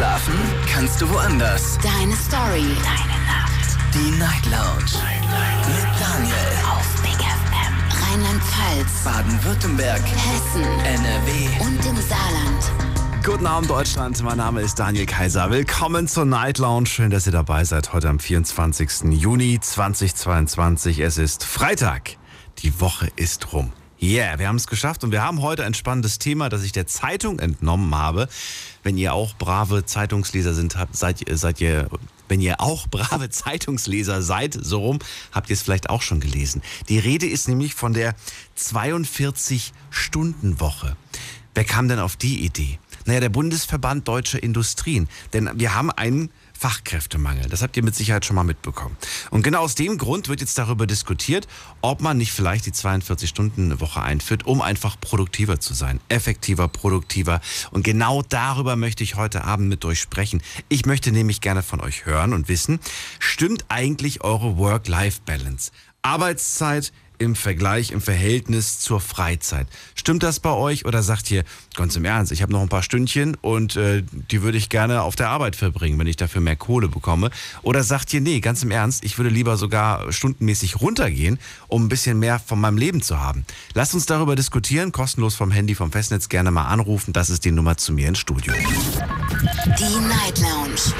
Schlafen kannst du woanders. Deine Story. Deine Nacht. Die Night Lounge. Night, Night. Mit Daniel. Auf Big FM. Rheinland-Pfalz. Baden-Württemberg. Hessen. NRW. Und im Saarland. Guten Abend, Deutschland. Mein Name ist Daniel Kaiser. Willkommen zur Night Lounge. Schön, dass ihr dabei seid. Heute am 24. Juni 2022. Es ist Freitag. Die Woche ist rum. Yeah, wir haben es geschafft und wir haben heute ein spannendes Thema, das ich der Zeitung entnommen habe. Wenn ihr auch brave Zeitungsleser sind, seid, seid ihr, wenn ihr auch brave Zeitungsleser seid, so rum, habt ihr es vielleicht auch schon gelesen. Die Rede ist nämlich von der 42-Stunden-Woche. Wer kam denn auf die Idee? Naja, der Bundesverband Deutsche Industrien. Denn wir haben einen Fachkräftemangel. Das habt ihr mit Sicherheit schon mal mitbekommen. Und genau aus dem Grund wird jetzt darüber diskutiert, ob man nicht vielleicht die 42-Stunden-Woche einführt, um einfach produktiver zu sein. Effektiver, produktiver. Und genau darüber möchte ich heute Abend mit euch sprechen. Ich möchte nämlich gerne von euch hören und wissen, stimmt eigentlich eure Work-Life-Balance? Arbeitszeit, im Vergleich, im Verhältnis zur Freizeit. Stimmt das bei euch oder sagt ihr, ganz im Ernst, ich habe noch ein paar Stündchen und äh, die würde ich gerne auf der Arbeit verbringen, wenn ich dafür mehr Kohle bekomme? Oder sagt ihr, nee, ganz im Ernst, ich würde lieber sogar stundenmäßig runtergehen, um ein bisschen mehr von meinem Leben zu haben? Lasst uns darüber diskutieren, kostenlos vom Handy, vom Festnetz gerne mal anrufen. Das ist die Nummer zu mir ins Studio. Die Night Lounge.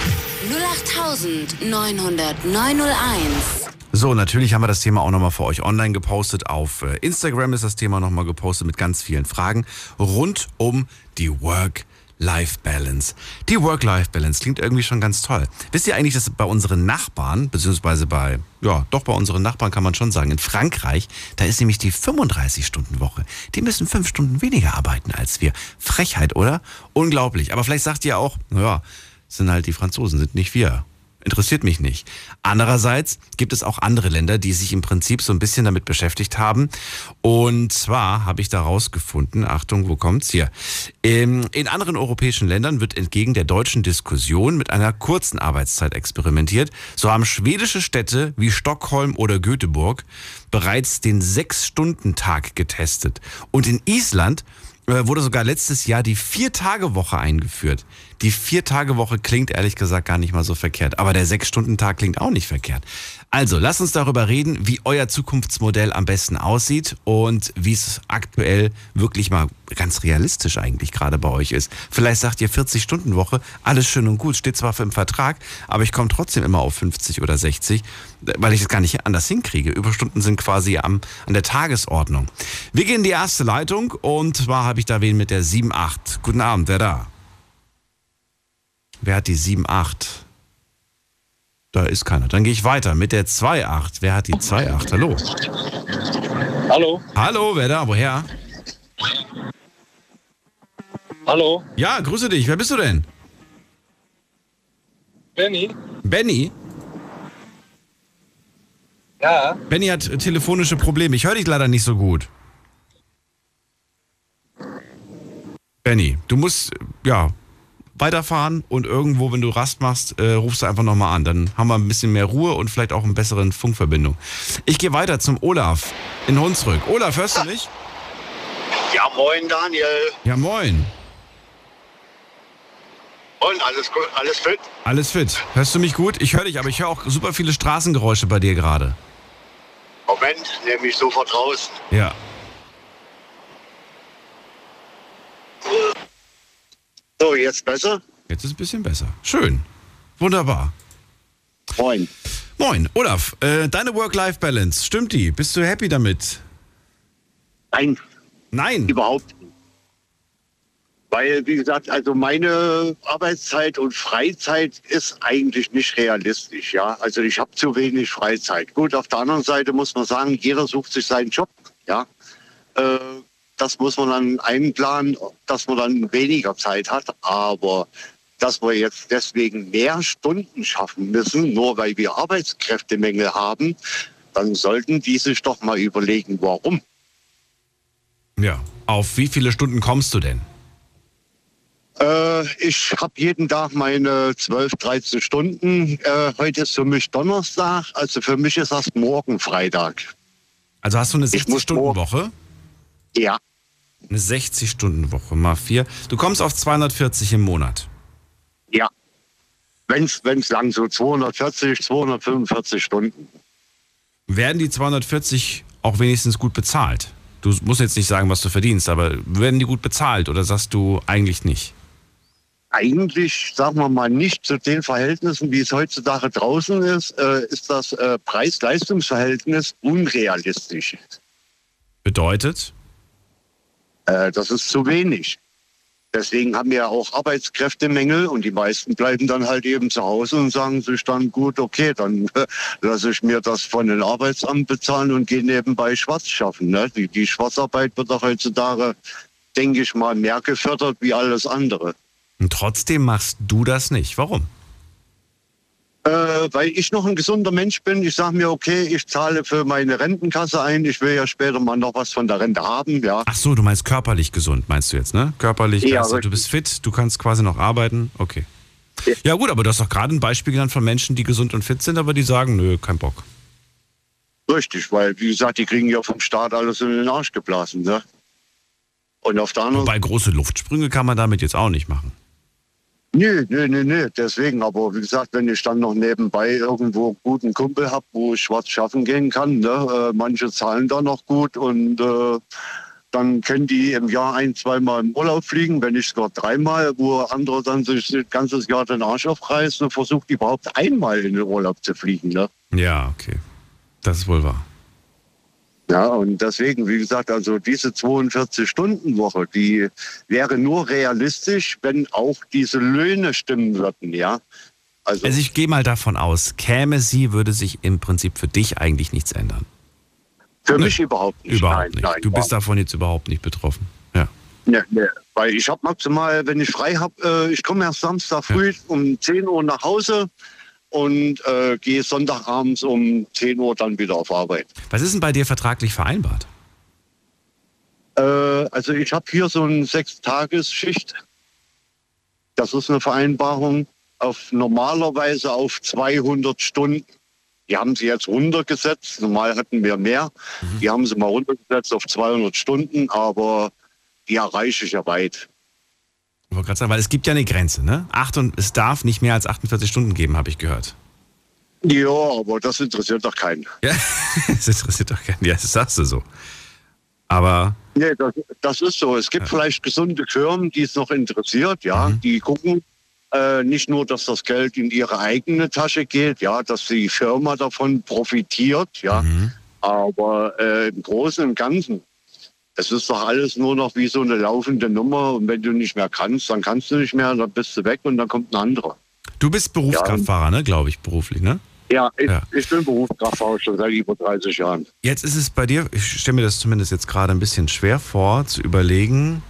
08901. So, natürlich haben wir das Thema auch nochmal für euch online gepostet. Auf äh, Instagram ist das Thema nochmal gepostet mit ganz vielen Fragen rund um die Work-Life-Balance. Die Work-Life-Balance klingt irgendwie schon ganz toll. Wisst ihr eigentlich, dass bei unseren Nachbarn, beziehungsweise bei, ja, doch bei unseren Nachbarn kann man schon sagen, in Frankreich, da ist nämlich die 35-Stunden-Woche. Die müssen fünf Stunden weniger arbeiten als wir. Frechheit, oder? Unglaublich. Aber vielleicht sagt ihr auch, naja, sind halt die Franzosen, sind nicht wir. Interessiert mich nicht. Andererseits gibt es auch andere Länder, die sich im Prinzip so ein bisschen damit beschäftigt haben. Und zwar habe ich da rausgefunden, Achtung, wo kommt's hier? In anderen europäischen Ländern wird entgegen der deutschen Diskussion mit einer kurzen Arbeitszeit experimentiert. So haben schwedische Städte wie Stockholm oder Göteborg bereits den Sechs-Stunden-Tag getestet. Und in Island wurde sogar letztes Jahr die Vier-Tage-Woche eingeführt. Die Vier-Tage-Woche klingt ehrlich gesagt gar nicht mal so verkehrt, aber der Sechs-Stunden-Tag klingt auch nicht verkehrt. Also, lasst uns darüber reden, wie euer Zukunftsmodell am besten aussieht und wie es aktuell wirklich mal ganz realistisch eigentlich gerade bei euch ist. Vielleicht sagt ihr 40-Stunden-Woche, alles schön und gut, steht zwar im Vertrag, aber ich komme trotzdem immer auf 50 oder 60, weil ich es gar nicht anders hinkriege. Überstunden sind quasi am, an der Tagesordnung. Wir gehen in die erste Leitung und zwar habe ich da wen mit der 7-8. Guten Abend, wer da? Wer hat die 7-8? Da ist keiner. Dann gehe ich weiter mit der 2-8. Wer hat die 2-8? Hallo. Hallo. Hallo, wer da? Woher? Hallo. Ja, grüße dich. Wer bist du denn? Benny. Benny? Ja. Benny hat telefonische Probleme. Ich höre dich leider nicht so gut. Benny, du musst, ja, weiterfahren und irgendwo, wenn du Rast machst, äh, rufst du einfach nochmal an. Dann haben wir ein bisschen mehr Ruhe und vielleicht auch eine bessere Funkverbindung. Ich gehe weiter zum Olaf in Hunsrück. Olaf, hörst du mich? Ja, moin Daniel. Ja, moin. Und alles gut, alles fit? Alles fit. Hörst du mich gut? Ich höre dich, aber ich höre auch super viele Straßengeräusche bei dir gerade. Moment, nehme ich sofort raus. Ja. So, jetzt besser? Jetzt ist es ein bisschen besser. Schön. Wunderbar. Moin. Moin, Olaf. Äh, deine Work-Life-Balance, stimmt die? Bist du happy damit? Nein, Nein. überhaupt nicht. Weil, wie gesagt, also meine Arbeitszeit und Freizeit ist eigentlich nicht realistisch, ja. Also ich habe zu wenig Freizeit. Gut, auf der anderen Seite muss man sagen, jeder sucht sich seinen Job, ja. Äh, das muss man dann einplanen, dass man dann weniger Zeit hat. Aber dass wir jetzt deswegen mehr Stunden schaffen müssen, nur weil wir Arbeitskräftemängel haben, dann sollten die sich doch mal überlegen, warum. Ja. Auf wie viele Stunden kommst du denn? Äh, ich habe jeden Tag meine 12, 13 Stunden. Äh, heute ist für mich Donnerstag, also für mich ist das morgen Freitag. Also hast du eine Ich muss 60-Stunden-Woche? Ja, Eine 60-Stunden-Woche mal vier. Du kommst auf 240 im Monat. Ja. Wenn es lang so 240, 245 Stunden. Werden die 240 auch wenigstens gut bezahlt? Du musst jetzt nicht sagen, was du verdienst, aber werden die gut bezahlt oder sagst du eigentlich nicht? Eigentlich, sagen wir mal, nicht zu den Verhältnissen, wie es heutzutage draußen ist, äh, ist das äh, Preis-Leistungs-Verhältnis unrealistisch. Bedeutet? Äh, das ist zu wenig. Deswegen haben wir auch Arbeitskräftemängel und die meisten bleiben dann halt eben zu Hause und sagen sich dann, gut, okay, dann äh, lasse ich mir das von dem Arbeitsamt bezahlen und gehe nebenbei schwarz schaffen. Ne? Die, die Schwarzarbeit wird auch heutzutage, denke ich mal, mehr gefördert wie alles andere. Und trotzdem machst du das nicht. Warum? Äh, weil ich noch ein gesunder Mensch bin. Ich sage mir, okay, ich zahle für meine Rentenkasse ein. Ich will ja später mal noch was von der Rente haben. Ja. Ach so, du meinst körperlich gesund, meinst du jetzt, ne? Körperlich, Ja, geistig, du bist fit, du kannst quasi noch arbeiten. Okay. Ja gut, aber du hast doch gerade ein Beispiel genannt von Menschen, die gesund und fit sind, aber die sagen, nö, kein Bock. Richtig, weil, wie gesagt, die kriegen ja vom Staat alles in den Arsch geblasen. Ne? Und auf der anderen Wobei große Luftsprünge kann man damit jetzt auch nicht machen. Nö, nö, nö, nö, deswegen. Aber wie gesagt, wenn ich dann noch nebenbei irgendwo einen guten Kumpel habe, wo ich schwarz schaffen gehen kann, ne, äh, manche zahlen da noch gut und äh, dann können die im Jahr ein, zweimal im Urlaub fliegen, wenn nicht sogar dreimal, wo andere dann sich das ganze Jahr den Arsch aufreißen und versucht überhaupt einmal in den Urlaub zu fliegen. Ne? Ja, okay. Das ist wohl wahr. Ja, und deswegen, wie gesagt, also diese 42-Stunden-Woche, die wäre nur realistisch, wenn auch diese Löhne stimmen würden, ja. Also, Also ich gehe mal davon aus, käme sie, würde sich im Prinzip für dich eigentlich nichts ändern. für mich überhaupt nicht. Überhaupt nein, nicht. Nein, du bist davon jetzt überhaupt nicht betroffen. Ja. Ne, ne, weil ich habe maximal, wenn ich frei habe, äh, ich komme erst Samstag früh um 10 Uhr nach Hause und äh, gehe Sonntagabends um 10 Uhr dann wieder auf Arbeit. Was ist denn bei dir vertraglich vereinbart? Äh, also ich habe hier so eine Sechstagesschicht. Das ist eine Vereinbarung auf normalerweise auf 200 Stunden. Die haben sie jetzt runtergesetzt. Normal hatten wir mehr. Die haben sie mal runtergesetzt auf 200 Stunden, aber die erreiche ich ja weit. Ich wollte gerade sagen, weil es gibt ja eine Grenze, ne? Acht und, es darf nicht mehr als 48 Stunden geben, habe ich gehört. Ja, aber das interessiert doch keinen. Ja, das interessiert doch keinen. Ja, das sagst du so. Aber Nee, das, das ist so. Es gibt vielleicht gesunde Firmen, die es noch interessiert, ja. Die gucken äh, nicht nur, dass das Geld in ihre eigene Tasche geht, ja, dass die Firma davon profitiert, ja. Aber äh, im Großen und Ganzen, es ist doch alles nur noch wie so eine laufende Nummer. Und wenn du nicht mehr kannst, dann kannst du nicht mehr, dann bist du weg und dann kommt ein anderer. du bist Berufskraftfahrer, ne? Glaube ich, beruflich, ne? Ja, ich, Ja. ich bin Berufskraftfahrer schon seit über 30 Jahren. Jetzt ist es bei dir, ich stelle mir das zumindest jetzt gerade ein bisschen schwer vor, zu überlegen,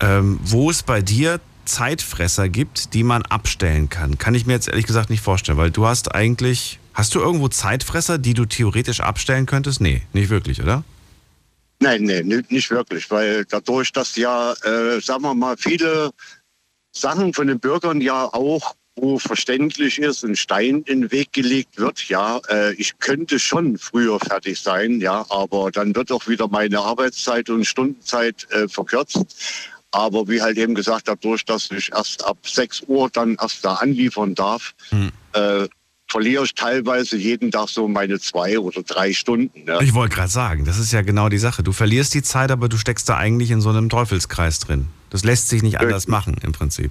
ähm, wo es bei dir Zeitfresser gibt, die man abstellen kann. Kann ich mir jetzt ehrlich gesagt nicht vorstellen, weil du hast eigentlich, hast du irgendwo Zeitfresser, die du theoretisch abstellen könntest? Nee, nicht wirklich, oder? Nein, nee, ni- nicht wirklich, weil dadurch, dass ja, äh, sagen wir mal, viele Sachen von den Bürgern ja auch, wo verständlich ist, ein Stein in den Weg gelegt wird, ja, äh, ich könnte schon früher fertig sein, ja, aber dann wird auch wieder meine Arbeitszeit und Stundenzeit äh, verkürzt. Aber wie halt eben gesagt, dadurch, dass ich erst ab 6 Uhr dann erst da anliefern darf, äh, verliere ich teilweise jeden Tag so meine zwei oder drei Stunden. Ne? Ich wollte gerade sagen, das ist ja genau die Sache. Du verlierst die Zeit, aber du steckst da eigentlich in so einem Teufelskreis drin. Das lässt sich nicht anders Richtig. machen im Prinzip.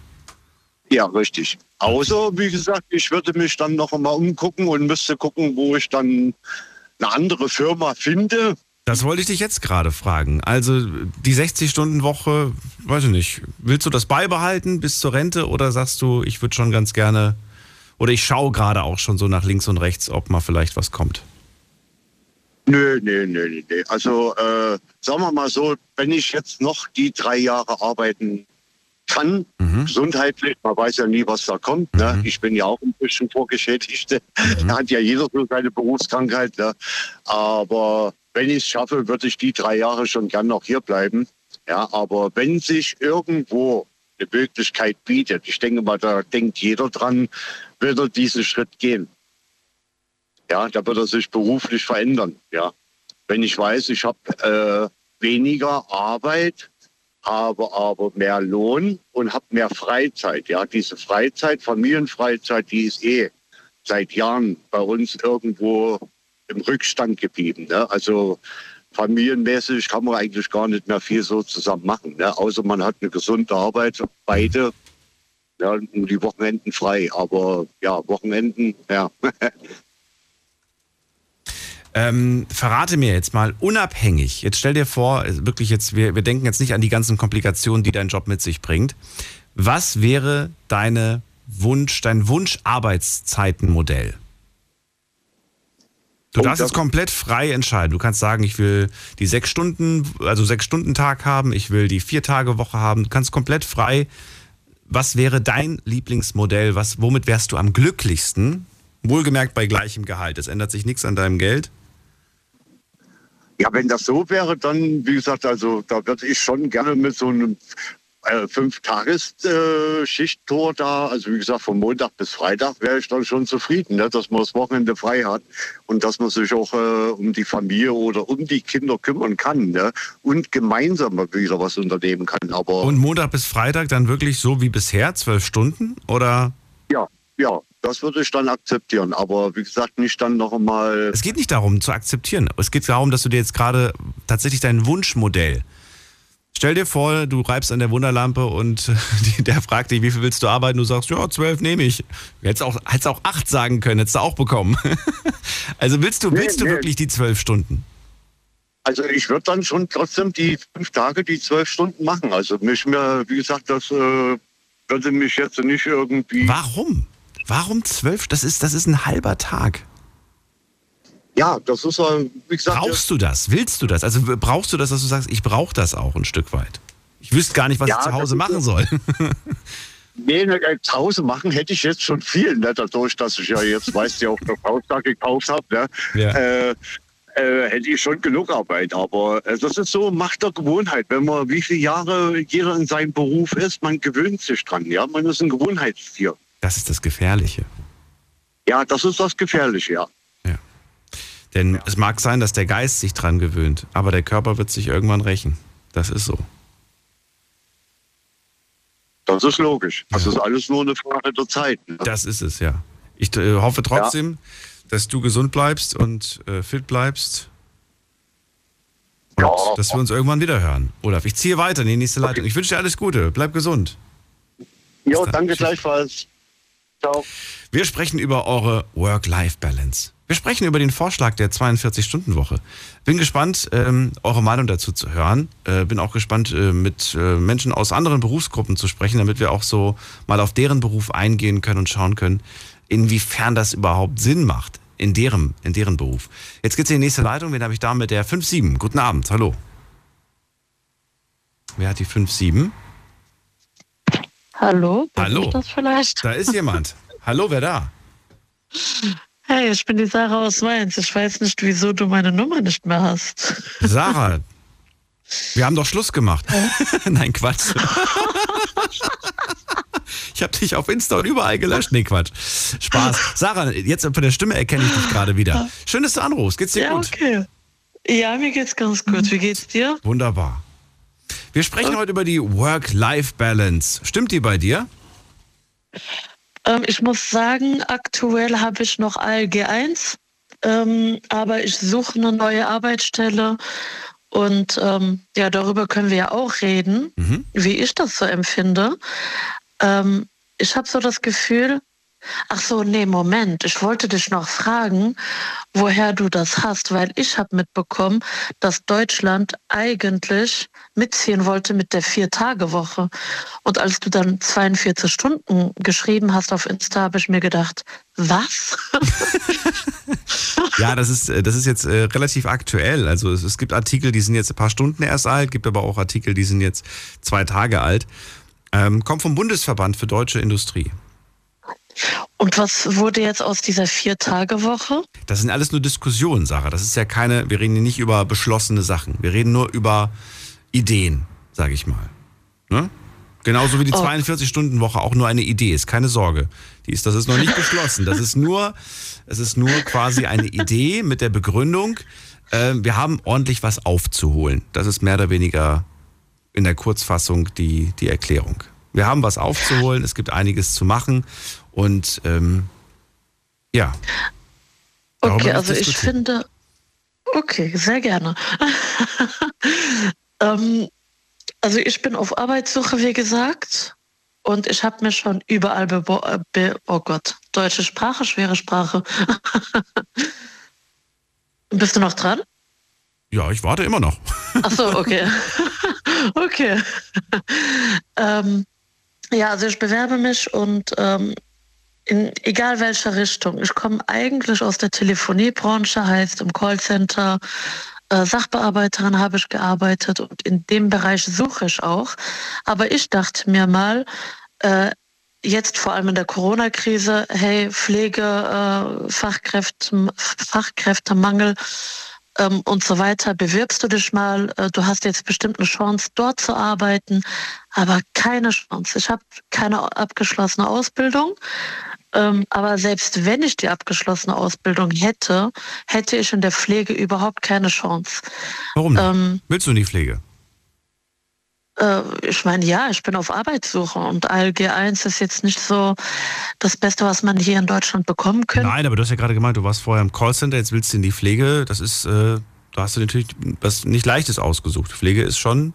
Ja, richtig. Außer, wie gesagt, ich würde mich dann noch einmal umgucken und müsste gucken, wo ich dann eine andere Firma finde. Das wollte ich dich jetzt gerade fragen. Also die 60-Stunden-Woche, weiß ich nicht, willst du das beibehalten bis zur Rente oder sagst du, ich würde schon ganz gerne, oder ich schaue gerade auch schon so nach links und rechts, ob mal vielleicht was kommt? Nö, nö, nö, nö. Also, äh, sagen wir mal so, wenn ich jetzt noch die drei Jahre arbeiten kann, gesundheitlich, man weiß ja nie, was da kommt. Ne? Ich bin ja auch ein bisschen vorgeschädigt. Da hat ja jeder so seine Berufskrankheit. Ne? Aber wenn ich es schaffe, würde ich die drei Jahre schon gern noch hier bleiben. Ja, aber wenn sich irgendwo eine Möglichkeit bietet, ich denke mal, da denkt jeder dran, wird er diesen Schritt gehen. Ja, da wird er sich beruflich verändern. Ja, wenn ich weiß, ich habe äh, weniger Arbeit, habe aber mehr Lohn und habe mehr Freizeit. Ja, diese Freizeit, Familienfreizeit, die ist eh seit Jahren bei uns irgendwo im Rückstand geblieben. Ne? Also familienmäßig kann man eigentlich gar nicht mehr viel so zusammen machen. Ne? Außer man hat eine gesunde Arbeit, beide. Ja, und die Wochenenden frei. Aber ja, Wochenenden, ja. Ähm, verrate mir jetzt mal unabhängig, jetzt stell dir vor, wirklich jetzt, wir, wir denken jetzt nicht an die ganzen Komplikationen, die dein Job mit sich bringt. Was wäre deine Wunsch, dein Wunsch-Arbeitszeitenmodell? Du Oh, darfst es komplett frei entscheiden. Du kannst sagen, ich will die sechs Stunden, also sechs Stunden Tag haben, ich will die vier Tage Woche haben. Du kannst komplett frei. Was wäre dein Lieblingsmodell? Was, womit wärst du am glücklichsten? Wohlgemerkt bei gleichem Gehalt. Es ändert sich nichts an deinem Geld. Ja, wenn das so wäre, dann, wie gesagt, also da würde ich schon gerne mit so einem äh, Fünf-Tages-Schichttor da, also wie gesagt, von Montag bis Freitag wäre ich dann schon zufrieden, ne, dass man das Wochenende frei hat und dass man sich auch äh, um die Familie oder um die Kinder kümmern kann ne, und gemeinsam wieder was unternehmen kann. Aber Und Montag bis Freitag dann wirklich so wie bisher, zwölf Stunden? Oder ja, ja, das würde ich dann akzeptieren. Aber wie gesagt, nicht dann noch einmal. es geht nicht darum zu akzeptieren. Es geht darum, dass du dir jetzt gerade tatsächlich dein Wunschmodell. Stell dir vor, du reibst an der Wunderlampe und der fragt dich, wie viel willst du arbeiten? Du sagst, ja, zwölf nehme ich. Hättest auch, hättest auch acht sagen können, hättest du auch bekommen. Also willst du, Nee, willst du nee. wirklich die zwölf Stunden? Also ich würde dann schon trotzdem die fünf Tage, die zwölf Stunden machen. Also mich mir, wie gesagt, das äh, würde mich jetzt nicht irgendwie. Warum? Warum zwölf? Das ist, das ist ein halber Tag. Ja, das ist äh, wie gesagt. Brauchst du das? Willst du das? Also brauchst du das, dass du sagst, ich brauche das auch ein Stück weit? Ich wüsste gar nicht, was Ja, ich zu Hause machen so. soll. Nee, ne, äh, zu Hause machen hätte ich jetzt schon viel, ne? dadurch, dass ich ja jetzt, weißt du, ja auch das Haus da gekauft habe. Ne? Ja. Äh, äh, hätte ich schon genug Arbeit. Aber äh, das ist so Macht der Gewohnheit. Wenn man wie viele Jahre jeder in seinem Beruf ist, man gewöhnt sich dran. Ja, man ist ein Gewohnheitstier. Das ist das Gefährliche. Ja, das ist das Gefährliche, ja. Ja. Denn es mag sein, dass der Geist sich dran gewöhnt, aber der Körper wird sich irgendwann rächen. Das ist so. Das ist logisch. Das ist alles nur eine Frage der Zeit. Ne? Das ist es, ja. Ich äh, hoffe trotzdem, dass du gesund bleibst und äh, fit bleibst. Und Ja. dass wir uns irgendwann wieder hören. Olaf, ich ziehe weiter in die nächste Leitung. Ich wünsche dir alles Gute. Bleib gesund. Jo, danke Tschüss. gleichfalls. Ciao. Wir sprechen über eure Work-Life-Balance. Wir sprechen über den Vorschlag der 42-Stunden-Woche. Bin gespannt, ähm, eure Meinung dazu zu hören. Äh, bin auch gespannt, äh, mit äh, Menschen aus anderen Berufsgruppen zu sprechen, damit wir auch so mal auf deren Beruf eingehen können und schauen können, inwiefern das überhaupt Sinn macht in deren, in deren Beruf. Jetzt geht's in die nächste Leitung. Wen habe ich da mit der 5-7? Guten Abend, hallo. Wer hat die 5-7? Hallo? Hallo. Das vielleicht? Da ist jemand. hallo, wer da? Hey, ich bin die Sarah aus Mainz. Ich weiß nicht, wieso du meine Nummer nicht mehr hast. Sarah, wir haben doch Schluss gemacht. Nein, Quatsch. Ich habe dich auf Insta und überall gelöscht. Nee, Quatsch. Spaß. Sarah, jetzt von der Stimme erkenne ich dich gerade wieder. Schön, dass du anrufst. Geht's dir Ja, gut? okay. Ja, mir geht's ganz gut. Wie geht's dir? Wunderbar. Wir sprechen heute über die Work-Life-Balance. Stimmt die bei dir? Ähm, ich muss sagen, aktuell habe ich noch ALG 1, ähm, aber ich suche eine neue Arbeitsstelle. Und ähm, ja, darüber können wir ja auch reden, Mhm. wie ich das so empfinde. Ähm, ich habe so das Gefühl, ach so, nee, Moment, ich wollte dich noch fragen, woher du das hast, weil ich habe mitbekommen, dass Deutschland eigentlich mitziehen wollte mit der Vier-Tage-Woche. Und als du dann 42 Stunden geschrieben hast auf Insta, habe ich mir gedacht, was? Ja, das ist, äh, das ist jetzt äh, relativ aktuell. Also es, es gibt Artikel, die sind jetzt ein paar Stunden erst alt, gibt aber auch Artikel, die sind jetzt zwei Tage alt. Ähm, kommt vom Bundesverband für deutsche Industrie. Und was wurde jetzt aus dieser Vier-Tage-Woche? Das sind alles nur Diskussionen, Sarah. Das ist ja keine, wir reden hier nicht über beschlossene Sachen. Wir reden nur über Ideen, sage ich mal. Ne? Genauso wie die Oh. 42-Stunden-Woche auch nur eine Idee ist. Keine Sorge. Die ist, das ist noch nicht beschlossen. Das ist nur, es ist nur quasi eine Idee mit der Begründung, äh, wir haben ordentlich was aufzuholen. Das ist mehr oder weniger in der Kurzfassung die, die Erklärung. Wir haben was aufzuholen, es gibt einiges zu machen und ähm, ja. Okay, also ich finde, okay, sehr gerne. ähm, also ich bin auf Arbeitssuche, wie gesagt, und ich habe mir schon überall beworben, äh, be oh Gott, deutsche Sprache, schwere Sprache. Bist du noch dran? Ja, ich warte immer noch. Ach so, okay. okay. ähm, ja, also ich bewerbe mich und ähm, in egal welcher Richtung. Ich komme eigentlich aus der Telefoniebranche, heißt im Callcenter. Äh, Sachbearbeiterin habe ich gearbeitet und in dem Bereich suche ich auch. Aber ich dachte mir mal, äh, jetzt vor allem in der Corona-Krise, hey, Pflege, äh, Fachkräfte, Fachkräftemangel, ähm, und so weiter, bewirbst du dich mal, äh, du hast jetzt bestimmt eine Chance, dort zu arbeiten, aber keine Chance. Ich habe keine abgeschlossene Ausbildung. Ähm, aber selbst wenn ich die abgeschlossene Ausbildung hätte, hätte ich in der Pflege überhaupt keine Chance. Warum? Ähm, Willst du in die Pflege? Äh, ich meine, ja, ich bin auf Arbeitssuche und ALG 1 ist jetzt nicht so das Beste, was man hier in Deutschland bekommen könnte. Nein, aber du hast ja gerade gemeint, du warst vorher im Callcenter, jetzt willst du in die Pflege. Das ist, äh, da hast du natürlich was nicht Leichtes ausgesucht. Pflege ist schon,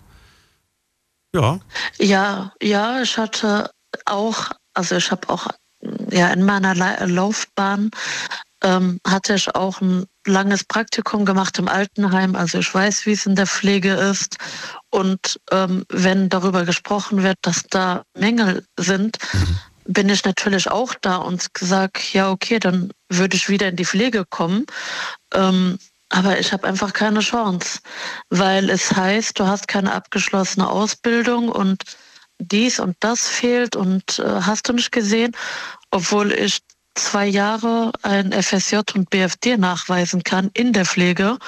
ja. Ja, ja, ich hatte auch, also ich habe auch ja in meiner Laufbahn ähm, hatte ich auch ein langes Praktikum gemacht im Altenheim. Also ich weiß, wie es in der Pflege ist. Und ähm, wenn darüber gesprochen wird, dass da Mängel sind, mhm. bin ich natürlich auch da und sage, ja, okay, dann würde ich wieder in die Pflege kommen. Ähm, aber ich habe einfach keine Chance, weil es heißt, du hast keine abgeschlossene Ausbildung und dies und das fehlt und äh, hast du nicht gesehen, obwohl ich zwei Jahre ein FSJ und BFD nachweisen kann in der Pflege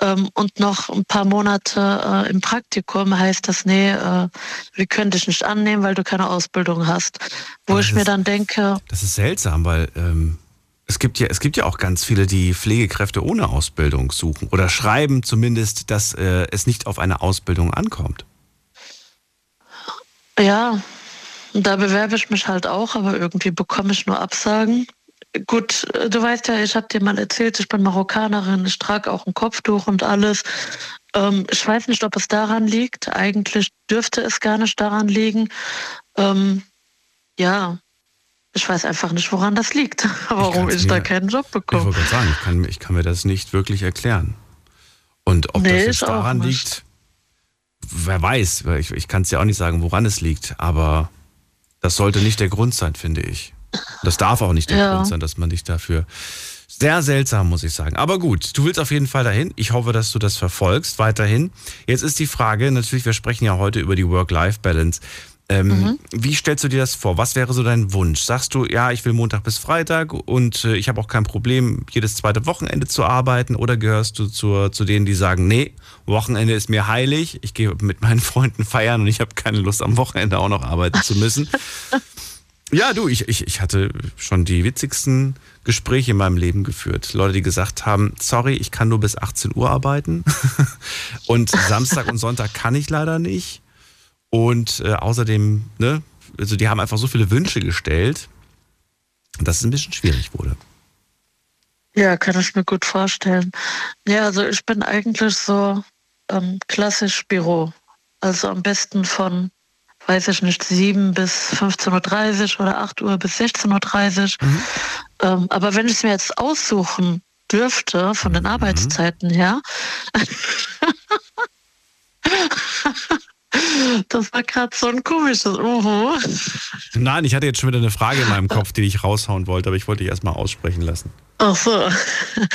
ähm, und noch ein paar Monate äh, im Praktikum heißt das, nee, äh, wir können dich nicht annehmen, weil du keine Ausbildung hast. Wo Aber ich mir ist, dann denke. Das ist seltsam, weil ähm, es gibt ja, es gibt ja auch ganz viele, die Pflegekräfte ohne Ausbildung suchen oder schreiben zumindest, dass äh, es nicht auf eine Ausbildung ankommt. Ja, da bewerbe ich mich halt auch, aber irgendwie bekomme ich nur Absagen. Gut, du weißt ja, ich habe dir mal erzählt, ich bin Marokkanerin, ich trage auch ein Kopftuch und alles. Ähm, ich weiß nicht, ob es daran liegt. Eigentlich dürfte es gar nicht daran liegen. Ähm, ja, ich weiß einfach nicht, woran das liegt, warum ich, ich da keinen Job bekomme. Ich wollte gerade sagen, ich kann, ich kann, mir das nicht wirklich erklären. Und ob nee, das jetzt daran liegt, wer weiß, ich, ich kann es ja auch nicht sagen, woran es liegt, aber das sollte nicht der Grund sein, finde ich. Das darf auch nicht der ja. Grund sein, dass man dich dafür. Sehr seltsam, muss ich sagen. Aber gut, du willst auf jeden Fall dahin. Ich hoffe, dass du das verfolgst weiterhin. Jetzt ist die Frage, natürlich, wir sprechen ja heute über die Work-Life-Balance. Ähm, mhm. Wie stellst du dir das vor? Was wäre so dein Wunsch? Sagst du, ja, ich will Montag bis Freitag und äh, ich habe auch kein Problem, jedes zweite Wochenende zu arbeiten? Oder gehörst du zur, zu denen, die sagen, nee, Wochenende ist mir heilig, ich gehe mit meinen Freunden feiern und ich habe keine Lust, am Wochenende auch noch arbeiten zu müssen? ja, du, ich, ich, ich hatte schon die witzigsten Gespräche in meinem Leben geführt. Leute, die gesagt haben, sorry, ich kann nur bis 18 Uhr arbeiten und Samstag und Sonntag kann ich leider nicht. Und äh, außerdem, ne, also die haben einfach so viele Wünsche gestellt, dass es ein bisschen schwierig wurde. Ja, kann ich mir gut vorstellen. Ja, also ich bin eigentlich so ähm, klassisch Büro. Also am besten von, weiß ich nicht, 7 bis 15.30 Uhr oder 8 Uhr bis 16.30 Uhr. Mhm. Ähm, aber wenn ich es mir jetzt aussuchen dürfte, von den mhm. Arbeitszeiten her, Das war gerade so ein komisches Uhu. Nein, ich hatte jetzt schon wieder eine Frage in meinem Kopf, die ich raushauen wollte, aber ich wollte dich erstmal aussprechen lassen. Ach so.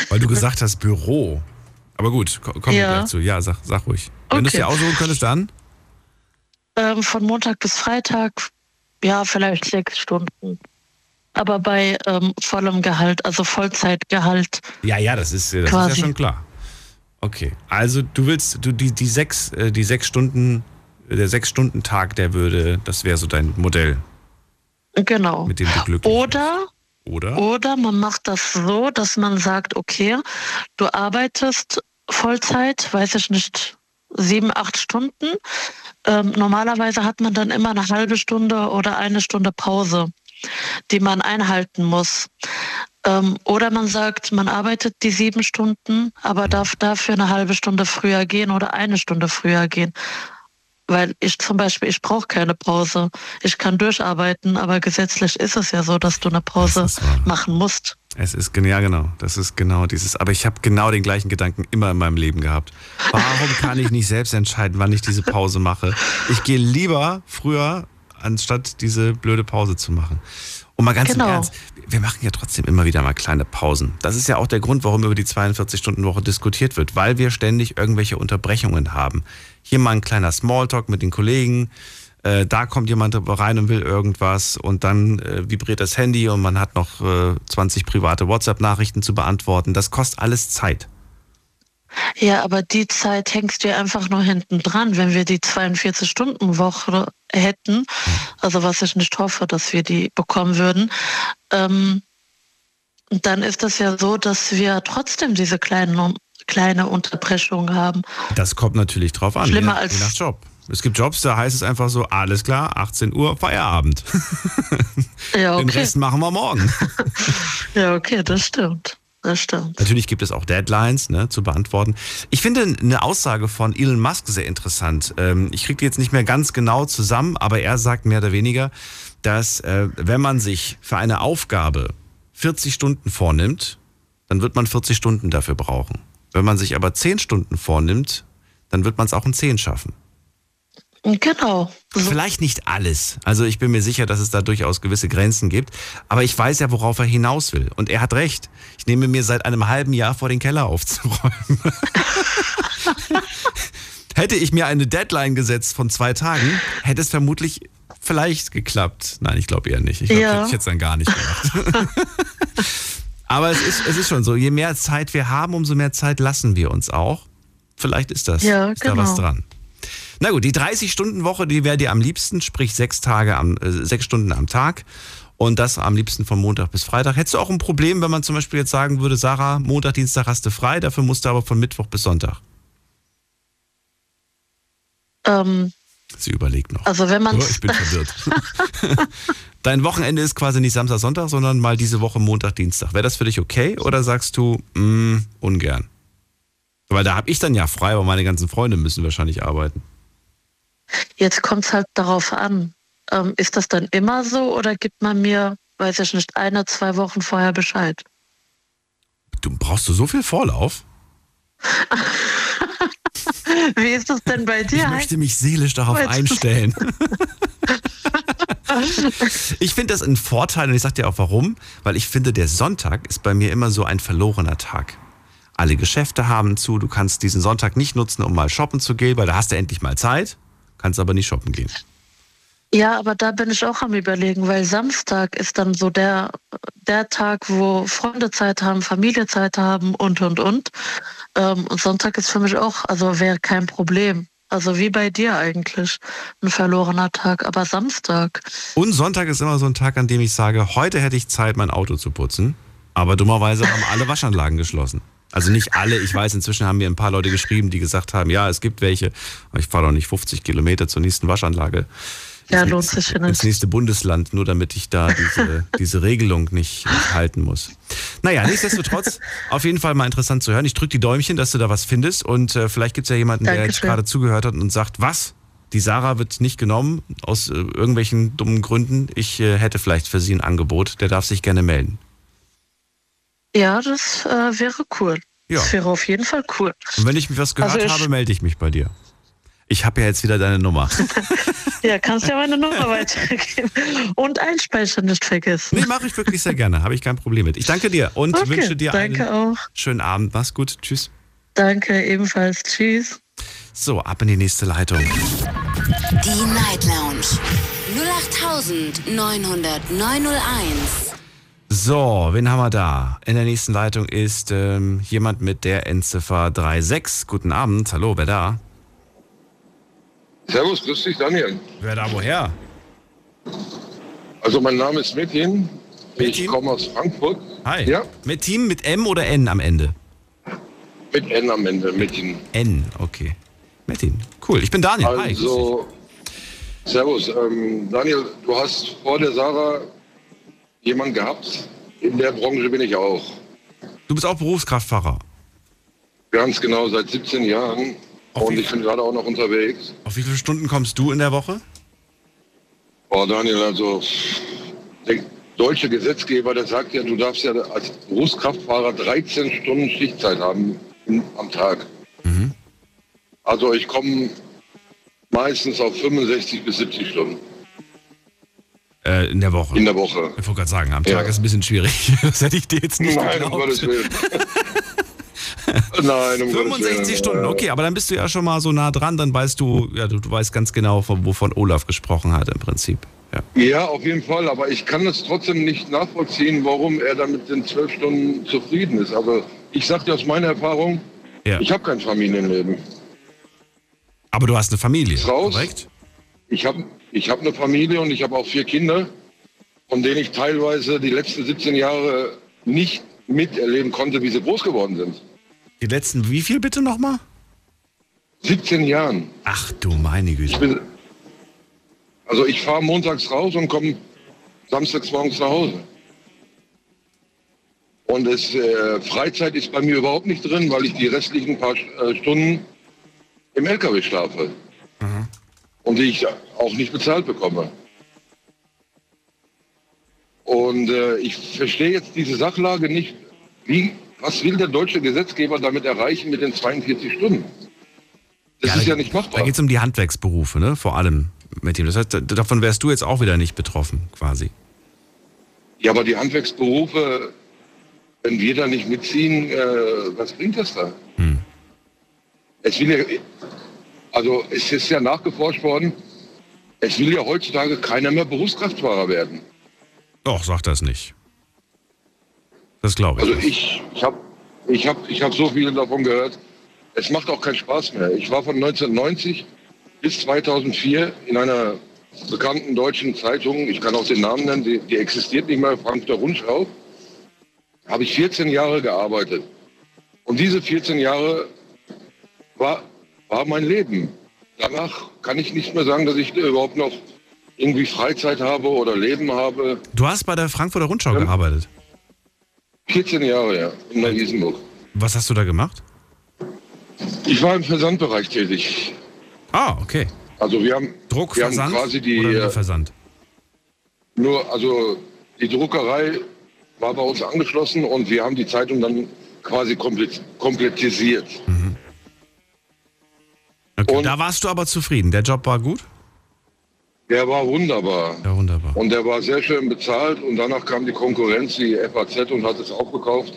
Weil du gesagt hast Büro. Aber gut, kommen ja. wir gleich zu. Ja, sag, sag ruhig. Wenn okay. du es dir aussuchen könntest, dann? Ähm, von Montag bis Freitag, ja, vielleicht sechs Stunden. Aber bei ähm, vollem Gehalt, also Vollzeitgehalt. Ja, ja, das ist, das ist ja schon klar. Okay, also du willst, du die, die sechs, äh, die sechs Stunden der Sechs-Stunden-Tag, der würde, das wäre so dein Modell. Genau. Mit dem du glücklich oder, oder? Oder man macht das so, dass man sagt, okay, du arbeitest Vollzeit, weiß ich nicht, sieben, acht Stunden. Ähm, normalerweise hat man dann immer eine halbe Stunde oder eine Stunde Pause, die man einhalten muss. Ähm, oder man sagt, man arbeitet die sieben Stunden, aber darf dafür eine halbe Stunde früher gehen oder eine Stunde früher gehen. Weil ich zum Beispiel, ich brauche keine Pause. Ich kann durcharbeiten, aber gesetzlich ist es ja so, dass du eine Pause machen musst. Es ist ja genau, das ist genau dieses. Aber ich habe genau den gleichen Gedanken immer in meinem Leben gehabt. Warum kann ich nicht selbst entscheiden, wann ich diese Pause mache? Ich gehe lieber früher, anstatt diese blöde Pause zu machen. Und mal ganz genau. im Ernst, wir machen ja trotzdem immer wieder mal kleine Pausen. Das ist ja auch der Grund, warum über die 42-Stunden-Woche diskutiert wird, weil wir ständig irgendwelche Unterbrechungen haben. Hier mal ein kleiner Smalltalk mit den Kollegen, äh, da kommt jemand rein und will irgendwas und dann äh, vibriert das Handy und man hat noch äh, 20 private WhatsApp-Nachrichten zu beantworten. Das kostet alles Zeit. Ja, aber die Zeit hängst du ja einfach nur hinten dran. Wenn wir die 42-Stunden-Woche hätten, also was ich nicht hoffe, dass wir die bekommen würden, ähm, dann ist das ja so, dass wir trotzdem diese kleinen kleine Unterbrechungen haben. Das kommt natürlich drauf an, Schlimmer je, als je nach Job. Es gibt Jobs, da heißt es einfach so, alles klar, 18 Uhr, Feierabend. Ja, okay. Den Rest machen wir morgen. ja, okay, das stimmt. Das stimmt. Natürlich gibt es auch Deadlines ne, zu beantworten. Ich finde eine Aussage von Elon Musk sehr interessant. Ähm, ich kriege die jetzt nicht mehr ganz genau zusammen, aber er sagt mehr oder weniger, dass äh, wenn man sich für eine Aufgabe 40 Stunden vornimmt, dann wird man 40 Stunden dafür brauchen. Wenn man sich aber 10 Stunden vornimmt, dann wird man es auch in 10 schaffen. Genau. Vielleicht nicht alles. Also ich bin mir sicher, dass es da durchaus gewisse Grenzen gibt. Aber ich weiß ja, worauf er hinaus will. Und er hat recht. Ich nehme mir seit einem halben Jahr vor, den Keller aufzuräumen. Hätte ich mir eine Deadline gesetzt von zwei Tagen, hätte es vermutlich vielleicht geklappt. Nein, ich glaube eher nicht. Ich glaube, ja. hätte ich jetzt dann gar nicht gemacht. Aber es ist, es ist schon so, je mehr Zeit wir haben, umso mehr Zeit lassen wir uns auch. Vielleicht ist das, ja, ist genau. da was genau. dran. Na gut, die 30-Stunden-Woche, die wäre dir am liebsten, sprich sechs Tage am, äh, sechs Stunden am Tag. Und das am liebsten von Montag bis Freitag. Hättest du auch ein Problem, wenn man zum Beispiel jetzt sagen würde, Sarah, Montag, Dienstag hast du frei, dafür musst du aber von Mittwoch bis Sonntag? Ähm, Sie überlegt noch. Also wenn man. Oh, ich bin verwirrt. Dein Wochenende ist quasi nicht Samstag, Sonntag, sondern mal diese Woche Montag, Dienstag. Wäre das für dich okay oder sagst du, mh, mm, ungern? Weil da habe ich dann ja frei, aber meine ganzen Freunde müssen wahrscheinlich arbeiten. Jetzt kommt es halt darauf an. Ähm, ist das dann immer so oder gibt man mir, weiß ich nicht, eine, zwei Wochen vorher Bescheid? Du brauchst du so viel Vorlauf? Wie ist das denn bei dir? Ich möchte mich seelisch darauf einstellen. ich finde das ein Vorteil und ich sage dir auch warum, weil ich finde, der Sonntag ist bei mir immer so ein verlorener Tag. Alle Geschäfte haben zu, du kannst diesen Sonntag nicht nutzen, um mal shoppen zu gehen, weil da hast du endlich mal Zeit kannst aber nicht shoppen gehen. Ja, aber da bin ich auch am überlegen, weil Samstag ist dann so der, der Tag, wo Freunde Zeit haben, Familie Zeit haben und, und, und. Ähm, und Sonntag ist für mich auch, also wäre kein Problem. Also wie bei dir eigentlich, ein verlorener Tag, aber Samstag. Und Sonntag ist immer so ein Tag, an dem ich sage, heute hätte ich Zeit, mein Auto zu putzen. Aber dummerweise haben alle Waschanlagen geschlossen. Also nicht alle, ich weiß, inzwischen haben mir ein paar Leute geschrieben, die gesagt haben, ja, es gibt welche, aber ich fahre doch nicht 50 Kilometer zur nächsten Waschanlage. Ja, lohnt sich nicht. Ins nächste Bundesland, nur damit ich da diese, diese Regelung nicht, nicht, halten muss. Naja, nichtsdestotrotz, auf jeden Fall mal interessant zu hören. Ich drücke die Däumchen, dass du da was findest und äh, vielleicht gibt es ja jemanden, Dankeschön. der jetzt gerade zugehört hat und sagt, was? Die Sarah wird nicht genommen aus äh, irgendwelchen dummen Gründen. Ich äh, hätte vielleicht für sie ein Angebot. Der darf sich gerne melden. Ja, das äh, wäre cool. Ja. Das wäre auf jeden Fall cool. Und wenn ich was gehört also habe, melde ich mich bei dir. Ich habe ja jetzt wieder deine Nummer. ja, kannst ja meine Nummer weitergeben. Und einspeichern nicht vergessen. Nee, mache ich wirklich sehr gerne. Habe ich kein Problem mit. Ich danke dir und okay, wünsche dir einen auch. schönen Abend. Mach's gut. Tschüss. Danke, ebenfalls. Tschüss. So, ab in die nächste Leitung. Die Night Lounge 0890901. So, wen haben wir da? In der nächsten Leitung ist ähm, jemand mit der Endziffer 36. Guten Abend. Hallo, wer da? Servus, grüß dich, Daniel. Wer da woher? Also mein Name ist Metin. Ich komme aus Frankfurt. Hi. Ja? Metin mit M oder N am Ende? Mit N am Ende, Metin. N, okay. Metin, cool. Ich bin Daniel. Hi. Also, Servus. Ähm, Daniel, du hast vor der Sarah jemanden gehabt. In der Branche bin ich auch. Du bist auch Berufskraftfahrer. Ganz genau, seit 17 Jahren. Auf Und ich bin gerade auch noch unterwegs. Auf wie viele Stunden kommst du in der Woche? Oh, Daniel, also der deutsche Gesetzgeber, der sagt ja, du darfst ja als Berufskraftfahrer 13 Stunden Schichtzeit haben am Tag. Mhm. Also ich komme meistens auf 65 bis 70 Stunden Äh, in der Woche. in der Woche. ich wollte gerade sagen, am Ja. Tag ist ein bisschen schwierig. Das hätte ich dir jetzt nicht Nein, um Gottes geglaubt. Willen. Nein, um Gottes 65 Willen. Stunden, okay, aber dann bist du ja schon mal so nah dran, dann weißt du, ja, du, du weißt ganz genau, von, wovon Olaf gesprochen hat im Prinzip. Ja. Ja, auf jeden Fall, aber ich kann es trotzdem nicht nachvollziehen, warum er dann mit den zwölf Stunden zufrieden ist. Also ich sage dir aus meiner Erfahrung, Ja. ich habe kein Familienleben. Aber du hast eine Familie, raus. korrekt? Ich habe ich hab eine Familie und ich habe auch vier Kinder, von denen ich teilweise die letzten 17 Jahre nicht miterleben konnte, wie sie groß geworden sind. Die letzten, wie viel bitte nochmal? 17 Jahren. Ach du meine Ich Güte. bin, also ich fahre montags raus und komme samstags morgens nach Hause. Und es, äh, Freizeit ist bei mir überhaupt nicht drin, weil ich die restlichen paar äh, Stunden im LKW schlafe. Und die ich auch nicht bezahlt bekomme. Und äh, ich verstehe jetzt diese Sachlage nicht. Wie, was will der deutsche Gesetzgeber damit erreichen mit den 42 Stunden? Das ist ja nicht machbar. Da geht es um die Handwerksberufe, ne? Vor allem mit dem. Das heißt, da- davon wärst du jetzt auch wieder nicht betroffen, quasi. Ja, aber die Handwerksberufe, wenn wir da nicht mitziehen, äh, was bringt das da? Es will ja, also es ist ja nachgeforscht worden, es will ja heutzutage keiner mehr Berufskraftfahrer werden. Doch, sag das nicht. Das glaube ich. Also ich, ich habe ich hab, ich hab so viel davon gehört. Es macht auch keinen Spaß mehr. Ich war von 1990 bis 2004 in einer bekannten deutschen Zeitung, ich kann auch den Namen nennen, die, die existiert nicht mehr, Frankfurter Rundschau, habe ich 14 Jahre gearbeitet. Und diese 14 Jahre war, war mein Leben. Danach kann ich nicht mehr sagen, dass ich überhaupt noch irgendwie Freizeit habe oder Leben habe. Du hast bei der Frankfurter Rundschau gearbeitet. 14 Jahre, ja, in der Isenburg. Was hast du da gemacht? Ich war im Versandbereich tätig. Ah, okay. Also wir haben, Druck, wir haben Versand quasi die, oder nur äh, Versand? nur, also die Druckerei war bei uns angeschlossen und wir haben die Zeitung dann quasi komplett, komplettisiert. Okay. und- Da warst du aber zufrieden. Der Job war gut? Der war wunderbar. Ja, wunderbar. Und der war sehr schön bezahlt und danach kam die Konkurrenz, die FAZ und hat es aufgekauft.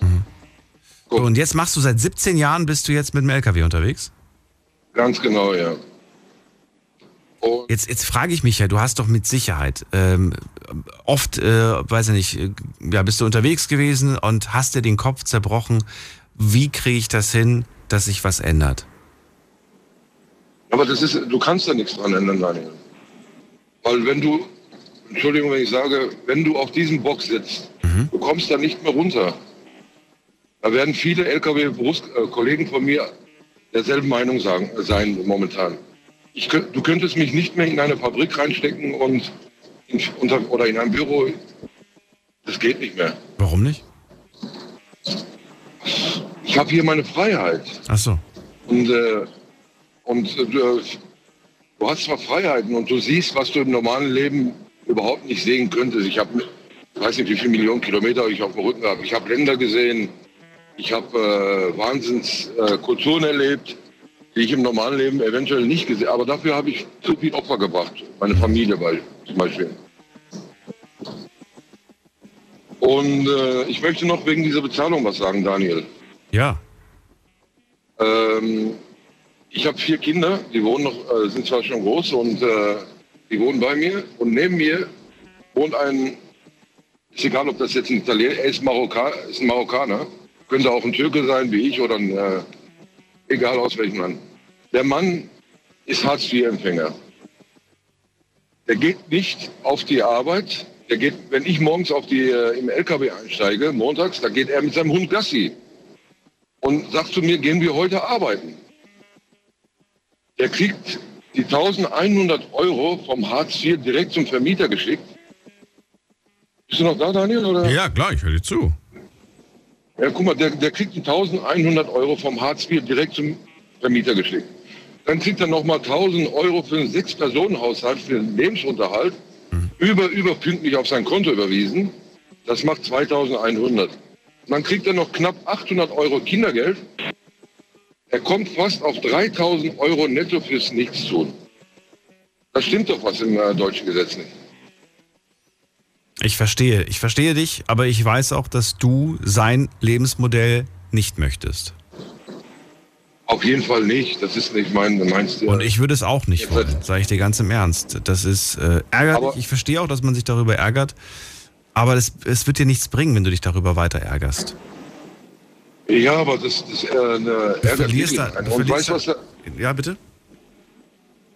So, und jetzt machst du seit 17 Jahren, bist du jetzt mit dem LKW unterwegs? Ganz genau, ja. Und Jetzt, jetzt frage ich mich ja, du hast doch mit Sicherheit ähm, oft, äh, weiß ich nicht, äh, ja, bist du unterwegs gewesen und hast dir den Kopf zerbrochen. Wie kriege ich das hin, dass sich was ändert? Aber das ist, du kannst da nichts dran ändern, Daniel. Weil wenn du, Entschuldigung, wenn ich sage, wenn du auf diesem Bock sitzt, du kommst da nicht mehr runter. Da werden viele LKW-Kollegen von mir derselben Meinung sagen, äh, sein momentan. Ich, du könntest mich nicht mehr in eine Fabrik reinstecken und in, unter, oder in ein Büro. Das geht nicht mehr. Warum nicht? Ich habe hier meine Freiheit. Ach so. Und, äh, und äh, du, hast zwar Freiheiten und du siehst, was du im normalen Leben überhaupt nicht sehen könntest. Ich habe, weiß nicht, wie viele Millionen Kilometer ich auf dem Rücken habe. Ich habe Länder gesehen, ich habe äh, Wahnsinns äh, erlebt, die ich im normalen Leben eventuell nicht gesehen habe. Aber dafür habe ich zu viel Opfer gebracht. Meine Familie bei, zum Beispiel. Und äh, ich möchte noch wegen dieser Bezahlung was sagen, Daniel. Ja. Ähm, ich habe vier Kinder, die wohnen noch, äh, sind zwar schon groß und äh, die wohnen bei mir. Und neben mir wohnt ein, ist egal, ob das jetzt ein Italiener, er ist, Marokka, ist ein Marokkaner, könnte auch ein Türke sein wie ich oder ein, äh, egal aus welchem Land. Der Mann ist Hartz-IV-Empfänger. Der geht nicht auf die Arbeit. Der geht, wenn ich morgens auf die, äh, im LKW einsteige, montags, da geht er mit seinem Hund Gassi und sagt zu mir, gehen wir heute arbeiten. Der kriegt die 1100 Euro vom Hartz IV direkt zum Vermieter geschickt. Bist du noch da, Daniel? Oder? Ja, klar, ich höre dir zu. Ja, guck mal, der, der kriegt die 1100 Euro vom Hartz IV direkt zum Vermieter geschickt. Dann kriegt er nochmal 1000 Euro für einen Sechs-Personen-Haushalt für den Lebensunterhalt über, überpünktlich auf sein Konto überwiesen. Das macht 2100. Dann kriegt er noch knapp 800 Euro Kindergeld. Er kommt fast auf 3000 Euro netto fürs Nichtstun. Das stimmt doch was im äh, deutschen Gesetz nicht. Ich verstehe, ich verstehe dich, aber ich weiß auch, dass du sein Lebensmodell nicht möchtest. Auf jeden Fall nicht. Das ist nicht mein, meinst du. Und ich würde es auch nicht wollen, sage ich dir ganz im Ernst. Das ist äh, ärgerlich. Ich verstehe auch, dass man sich darüber ärgert. Aber es, es wird dir nichts bringen, wenn du dich darüber weiter ärgerst. Ja, aber das, das äh, eine Du ärgert verlierst da, du Und verlierst weißt, was da, der, Ja, bitte?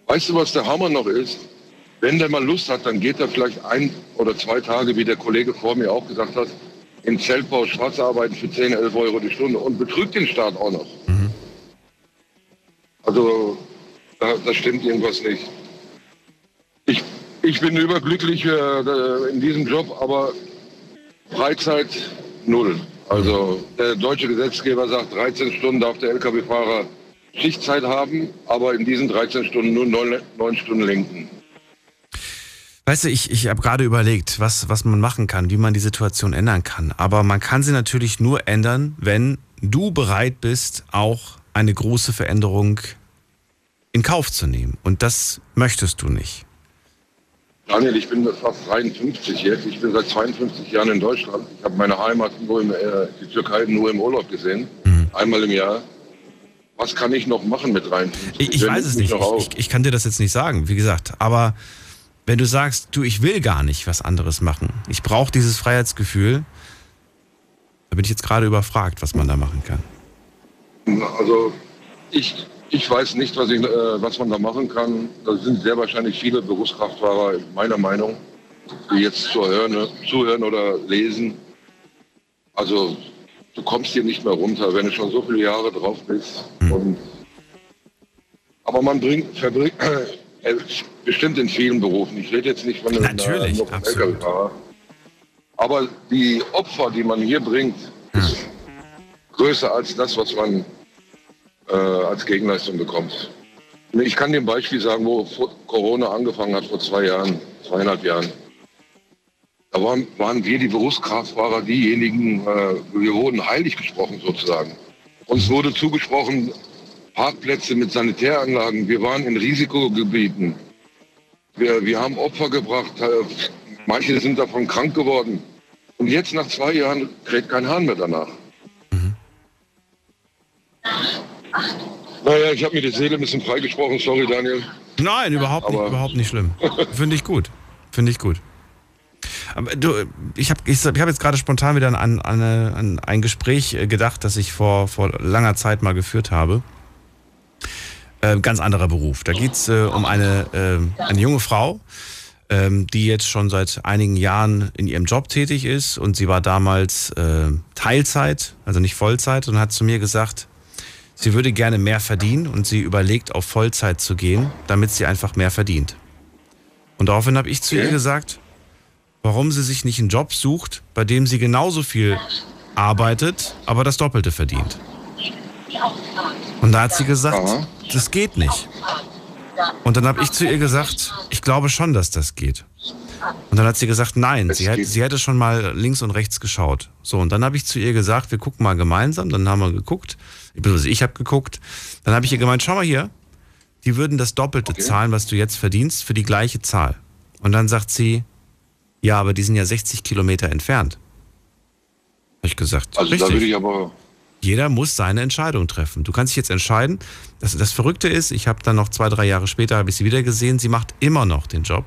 weißt du, was der Hammer noch ist? Wenn der mal Lust hat, dann geht er vielleicht ein oder zwei Tage, wie der Kollege vor mir auch gesagt hat, in Zeltbau schwarz arbeiten für 10, 11 Euro die Stunde und betrügt den Staat auch noch. Also, da, da stimmt irgendwas nicht. Ich, ich bin überglücklich äh, in diesem Job, aber Freizeit null. Also der deutsche Gesetzgeber sagt, 13 Stunden darf der Lkw-Fahrer Schichtzeit haben, aber in diesen 13 Stunden nur 9, 9 Stunden lenken. Weißt du, ich, ich habe gerade überlegt, was, was man machen kann, wie man die Situation ändern kann. Aber man kann sie natürlich nur ändern, wenn du bereit bist, auch eine große Veränderung in Kauf zu nehmen. Und das möchtest du nicht. Daniel, ich bin fast 53 jetzt. Ich bin seit 52 Jahren in Deutschland. Ich habe meine Heimat nur im, äh, die Türkei nur im Urlaub gesehen. Einmal im Jahr. Was kann ich noch machen mit 53? Ich, ich weiß es nicht. Ich, ich, ich kann dir das jetzt nicht sagen, wie gesagt. Aber wenn du sagst, du, ich will gar nicht was anderes machen, ich brauche dieses Freiheitsgefühl, da bin ich jetzt gerade überfragt, was man da machen kann. Also ich, ich weiß nicht, was, ich, äh, was man da machen kann. Da sind sehr wahrscheinlich viele Berufskraftfahrer, meiner Meinung, die jetzt zuhören, zuhören oder lesen. Also du kommst hier nicht mehr runter, wenn du schon so viele Jahre drauf bist. Und, aber man bringt, verbringt, äh, bestimmt in vielen Berufen. Ich rede jetzt nicht von einem. LKW-Fahrer. Aber die Opfer, die man hier bringt, ist größer als das, was man äh, als Gegenleistung bekommt. Ich kann ein Beispiel sagen, wo Corona angefangen hat, vor zwei Jahren, zweieinhalb Jahren. Da waren, waren wir, die Berufskraftfahrer, diejenigen, äh, wir wurden heilig gesprochen sozusagen. Uns wurde zugesprochen, Parkplätze mit Sanitäranlagen. Wir waren in Risikogebieten. Wir, wir haben Opfer gebracht. Äh, manche sind davon krank geworden. Und jetzt nach zwei Jahren kräht kein Hahn mehr danach. Naja, ich habe mir die Seele ein bisschen freigesprochen. Sorry, Daniel. Nein, überhaupt nicht, überhaupt nicht schlimm. Finde ich gut. Finde ich gut. Aber du, ich habe ich hab jetzt gerade spontan wieder an, an, an ein Gespräch äh, gedacht, das ich vor, vor langer Zeit mal geführt habe. Äh, ganz anderer Beruf. Da geht es äh, um eine, äh, eine junge Frau, ähm, die jetzt schon seit einigen Jahren in ihrem Job tätig ist und sie war damals äh, Teilzeit, also nicht Vollzeit und hat zu mir gesagt, sie würde gerne mehr verdienen und sie überlegt, auf Vollzeit zu gehen, damit sie einfach mehr verdient. Und daraufhin habe ich zu ihr gesagt, warum sie sich nicht einen Job sucht, bei dem sie genauso viel arbeitet, aber das Doppelte verdient. Und da hat sie gesagt, Aha. das geht nicht. Und dann habe ich zu ihr gesagt, ich glaube schon, dass das geht. Und dann hat sie gesagt, nein, sie, hätte, geht. sie hätte schon mal links und rechts geschaut. So, und dann habe ich zu ihr gesagt, wir gucken mal gemeinsam. Dann haben wir geguckt, ich habe geguckt. Dann habe ich ihr gemeint, schau mal hier, die würden das Doppelte Okay. zahlen, was du jetzt verdienst, für die gleiche Zahl. Und dann sagt sie, ja, aber die sind ja 60 Kilometer entfernt. Habe ich gesagt, Also richtig. da würde ich aber. Jeder muss seine Entscheidung treffen. Du kannst dich jetzt entscheiden. Das, das Verrückte ist, ich habe dann noch zwei, drei Jahre später habe ich sie wieder gesehen. Sie macht immer noch den Job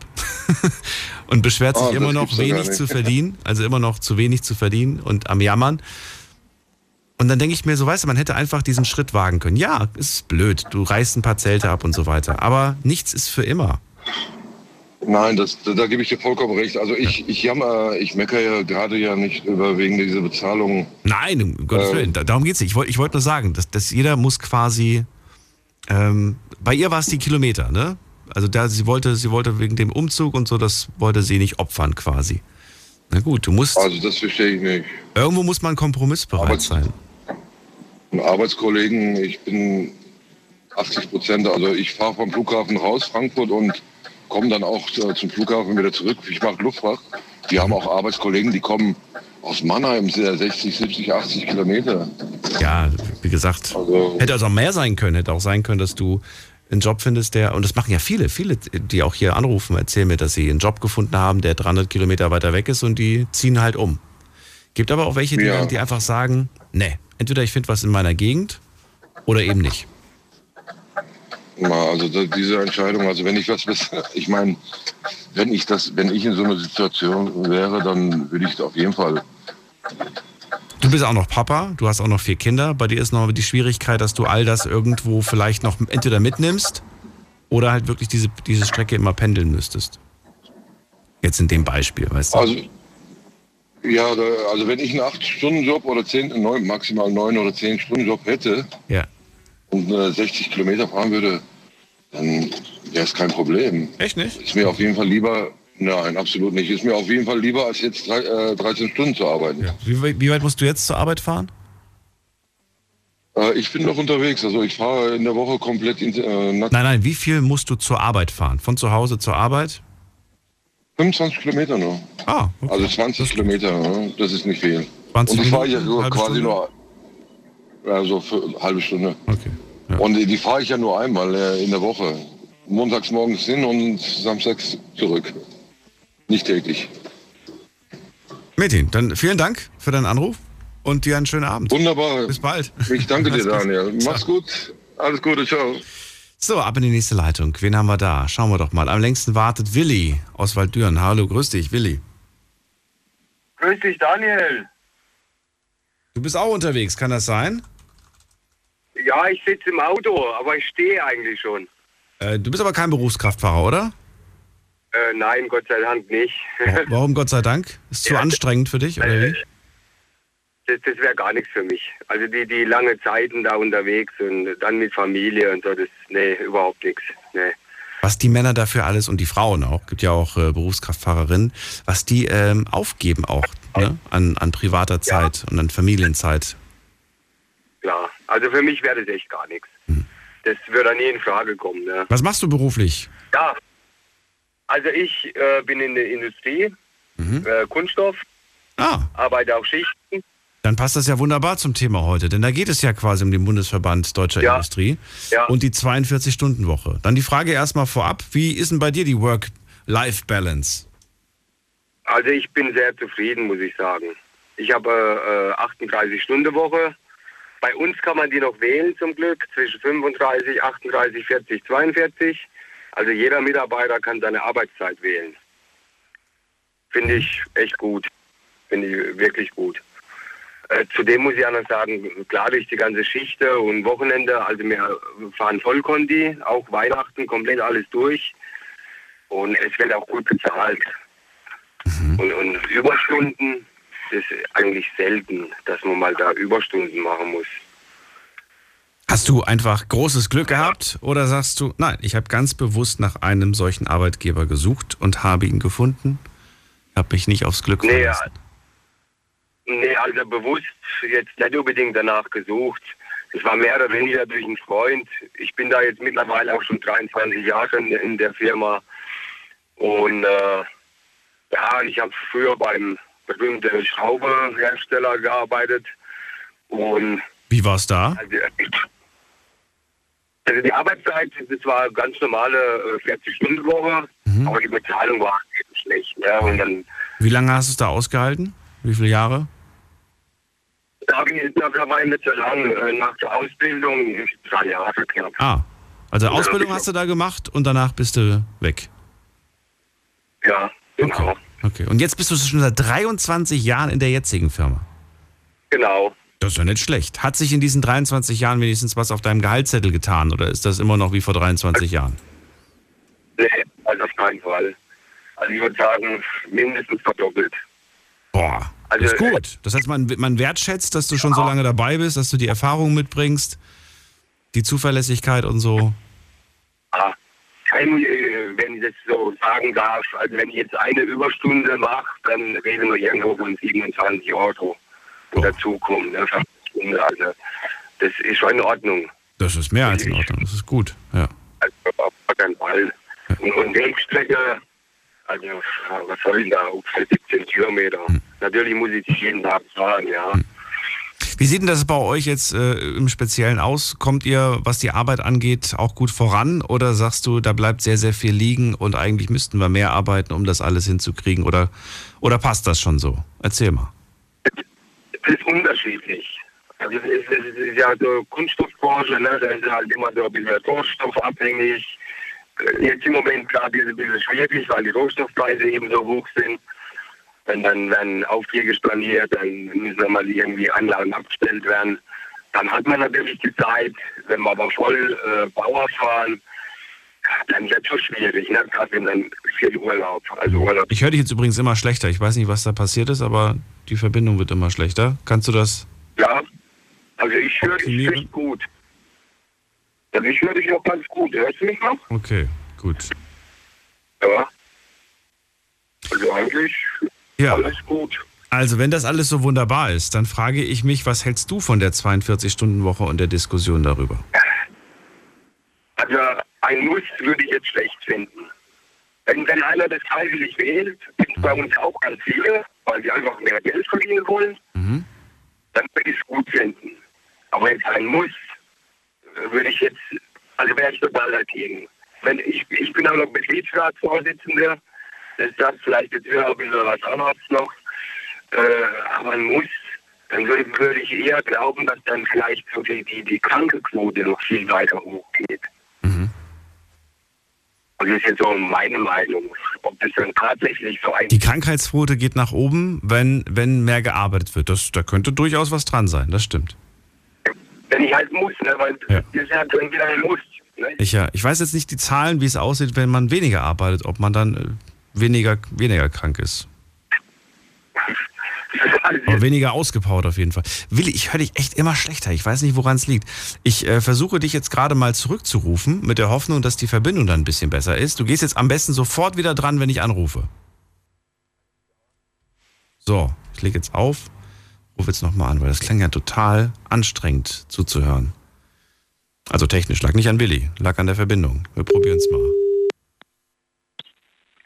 und beschwert sich Oh, immer noch wenig zu verdienen, also immer noch zu wenig zu verdienen und am Jammern. Und dann denke ich mir so, weißt du, man hätte einfach diesen Schritt wagen können. Ja, ist blöd, du reißt ein paar Zelte ab und so weiter. Aber nichts ist für immer. Nein, das, da, gebe ich dir vollkommen recht. Also ich, ich jammer, ich meckere ja gerade ja nicht über wegen dieser Bezahlung. Nein, um Gottes Ähm. Willen, da- darum geht's nicht. Ich wollte ich wollt nur sagen, dass, dass jeder muss quasi ähm, bei ihr war es die Kilometer, ne? Also da sie wollte, sie wollte wegen dem Umzug und so, das wollte sie nicht opfern quasi. Na gut, du musst. Also das verstehe ich nicht. Irgendwo muss man kompromissbereit Aber- sein. Arbeitskollegen, ich bin 80 Prozent, also ich fahre vom Flughafen raus, Frankfurt, und komme dann auch äh, zum Flughafen wieder zurück. Ich mache Luftfracht. Die haben auch Arbeitskollegen, die kommen aus Mannheim, sehr 60, 70, 80 Kilometer. Ja, wie gesagt, Also- hätte also auch mehr sein können. Hätte auch sein können, dass du einen Job findest, der, und das machen ja viele, viele, die auch hier anrufen, erzählen mir, dass sie einen Job gefunden haben, der 300 Kilometer weiter weg ist und die ziehen halt um. Gibt aber auch welche, die, Ja. die einfach sagen, nee, entweder ich finde was in meiner Gegend oder eben nicht. Also diese Entscheidung, also wenn ich was, ich meine, wenn ich das, wenn ich in so einer Situation wäre, dann würde ich auf jeden Fall Du bist auch noch Papa, du hast auch noch vier Kinder. Bei dir ist noch die Schwierigkeit, dass du all das irgendwo vielleicht noch entweder mitnimmst oder halt wirklich diese, diese Strecke immer pendeln müsstest. Jetzt in dem Beispiel, weißt du? Also, ja, da, also wenn ich einen 8-Stunden-Job oder 10, neun, maximal 9 oder 10-Stunden-Job hätte ja. und äh, 60 Kilometer fahren würde, dann wäre es kein Problem. Echt nicht? Ist mir auf jeden Fall lieber, nein, absolut nicht. Ist mir auf jeden Fall lieber, als jetzt drei, äh, 13 Stunden zu arbeiten. Wie, wei- wie weit musst du jetzt zur Arbeit fahren? Äh, ich bin noch unterwegs, also ich fahre in der Woche komplett in, äh, Nein, nein, wie viel musst du zur Arbeit fahren? Von zu Hause zur Arbeit? 25 Kilometer nur. Ah, okay. Also 20 Kilometer, ja, das ist nicht viel. 20 und ich fahre ja nur quasi Stunde? nur also für eine halbe Stunde. Okay. Ja. Und die, die fahre ich ja nur einmal äh, in der Woche. Montags morgens hin und samstags zurück. Nicht täglich. Metin, dann vielen Dank für deinen Anruf und dir einen schönen Abend. Wunderbar. Bis bald. Ich danke dir. Daniel. Mach's gut. Alles Gute, ciao. So, ab in die nächste Leitung. Wen haben wir da? Schauen wir doch mal. Am längsten wartet Willi aus Waldüren. Hallo, grüß dich, Willi. Grüß dich, Daniel. Du bist auch unterwegs, kann das sein? Ja, ich sitze im Auto, aber ich stehe eigentlich schon. Äh, du bist aber kein Berufskraftfahrer, oder? Äh, nein, Gott sei Dank nicht. Warum, Gott sei Dank? Ist zu Ja. anstrengend für dich, oder wie? Das, das wäre gar nichts für mich. Also die, die lange Zeiten da unterwegs und dann mit Familie und so, das, nee, überhaupt nichts. Nee. Was die Männer dafür alles und die Frauen auch, gibt ja auch äh, Berufskraftfahrerinnen, was die ähm, aufgeben auch ne? an, an privater Zeit und an Familienzeit. Ja, also für mich wäre das echt gar nichts. Hm. Das würde nie in Frage kommen. Ne? Was machst du beruflich? Ja, also ich äh, bin in der Industrie, Mhm. äh, Kunststoff, Ah, arbeite auf Schichten. Dann passt das ja wunderbar zum Thema heute, denn da geht es ja quasi um den Bundesverband Deutscher Ja. Industrie Ja. und die 42-Stunden-Woche. Dann die Frage erstmal vorab, wie ist denn bei dir die Work-Life-Balance? Also ich bin sehr zufrieden, muss ich sagen. Ich habe äh, 38-Stunden-Woche. Bei uns kann man die noch wählen zum Glück, zwischen 35, 38, 40, 42. Also jeder Mitarbeiter kann seine Arbeitszeit wählen. Finde ich echt gut. Finde ich wirklich gut. Äh, zudem muss ich auch noch sagen, klar durch die ganze Schichte und Wochenende, also wir fahren Vollkonti, auch Weihnachten komplett alles durch. Und es wird auch gut bezahlt. Und, und Überstunden, das ist eigentlich selten, dass man mal da Überstunden machen muss. Hast du einfach großes Glück gehabt oder sagst du, nein, ich habe ganz bewusst nach einem solchen Arbeitgeber gesucht und habe ihn gefunden, habe mich nicht aufs Glück verlassen? Nee, also bewusst jetzt nicht unbedingt danach gesucht. Es war mehr oder weniger durch einen Freund. Ich bin da jetzt mittlerweile auch schon 23 Jahre in, der Firma. Und äh, ja, ich habe früher beim berühmten Schrauberhersteller gearbeitet. Und Wie war es da? also, also die Arbeitszeit, das war eine ganz normale äh, 40-Stunden-Woche, aber die Bezahlung war eben schlecht. Ja, und dann Wie lange hast du es da ausgehalten? Wie viele Jahre? Da habe ich mittlerweile nicht so lange äh, nach der Ausbildung, drei Jahre knapp. Ah, also Ausbildung hast du da gemacht und danach bist du weg. Ja, genau. Okay, und jetzt bist du schon seit 23 Jahren in der jetzigen Firma. Genau. Das ist ja nicht schlecht. Hat sich in diesen 23 Jahren wenigstens was auf deinem Gehaltszettel getan oder ist das immer noch wie vor 23 Jahren? Nee, also auf keinen Fall. Also ich würde sagen, mindestens verdoppelt. Boah, Also, das ist gut. Das heißt, man, man wertschätzt, dass du schon so lange dabei bist, dass du die Erfahrung mitbringst, die Zuverlässigkeit und so. ein, äh, wenn ich das so sagen darf, also wenn ich jetzt eine Überstunde mache, dann reden wir irgendwo von 27 Euro Oh. dazukommen. Ne. Also das ist schon in Ordnung. Das ist mehr als in Ordnung. Das ist gut. Ja. Also auf keinen Fall. Und, und Wegstrecke, also was soll ich da, ungefähr 17 Kilometer. Hm. Natürlich muss ich jeden Tag fahren, ja. Wie sieht denn das bei euch jetzt äh, im Speziellen aus? Kommt ihr, was die Arbeit angeht, auch gut voran? Oder sagst du, da bleibt sehr, sehr viel liegen und eigentlich müssten wir mehr arbeiten, um das alles hinzukriegen? Oder, oder passt das schon so? Erzähl mal. Es ist unterschiedlich. Also es ist, es ist ja so Kunststoffbranche, ne? da ist halt immer so ein bisschen rohstoffabhängig. Äh, Jetzt im Moment gerade ist es ein bisschen schwierig, weil die Rohstoffpreise eben so hoch sind. Wenn dann werden Aufträge storniert, dann müssen mal irgendwie Anlagen abgestellt werden. Dann hat man natürlich die Zeit, wenn wir aber voll äh, Bauer fahren, dann wird es schon schwierig, ne? gerade wenn dann viel Urlaub. Also Urlaub Ich höre dich jetzt übrigens immer schlechter. Ich weiß nicht, was da passiert ist, aber die Verbindung wird immer schlechter. Kannst du das? Ja, also ich höre dich recht gut. Also ich höre dich noch ganz gut. Hörst du mich noch? Okay, gut. Ja. Also eigentlich Ja. alles gut. Also, wenn das alles so wunderbar ist, dann frage ich mich, was hältst du von der 42-Stunden-Woche und der Diskussion darüber? Also ein Muss würde ich jetzt schlecht finden. Wenn, wenn einer das freiwillig wählt, gibt es bei uns auch ganz viele, weil die einfach mehr Geld verdienen wollen, Mhm. dann würde ich es gut finden. Aber wenn es ein Muss, würde ich jetzt, also wäre ich total dagegen. Wenn ich, ich bin auch noch Betriebsratsvorsitzender, das ist das vielleicht jetzt wieder ein bisschen was anderes noch, äh, aber ein Muss, dann würde, würde ich eher glauben, dass dann vielleicht so die, die, die Krankenquote noch viel weiter hochgeht. Mhm. Also das ist jetzt so meine Meinung. Ob das dann tatsächlich so ein Die Krankheitsquote geht nach oben, wenn, wenn mehr gearbeitet wird. Das, da könnte durchaus was dran sein, das stimmt. wenn ich halt muss, ne, weil Ja. das ist ja dann wieder ein Muss. Ne? Ich, ja, ich weiß jetzt nicht die Zahlen, wie es aussieht, wenn man weniger arbeitet, ob man dann äh, weniger, weniger krank ist. Also, Aber weniger ausgepowert auf jeden Fall. Willi, ich höre dich echt immer schlechter. Ich weiß nicht, woran es liegt. Ich äh, versuche dich jetzt gerade mal zurückzurufen, mit der Hoffnung, dass die Verbindung dann ein bisschen besser ist. Du gehst jetzt am besten sofort wieder dran, wenn ich anrufe. So, ich lege jetzt auf, rufe jetzt nochmal an, weil das klang ja total anstrengend zuzuhören. Also technisch, lag nicht an Willi, lag an der Verbindung. Wir probieren es mal.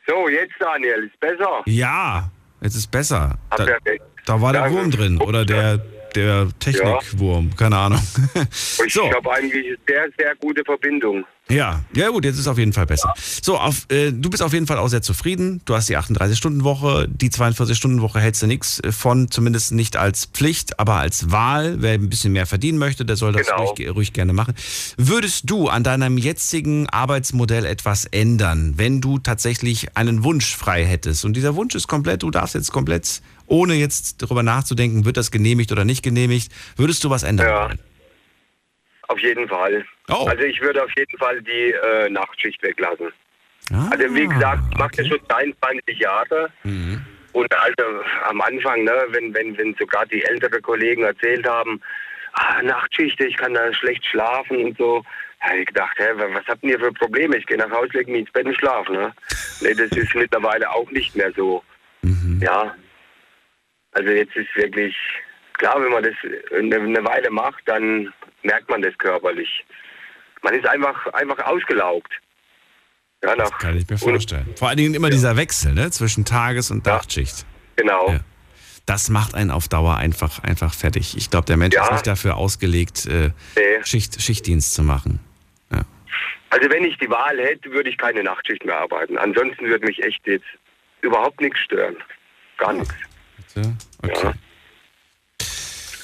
so, jetzt Daniel, ist besser. Ja, jetzt ist besser. Ah, Da, da war der Wurm drin oder der, der Technikwurm, keine Ahnung. Ich so, habe eigentlich eine sehr, sehr gute Verbindung. Ja, ja gut, jetzt ist auf jeden Fall besser. So, auf, äh, du bist auf jeden Fall auch sehr zufrieden. Du hast die 38-Stunden-Woche, die 42-Stunden-Woche hältst du nichts von, zumindest nicht als Pflicht, aber als Wahl. Wer ein bisschen mehr verdienen möchte, der soll das Genau. ruhig, ruhig gerne machen. Würdest du an deinem jetzigen Arbeitsmodell etwas ändern, wenn du tatsächlich einen Wunsch frei hättest? Und dieser Wunsch ist komplett, du darfst jetzt komplett, ohne jetzt darüber nachzudenken, wird das genehmigt oder nicht genehmigt, würdest du was ändern Ja. Auf jeden Fall. Oh. Also ich würde auf jeden Fall die äh, Nachtschicht weglassen. Ah, Also wie gesagt, ich mache das okay. schon 23 Jahre. Mhm. Und also am Anfang, ne, wenn, wenn, wenn sogar die älteren Kollegen erzählt haben, ah, Nachtschicht, ich kann da schlecht schlafen und so, habe ich gedacht, hä, wa- was habt ihr für Probleme? Ich gehe nach Hause, lege mich ins Bett und schlafe. Ne? Nee, das ist mittlerweile auch nicht mehr so. Mhm. Ja. Also jetzt ist wirklich, klar, wenn man das eine Weile macht, dann merkt man das körperlich. Man ist einfach, einfach ausgelaugt. Ja, nach, Kann ich mir vorstellen. Vor allen Dingen immer dieser Wechsel ne? zwischen Tages- und Ja. Nachtschicht. Genau. Ja. Das macht einen auf Dauer einfach, einfach fertig. Ich glaube, der Mensch Ja. ist nicht dafür ausgelegt, äh, Nee. Schicht, Schichtdienst zu machen. Ja. Also wenn ich die Wahl hätte, würde ich keine Nachtschicht mehr arbeiten. Ansonsten würde mich echt jetzt überhaupt nichts stören. Gar nichts. Okay.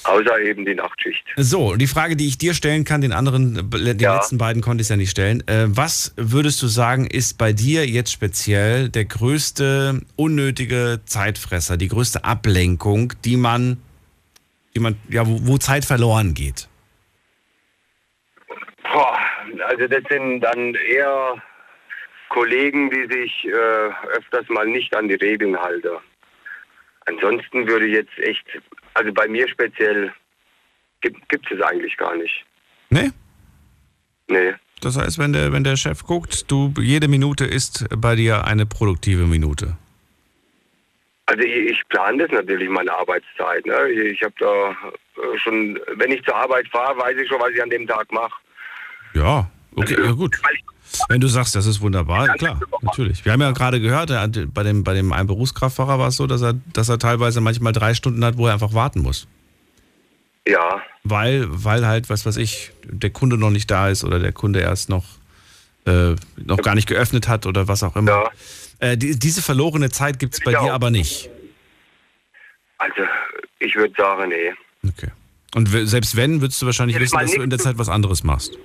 Außer eben die Nachtschicht. So, die Frage, die ich dir stellen kann, den anderen, den Ja. letzten beiden konnte ich ja nicht stellen. Äh, was würdest du sagen, ist bei dir jetzt speziell der größte unnötige Zeitfresser, die größte Ablenkung, die man, die man, ja, wo, wo Zeit verloren geht? Boah, also das sind dann eher Kollegen, die sich äh, öfters mal nicht an die Regeln halten. Ansonsten würde ich jetzt echt, also bei mir speziell gibt es eigentlich gar nicht. Ne? Nee. Das heißt, wenn der, wenn der Chef guckt, du jede Minute ist bei dir eine produktive Minute. Also ich, ich plane das natürlich meine Arbeitszeit. Ne? Ich habe da äh, schon, wenn ich zur Arbeit fahre, weiß ich schon, was ich an dem Tag mache. Ja, okay, ja gut. Wenn du sagst, das ist wunderbar, klar, natürlich. Wir haben ja gerade gehört, bei dem, bei dem einen Berufskraftfahrer war es so, dass er, dass er teilweise manchmal drei Stunden hat, wo er einfach warten muss. Ja, Weil, weil halt, was weiß ich, der Kunde noch nicht da ist oder der Kunde erst noch, äh, noch gar nicht geöffnet hat oder was auch immer. ja. Äh, die, diese verlorene Zeit gibt es bei Ja. dir aber nicht. Also ich würde sagen, nee. Okay. Und selbst wenn, würdest du wahrscheinlich Jetzt wissen, dass du in der Zeit was anderes machst.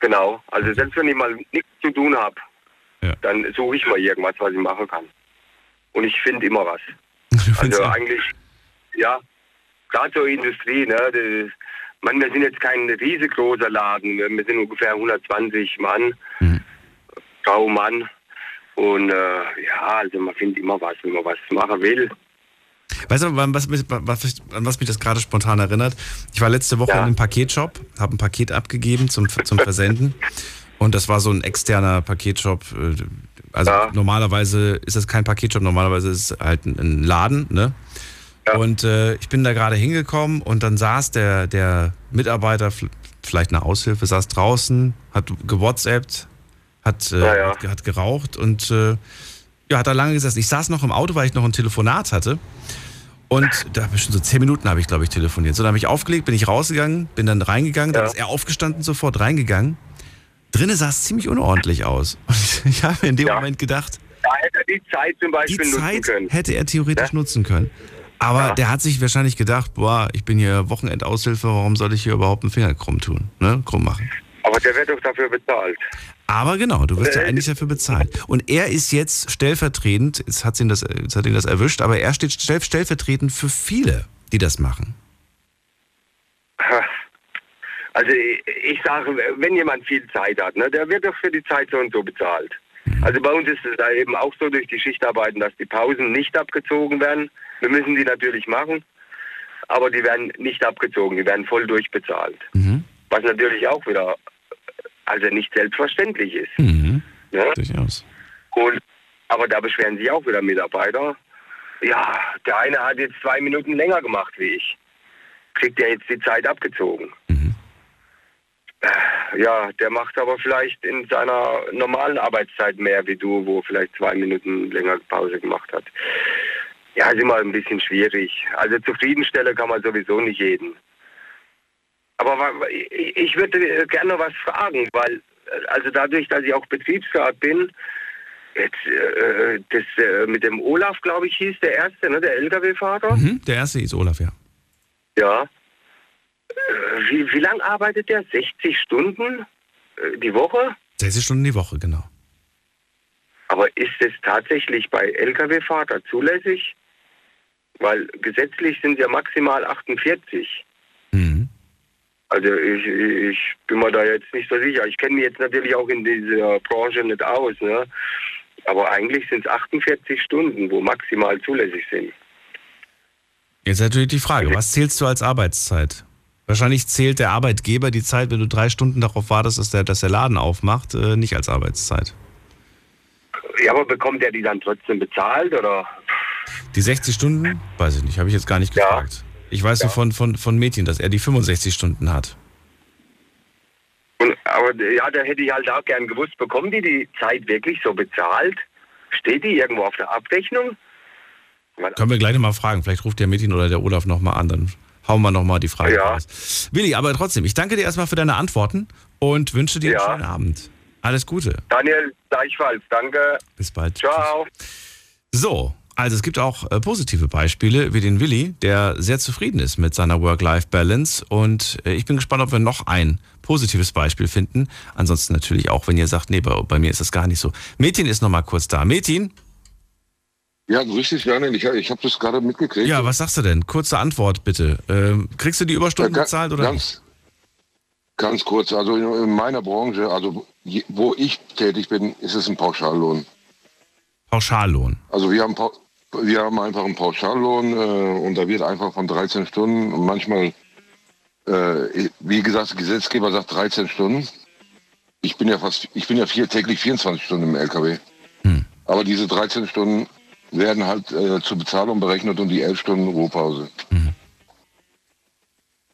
Genau. Also selbst wenn ich mal nichts zu tun habe, Ja. dann suche ich mal irgendwas, was ich machen kann. Und ich finde immer was. Also ja- eigentlich, ja, gerade so Industrie, ne? Das, man, wir sind jetzt kein riesengroßer Laden, wir, wir sind ungefähr 120 Mann, Mhm. Frau, Mann. Und äh, ja, also man findet immer was, wenn man was machen will. Weißt du, was, was, an was mich das gerade spontan erinnert? Ich war letzte Woche Ja. in einem Paketshop, habe ein Paket abgegeben zum, zum Versenden. Und das war so ein externer Paketshop. äh, Also Ja. normalerweise ist das kein Paketshop, normalerweise ist es halt ein, Laden, ne? Ja. Und äh, ich bin da gerade hingekommen und dann saß der, der Mitarbeiter, vielleicht eine Aushilfe, saß draußen, hat gewhatsappt, hat, äh, hat, hat geraucht und äh, ja, hat da lange gesessen. Ich saß noch im Auto, weil ich noch ein Telefonat hatte. Und da habe ich schon so zehn Minuten habe ich, glaube ich, telefoniert. So, dann habe ich aufgelegt, bin ich rausgegangen, bin dann reingegangen, dann Ja. ist er aufgestanden, sofort reingegangen. Drinnen sah es ziemlich unordentlich aus. Und ich habe mir in dem Ja. Moment gedacht, Da hätte er die Zeit zum die Beispiel nutzen Zeit können. hätte er theoretisch nutzen können. Aber Ja. der hat sich wahrscheinlich gedacht, boah, ich bin hier Wochenendaushilfe, warum soll ich hier überhaupt einen Finger krumm tun? Ne? Krumm machen. Aber der wird doch dafür bezahlt. Aber genau, du wirst ja Äh, eigentlich dafür bezahlt. Und er ist jetzt stellvertretend, jetzt hat ihn das, jetzt hat ihn das erwischt, aber er steht stell, stellvertretend für viele, die das machen. Also ich, ich sage, wenn jemand viel Zeit hat, ne, der wird doch für die Zeit so und so bezahlt. Also bei uns ist es da eben auch so durch die Schichtarbeiten, dass die Pausen nicht abgezogen werden. Wir müssen die natürlich machen, aber die werden nicht abgezogen, die werden voll durchbezahlt. Mhm. Was natürlich auch wieder also nicht selbstverständlich ist. Mhm. Ne? Durchaus. Und, aber da beschweren sich auch wieder Mitarbeiter. Ja, der eine hat jetzt zwei Minuten länger gemacht wie ich. Kriegt er jetzt die Zeit abgezogen. Mhm. Ja, der macht aber vielleicht in seiner normalen Arbeitszeit mehr wie du, wo vielleicht zwei Minuten länger Pause gemacht hat. Ja, ist immer ein bisschen schwierig. Also zufriedenstellen kann man sowieso nicht jeden. Aber ich würde äh, gerne was fragen, weil äh, also dadurch, dass ich auch Betriebsrat bin, jetzt äh, das äh, mit dem Olaf, glaube ich, hieß der erste, ne, der LKW-Fahrer. Mhm. Der erste ist Olaf, ja. Ja. Äh, Wie, wie lange arbeitet der? 60 Stunden äh, die Woche? 60 Stunden die Woche, genau. Aber ist es tatsächlich bei Lkw-Fahrer zulässig? Weil gesetzlich sind ja maximal 48. Also ich, ich bin mir da jetzt nicht so sicher. Ich kenne mich jetzt natürlich auch in dieser Branche nicht aus. Ne? Aber eigentlich sind es 48 Stunden, wo maximal zulässig sind. Jetzt natürlich die Frage, was zählst du als Arbeitszeit? Wahrscheinlich zählt der Arbeitgeber die Zeit, wenn du drei Stunden darauf wartest, dass der, dass der Laden aufmacht, äh, nicht als Arbeitszeit. Ja, aber bekommt er die dann trotzdem bezahlt oder? Die 60 Stunden? Weiß ich nicht, habe ich jetzt gar nicht Ja. Ich weiß nur von, von, von Mädchen, dass er die 65 Stunden hat. Und, aber ja, da hätte ich halt auch gern gewusst, bekommen die die Zeit wirklich so bezahlt? Steht die irgendwo auf der Abrechnung? Weil, Können wir gleich nochmal fragen. Vielleicht ruft der Mädchen oder der Olaf nochmal an, dann hauen wir nochmal die Frage Ja. raus. Willi, aber trotzdem, ich danke dir erstmal für deine Antworten und wünsche dir Ja. einen schönen Abend. Alles Gute. Daniel, gleichfalls. Danke. Bis bald. Ciao. So, also es gibt auch äh, positive Beispiele, wie den Willi, der sehr zufrieden ist mit seiner Work-Life-Balance. Und äh, ich bin gespannt, ob wir noch ein positives Beispiel finden. Ansonsten natürlich auch, wenn ihr sagt, nee, bei, bei mir ist das gar nicht so. Metin ist noch mal kurz da. Metin? Ja, grüß dich, Daniel. Ich, ich habe das gerade mitgekriegt. Ja, was sagst du denn? Kurze Antwort bitte. Ähm, kriegst du die Überstunden Ja, bezahlt oder nicht? ganz, ganz kurz. Also in, in meiner Branche, also wo ich tätig bin, ist es ein Pauschallohn. Pauschallohn. Also wir haben, wir haben einfach einen Pauschallohn äh, und da wird einfach von 13 Stunden und manchmal, äh, wie gesagt, der Gesetzgeber sagt 13 Stunden. ich bin ja fast, ich bin ja vier, täglich 24 Stunden im LKW. Hm. Aber diese 13 Stunden werden halt äh, zur Bezahlung berechnet und die 11 Stunden Ruhepause. Mhm.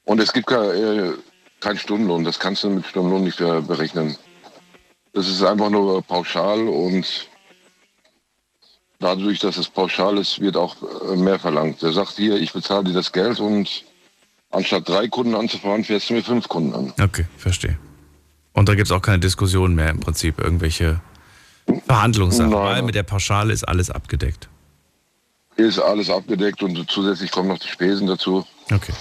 Und es gibt kein, äh, kein Stundenlohn, das kannst du mit Stundenlohn nicht äh, berechnen. Das ist einfach nur pauschal und dadurch, dass es pauschal ist, wird auch äh, mehr verlangt. Der sagt hier, ich bezahle dir das Geld und anstatt drei Kunden anzufahren, fährst du mir fünf Kunden an. Okay, verstehe. Und da gibt es auch keine Diskussion mehr im Prinzip, irgendwelche Verhandlungssachen, Nein. weil mit der Pauschale ist alles abgedeckt. Ist alles abgedeckt und zusätzlich kommen noch die Spesen dazu. Okay.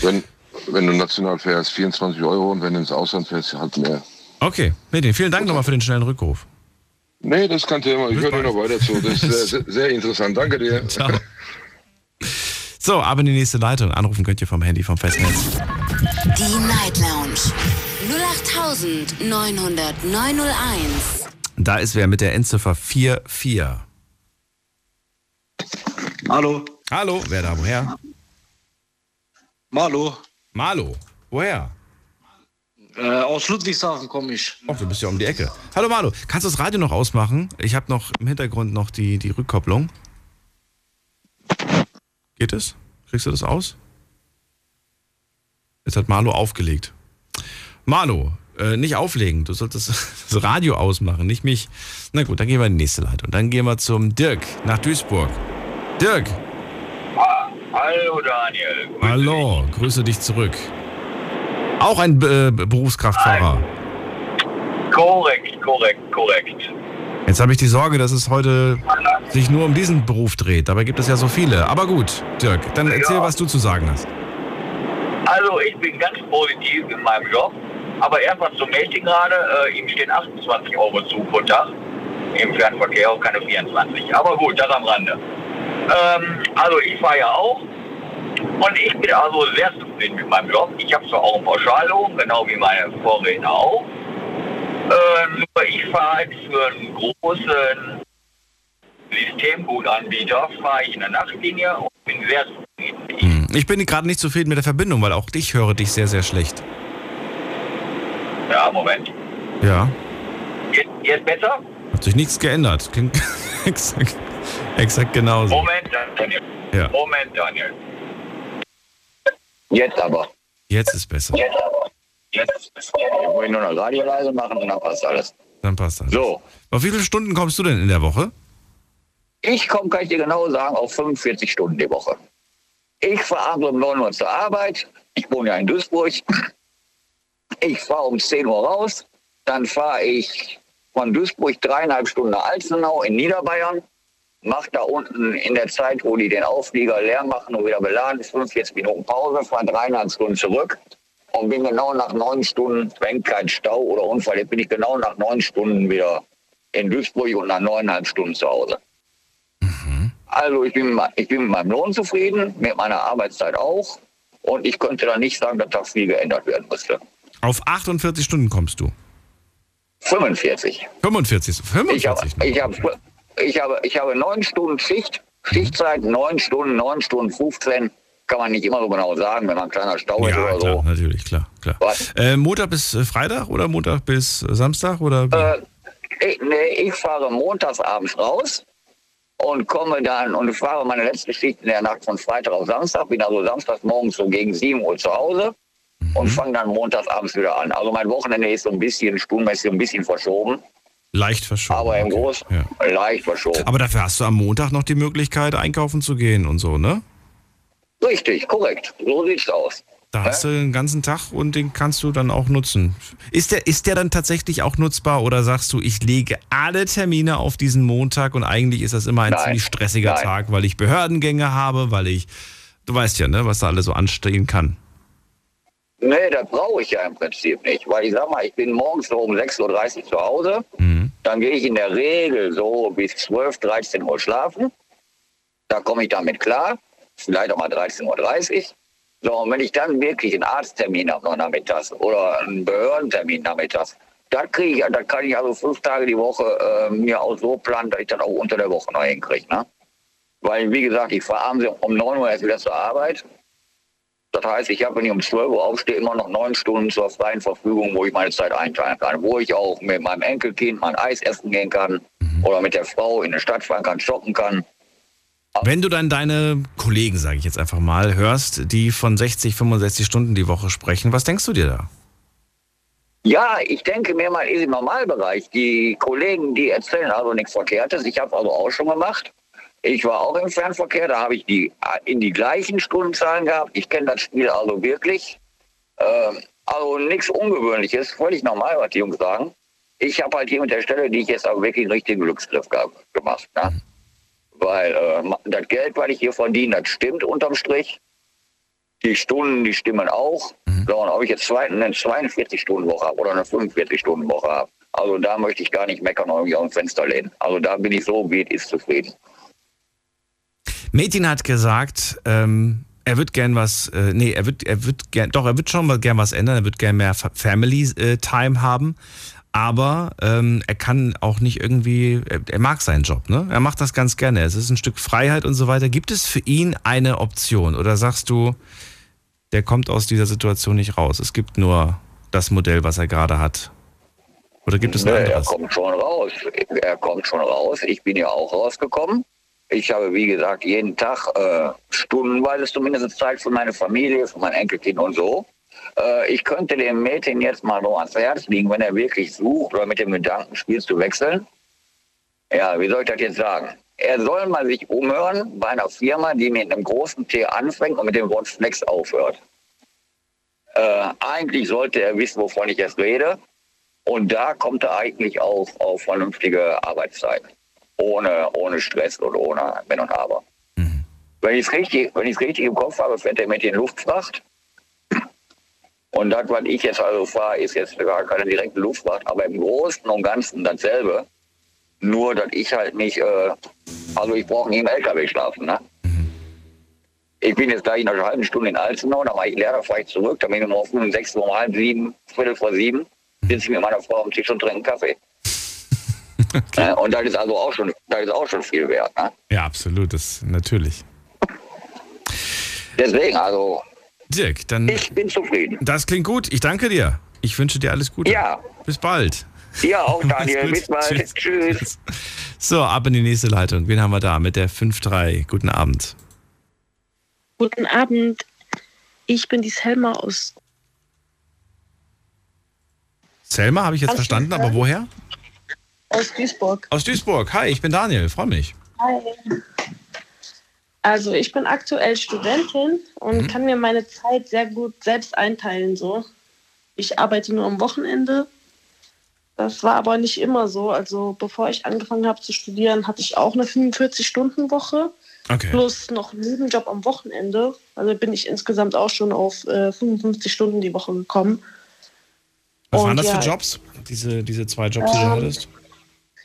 Wenn, wenn du national fährst, 24 Euro und wenn du ins Ausland fährst, halt mehr. Okay, Medin, vielen Dank nochmal für den schnellen Rückruf. Nee, das ist kein Thema. Ich höre dir noch weiter zu. Das ist sehr, sehr, interessant. Danke dir. Ciao. So, aber in die nächste Leitung. Anrufen könnt ihr vom Handy vom Festnetz. Die Night Lounge 0890901. Da ist wer mit der Endziffer 44. Hallo. Hallo, wer da, woher? Malo. Malo, woher? Äh, aus Ludwigshafen komme ich. Ach, du bist ja um die Ecke. Hallo Malo, kannst du das Radio noch ausmachen? Ich habe noch im Hintergrund noch die, die Rückkopplung. Geht es? Kriegst du das aus? Jetzt hat Malo aufgelegt. Malo, äh, nicht auflegen. Du solltest das Radio ausmachen, nicht mich. Na gut, dann gehen wir in die nächste Leitung. Dann gehen wir zum Dirk nach Duisburg. Dirk, Hallo Daniel. hallo, grüße dich zurück. Auch ein äh, Berufskraftfahrer. Korrekt, korrekt, korrekt. Jetzt habe ich die Sorge, dass es heute sich nur um diesen Beruf dreht. Dabei gibt es ja so viele. Aber gut, Dirk, dann erzähl, Ja. was du zu sagen hast. Also ich bin ganz positiv in meinem Job. Aber erstmal zum Mädchen gerade. Äh, ihm stehen 28 Euro zu pro Tag. Im Fernverkehr auch keine 24. Aber gut, das am Rande. Ähm, also ich fahre ja auch. Und ich bin also sehr zufrieden mit meinem Job. Ich habe zwar auch einen Pauschallohn, genau wie meine Vorredner auch. Äh, nur ich fahre halt für einen großen Systemgutanbieter, fahre ich in der Nachtlinie und bin sehr zufrieden. Hm. Ich bin gerade nicht zufrieden mit der Verbindung, weil auch ich höre dich sehr, sehr schlecht. Ja, Moment. Ja, Jetzt, jetzt besser? hat sich nichts geändert. Klingt exakt, exakt genauso. Moment, Daniel. Ja. Moment, Daniel. Jetzt aber. Jetzt ist besser. Jetzt aber. Jetzt ist Ich muss nur noch Radio leise machen und dann passt alles. Dann passt das. So. Auf wie viele Stunden kommst du denn in der Woche? Ich komme, kann ich dir genau sagen, auf 45 Stunden die Woche. Ich fahre abends um 9 Uhr zur Arbeit. Ich wohne ja in Duisburg. Ich fahre um 10 Uhr raus. Dann fahre ich von Duisburg dreieinhalb Stunden nach Alzenau in Niederbayern. Mache da unten in der Zeit, wo die den Auflieger leer machen und wieder beladen, 45 Minuten Pause, fahre dreieinhalb Stunden zurück und bin genau nach neun Stunden, wenn kein Stau oder Unfall, ist, bin ich genau nach neun Stunden wieder in Duisburg und nach neuneinhalb Stunden zu Hause. Also ich bin, ich bin mit meinem Lohn zufrieden, mit meiner Arbeitszeit auch. Und ich könnte da nicht sagen, dass da viel geändert werden müsste. Auf 48 Stunden kommst du. 45. 45. Ich habe 45 noch. ich hab, ich habe, ich habe neun Stunden Schicht, Schichtzeit, neun Stunden, neun Stunden 15. Kann man nicht immer so genau sagen, wenn man ein kleiner Stau ist Ja, oder klar, so. natürlich, klar, klar. Äh, Montag bis äh, Freitag oder Montag bis äh, Samstag oder? Äh, ich, nee, ich fahre montags abends raus und komme dann und fahre meine letzte Schicht in der Nacht von Freitag auf Samstag. Bin also samstags morgens so gegen 7 Uhr zu Hause und fange dann montags abends wieder an. Also mein Wochenende ist so ein bisschen stundenmäßig ein bisschen verschoben, Leicht verschoben. aber im okay. Großen Ja. leicht verschoben. Aber dafür hast du am Montag noch die Möglichkeit, einkaufen zu gehen und so, ne? Richtig, korrekt. So sieht's aus. Da hast du den ganzen Tag und den kannst du dann auch nutzen. Ist der, ist der dann tatsächlich auch nutzbar oder sagst du, ich lege alle Termine auf diesen Montag und eigentlich ist das immer ein Nein. ziemlich stressiger Nein. Tag, weil ich Behördengänge habe, weil ich, du weißt ja, ne, was da alles so anstehen kann. Nee, das brauche ich ja im Prinzip nicht, weil ich sag mal, ich bin morgens so um 6.30 Uhr zu Hause. Mhm. Dann gehe ich in der Regel so bis 12, 13 Uhr schlafen. Da komme ich damit klar. Vielleicht auch mal 13.30 Uhr. So, und wenn ich dann wirklich einen Arzttermin habe noch nachmittags oder einen Behördentermin nachmittags, dann kriege ich, dann kann ich also fünf Tage die Woche äh, mir auch so planen, dass ich dann auch unter der Woche noch hinkriege. Ne? Weil, wie gesagt, ich fahre abends um 9 Uhr erst wieder zur Arbeit. Das heißt, ich habe, wenn ich um 12 Uhr aufstehe, immer noch neun Stunden zur freien Verfügung, wo ich meine Zeit einteilen kann. Wo ich auch mit meinem Enkelkind mein Eis essen gehen kann oder mit der Frau in die Stadt fahren kann, shoppen kann. Wenn du dann deine Kollegen, sage ich jetzt einfach mal, hörst, die von 60, 65 Stunden die Woche sprechen, was denkst du dir da? Ja, ich denke mir mal, ist im Normalbereich. Die Kollegen, die erzählen also nichts Verkehrtes. Ich habe also auch schon gemacht. Ich war auch im Fernverkehr, da habe ich die in die gleichen Stundenzahlen gehabt. Ich kenne das Spiel also wirklich. Ähm, also nichts Ungewöhnliches, völlig normal, was die Jungs sagen. Ich habe halt hier mit der Stelle, die ich jetzt auch wirklich einen richtigen Glücksgriff gemacht. Ne? Weil äh, das Geld, was ich hier verdiene, das stimmt unterm Strich. Die Stunden, die stimmen auch. So, und ob ich jetzt zwei, eine 42-Stunden-Woche habe oder eine 45-Stunden-Woche habe, also da möchte ich gar nicht meckern und irgendwie aus dem Fenster lehnen. Also da bin ich so, wie es ist, zufrieden. Metin hat gesagt, ähm, er wird gern was, äh, nee, er wird, er wird gern, doch, er wird schon mal gern was ändern, er wird gern mehr Family äh, Time haben, aber ähm, er kann auch nicht irgendwie, er, er, mag seinen Job, ne? Er macht das ganz gerne. Es ist ein Stück Freiheit und so weiter. Gibt es für ihn eine Option oder sagst du, der kommt aus dieser Situation nicht raus? Es gibt nur das Modell, was er gerade hat. Oder gibt es ein nee, anderes? Er kommt schon raus. Er kommt schon raus. Ich bin ja auch rausgekommen. Ich habe, wie gesagt, jeden Tag äh, stundenweise zumindest Zeit für meine Familie, für mein Enkelkind und so. Äh, ich könnte dem Mädchen jetzt mal so ans Herz liegen, wenn er wirklich sucht oder mit dem Gedanken spielt zu wechseln. Ja, wie soll ich das jetzt sagen? Er soll mal sich umhören bei einer Firma, die mit einem großen T anfängt und mit dem Wort Flex aufhört. Äh, eigentlich sollte er wissen, wovon ich jetzt rede. Und da kommt er eigentlich auch auf vernünftige Arbeitszeit ohne, ohne Stress und ohne Wenn und Aber. Mhm. Wenn ich es richtig, richtig im Kopf habe, fährt er mit den Luftfracht. Und das, was ich jetzt also fahre, ist jetzt gar keine direkte Luftfracht, aber im Großen und Ganzen dasselbe. Nur, dass ich halt nicht, äh, also ich brauche nicht im LKW schlafen. Ne? Mhm. Ich bin jetzt gleich in einer halben Stunde in Alzenau, dann mache ich leer, dann fahre ich zurück, dann bin ich nur um sechs Uhr, um halb sieben, viertel vor sieben, sitze ich mit meiner Frau am Tisch und trinke Kaffee. Okay. Äh, und das ist also auch schon, das ist auch schon viel wert. Ne? Ja, absolut, das natürlich. Deswegen, also. Dirk, dann. Ich bin zufrieden. Das klingt gut. Ich danke dir. Ich wünsche dir alles Gute. Ja. Bis bald. Ja, auch Daniel. Bis bald. Tschüss. Tschüss. So, ab in die nächste Leitung. Wen haben wir da mit der 5-3? Guten Abend. Guten Abend. Ich bin die Selma aus. Selma, habe ich jetzt verstanden, aber woher? Aus Duisburg. Aus Duisburg. Hi, ich bin Daniel. Freue mich. Hi. Also ich bin aktuell Studentin und mhm. kann mir meine Zeit sehr gut selbst einteilen. So. Ich arbeite nur am Wochenende. Das war aber nicht immer so. Also bevor ich angefangen habe zu studieren, hatte ich auch eine 45-Stunden-Woche. Okay. Plus noch einen Nebenjob am Wochenende. Also bin ich insgesamt auch schon auf äh, 55 Stunden die Woche gekommen. Was und waren das ja, für Jobs? Diese, diese zwei Jobs, die du ähm, hattest?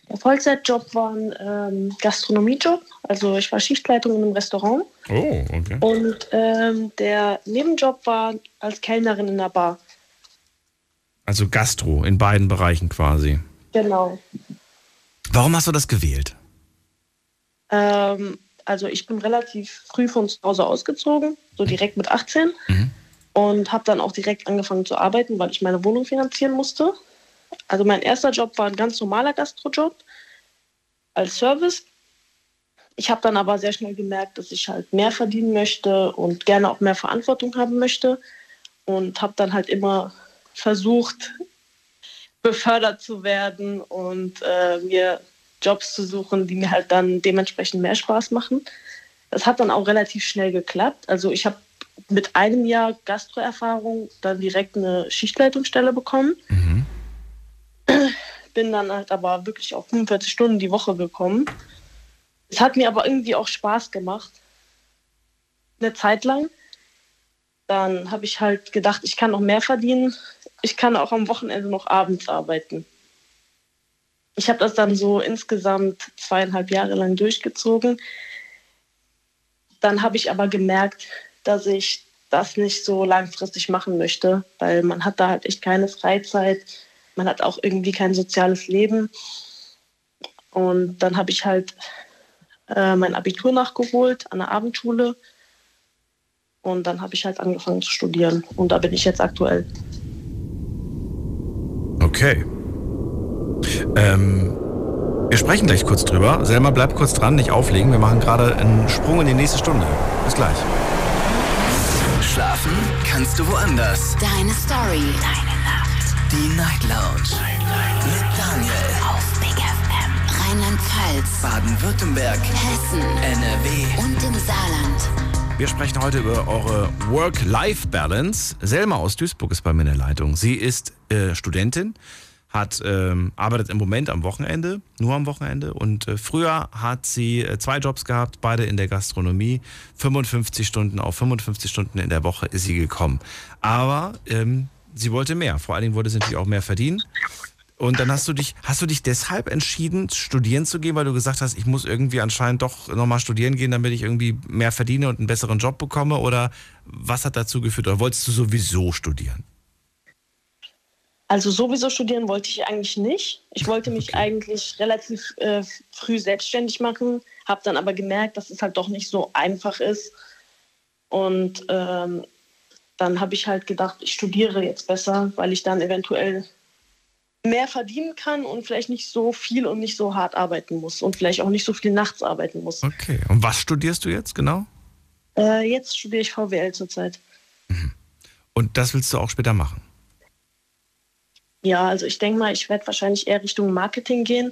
Der Vollzeitjob war ein ähm, Gastronomiejob. Also ich war Schichtleitung in einem Restaurant. Oh, okay. Und ähm, der Nebenjob war als Kellnerin in einer Bar. Also Gastro in beiden Bereichen quasi. Genau. Warum hast du das gewählt? Ähm, also ich bin relativ früh von zu Hause ausgezogen, so direkt mit 18. Mhm. Und habe dann auch direkt angefangen zu arbeiten, weil ich meine Wohnung finanzieren musste. Also mein erster Job war ein ganz normaler Gastrojob als Service. Ich habe dann aber sehr schnell gemerkt, dass ich halt mehr verdienen möchte und gerne auch mehr Verantwortung haben möchte und habe dann halt immer versucht, befördert zu werden und äh, mir Jobs zu suchen, die mir halt dann dementsprechend mehr Spaß machen. Das hat dann auch relativ schnell geklappt. Also ich habe mit einem Jahr Gastroerfahrung dann direkt eine Schichtleitungsstelle bekommen. Mhm bin dann halt aber wirklich auf 45 Stunden die Woche gekommen. Es hat mir aber irgendwie auch Spaß gemacht. Eine Zeit lang. Dann habe ich halt gedacht, ich kann noch mehr verdienen. Ich kann auch am Wochenende noch abends arbeiten. Ich habe das dann so insgesamt zweieinhalb Jahre lang durchgezogen. Dann habe ich aber gemerkt, dass ich das nicht so langfristig machen möchte, weil man hat da halt echt keine Freizeit man hat auch irgendwie kein soziales Leben. Und dann habe ich halt äh, mein Abitur nachgeholt an der Abendschule Und dann habe ich halt angefangen zu studieren. Und da bin ich jetzt aktuell. Okay. Ähm, wir sprechen gleich kurz drüber. Selma, bleib kurz dran, nicht auflegen. Wir machen gerade einen Sprung in die nächste Stunde. Bis gleich. Schlafen kannst du woanders. Deine Story. Deine. Die Night Lounge. Mit Daniel. Auf Big FM. Rheinland-Pfalz. Baden-Württemberg. Hessen. NRW. Und im Saarland. Wir sprechen heute über eure Work-Life-Balance. Selma aus Duisburg ist bei mir in der Leitung. Sie ist äh, Studentin, hat, ähm, arbeitet im Moment am Wochenende, nur am Wochenende. Und äh, früher hat sie äh, zwei Jobs gehabt, beide in der Gastronomie. 55 Stunden auf 55 Stunden in der Woche ist sie gekommen. Aber ähm, sie wollte mehr. Vor allen Dingen wollte sie natürlich auch mehr verdienen. Und dann hast du dich, hast du dich deshalb entschieden, studieren zu gehen, weil du gesagt hast, ich muss irgendwie anscheinend doch nochmal studieren gehen, damit ich irgendwie mehr verdiene und einen besseren Job bekomme? Oder was hat dazu geführt? Oder wolltest du sowieso studieren? Also sowieso studieren wollte ich eigentlich nicht. Ich wollte mich eigentlich relativ äh, früh selbstständig machen, habe dann aber gemerkt, dass es halt doch nicht so einfach ist. Und ähm, dann habe ich halt gedacht, ich studiere jetzt besser, weil ich dann eventuell mehr verdienen kann und vielleicht nicht so viel und nicht so hart arbeiten muss und vielleicht auch nicht so viel nachts arbeiten muss. Okay. Und was studierst du jetzt genau? Äh, jetzt studiere ich VWL zurzeit. Und das willst du auch später machen? Ja, also ich denke mal, ich werde wahrscheinlich eher Richtung Marketing gehen.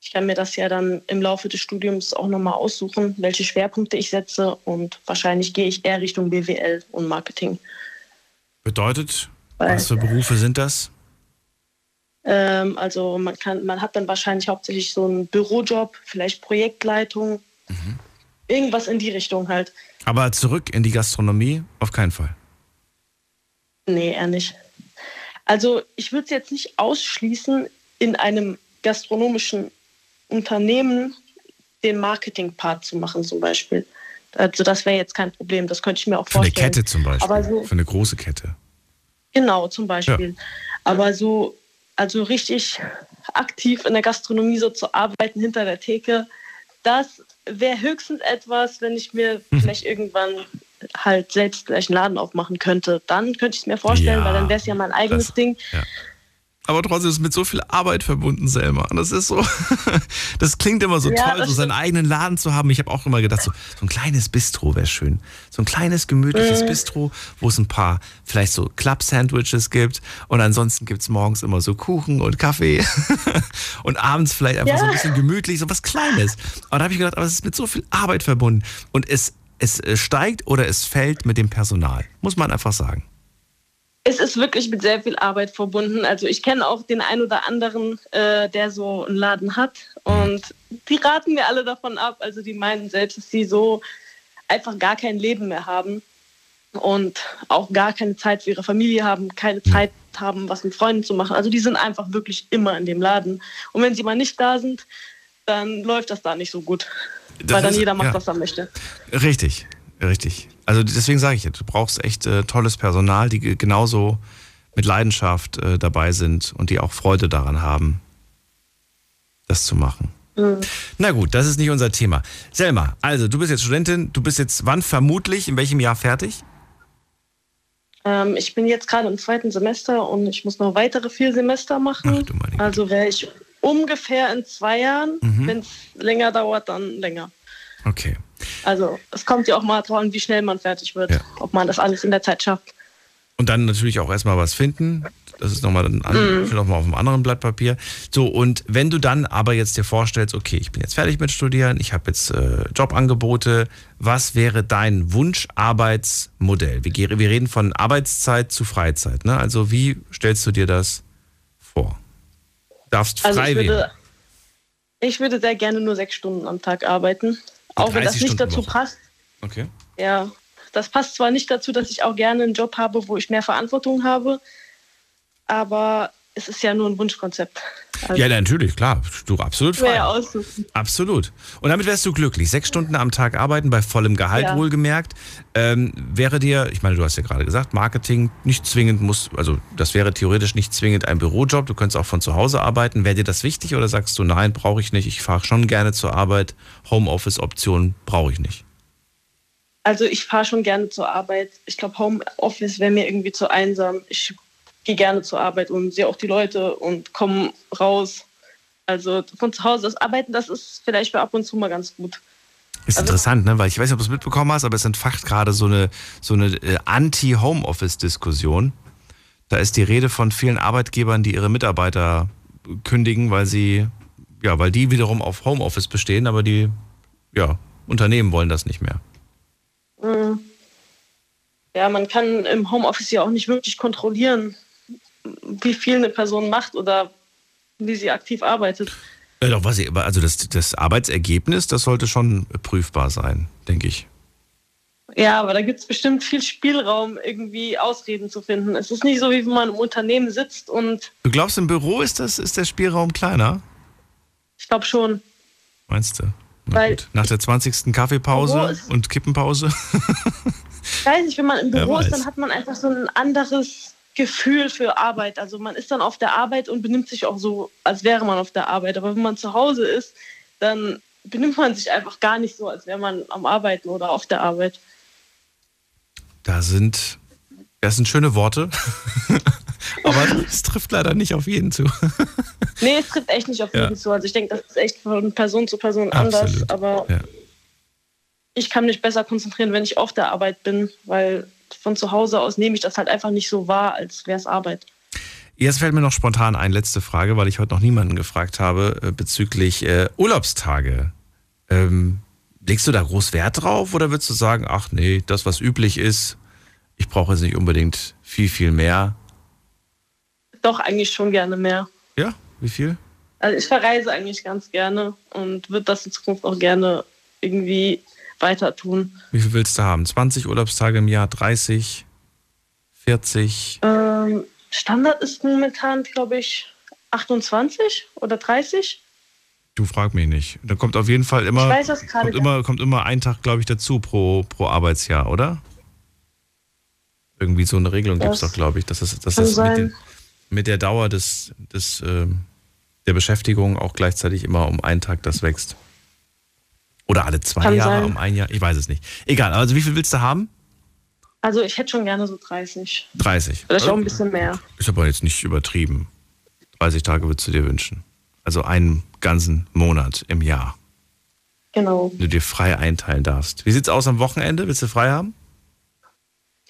Ich kann mir das ja dann im Laufe des Studiums auch nochmal aussuchen, welche Schwerpunkte ich setze und wahrscheinlich gehe ich eher Richtung BWL und Marketing. Bedeutet, Weil- was für Berufe sind das? Ähm, also man kann, man hat dann wahrscheinlich hauptsächlich so einen Bürojob, vielleicht Projektleitung, irgendwas in die Richtung halt. Aber zurück in die Gastronomie? Auf keinen Fall. Nee, eher nicht. Also ich würde es jetzt nicht ausschließen, in einem gastronomischen Unternehmen den Marketing-Part zu machen zum Beispiel. Also das wäre jetzt kein Problem, das könnte ich mir auch Für eine vorstellen. Kette zum Beispiel. Aber so, Für eine große Kette. Genau, zum Beispiel. Aber so, also richtig aktiv in der Gastronomie so zu arbeiten hinter der Theke, das wäre höchstens etwas, wenn ich mir Mhm. vielleicht irgendwann halt selbst gleich einen Laden aufmachen könnte. Dann könnte ich es mir vorstellen, Ja, weil dann wäre es ja mein eigenes das- Ding. Ja. Aber trotzdem ist es mit so viel Arbeit verbunden, Selma. Und das ist so, das klingt immer so Ja, toll, so seinen eigenen Laden zu haben. Ich habe auch immer gedacht, so, so ein kleines Bistro wäre schön. So ein kleines, gemütliches Mhm. Bistro, wo es ein paar, vielleicht so Club-Sandwiches gibt. Und ansonsten gibt es morgens immer so Kuchen und Kaffee. und abends vielleicht einfach Ja. so ein bisschen gemütlich, so was Kleines. Aber da habe ich gedacht, aber es ist mit so viel Arbeit verbunden. Und es, es äh, steigt oder es fällt mit dem Personal. Muss man einfach sagen. Es ist wirklich mit sehr viel Arbeit verbunden. Also ich kenne auch den einen oder anderen, äh, der so einen Laden hat. Und die raten mir alle davon ab. Also die meinen selbst, dass sie so einfach gar kein Leben mehr haben und auch gar keine Zeit für ihre Familie haben, keine Zeit haben, was mit Freunden zu machen. Also die sind einfach wirklich immer in dem Laden. Und wenn sie mal nicht da sind, dann läuft das da nicht so gut. Das weil dann ist- jeder macht, ja. was er möchte. Richtig, richtig. Also deswegen sage ich ja, du brauchst echt äh, tolles Personal, die ge- genauso mit Leidenschaft äh, dabei sind und die auch Freude daran haben, das zu machen. Mhm. Na gut, das ist nicht unser Thema. Selma, also du bist jetzt Studentin, du bist jetzt wann vermutlich, in welchem Jahr fertig? Ähm, ich bin jetzt gerade im zweiten Semester und ich muss noch weitere vier Semester machen. also wäre ich ungefähr in zwei Jahren. Mhm. Wenn es länger dauert, dann länger. Okay. Also es kommt ja auch mal drauf an, wie schnell man fertig wird, Ja. ob man das alles in der Zeit schafft. Und dann natürlich auch erstmal was finden. Das ist nochmal ein Mhm. noch mal auf einem anderen Blatt Papier. So, und wenn du dann aber jetzt dir vorstellst, okay, ich bin jetzt fertig mit Studieren, ich habe jetzt äh, Jobangebote, was wäre dein Wunscharbeitsmodell? Wir, wir reden von Arbeitszeit zu Freizeit. Ne? Also wie stellst du dir das vor? Darfst frei Also ich wählen. würde, ich würde sehr gerne nur sechs Stunden am Tag arbeiten. Auch wenn das 30 nicht Stunden dazu Woche. passt. Okay. Ja, das passt zwar nicht dazu, dass ich auch gerne einen Job habe, wo ich mehr Verantwortung habe, aber es ist ja nur ein Wunschkonzept. Also, Ja, natürlich, klar. Du absolut frei. Absolut. Und damit wärst du glücklich. Sechs Stunden am Tag arbeiten, bei vollem Gehalt Ja. wohlgemerkt. Ähm, wäre dir, ich meine, du hast ja gerade gesagt, Marketing nicht zwingend muss, also das wäre theoretisch nicht zwingend ein Bürojob. Du könntest auch von zu Hause arbeiten. Wäre dir das wichtig oder sagst du, nein, brauche ich nicht. Ich fahre schon gerne zur Arbeit. Homeoffice-Option brauche ich nicht. Also ich fahre schon gerne zur Arbeit. Ich glaube, Homeoffice wäre mir irgendwie zu einsam. Ich gehe gerne zur Arbeit und sehe auch die Leute und komme raus. Also von zu Hause aus arbeiten, das ist vielleicht für ab und zu mal ganz gut. Ist also, interessant, ne? Weil ich weiß nicht, ob du es mitbekommen hast, aber es entfacht gerade so eine, so eine äh, Anti-Homeoffice-Diskussion. Da ist die Rede von vielen Arbeitgebern, die ihre Mitarbeiter kündigen, weil sie, ja, weil die wiederum auf Homeoffice bestehen, aber die, ja, Unternehmen wollen das nicht mehr. Mhm. Ja, man kann im Homeoffice ja auch nicht wirklich kontrollieren, wie viel eine Person macht oder wie sie aktiv arbeitet. Ja, doch, was ich, also das, das Arbeitsergebnis, das sollte schon prüfbar sein, denke ich. Ja, aber da gibt es bestimmt viel Spielraum, irgendwie Ausreden zu finden. Es ist nicht so, wie wenn man im Unternehmen sitzt und. Du glaubst, im Büro ist, das, ist der Spielraum kleiner? Ich glaube schon. Meinst du? Weil Nach der 20. Kaffeepause und Kippenpause? ich weiß nicht, wenn man im Büro ist, dann hat man einfach so ein anderes Gefühl für Arbeit. Also man ist dann auf der Arbeit und benimmt sich auch so, als wäre man auf der Arbeit. Aber wenn man zu Hause ist, dann benimmt man sich einfach gar nicht so, als wäre man am Arbeiten oder auf der Arbeit. Da sind, das sind schöne Worte. Aber es trifft leider nicht auf jeden zu. nee, es trifft echt nicht auf jeden zu. Also ich denke, das ist echt von Person zu Person Absolut. anders. Aber ja. ich kann mich besser konzentrieren, wenn ich auf der Arbeit bin, weil von zu Hause aus nehme ich das halt einfach nicht so wahr, als wäre es Arbeit. Jetzt fällt mir noch spontan eine letzte Frage, weil ich heute noch niemanden gefragt habe äh, bezüglich äh, Urlaubstage. Ähm, legst du da groß Wert drauf oder würdest du sagen, ach nee, das, was üblich ist, ich brauche jetzt nicht unbedingt viel, viel mehr? Doch, eigentlich schon gerne mehr. Ja, wie viel? Also ich verreise eigentlich ganz gerne und würde das in Zukunft auch gerne irgendwie weiter tun. Wie viel willst du haben? 20 Urlaubstage im Jahr, 30, 40? Ähm, Standard ist momentan, glaube ich, 28 oder 30. Du frag mich nicht. Da kommt auf jeden Fall immer, weiß kommt immer, kommt immer ein Tag, glaube ich, dazu pro, pro Arbeitsjahr, oder? Irgendwie so eine Regelung gibt es doch, glaube ich, dass das, dass das mit, den, mit, der Dauer des, des, äh, der Beschäftigung auch gleichzeitig immer um einen Tag das wächst. Oder alle zwei Kann Jahre, sein. um ein Jahr. Ich weiß es nicht. Egal, also wie viel willst du haben? Also ich hätte schon gerne so 30. 30. Vielleicht also, auch ein bisschen mehr. Ist aber jetzt nicht übertrieben. 30 Tage würdest du dir wünschen. Also einen ganzen Monat im Jahr. Genau. Wenn du dir frei einteilen darfst. Wie sieht's aus am Wochenende? Willst du frei haben?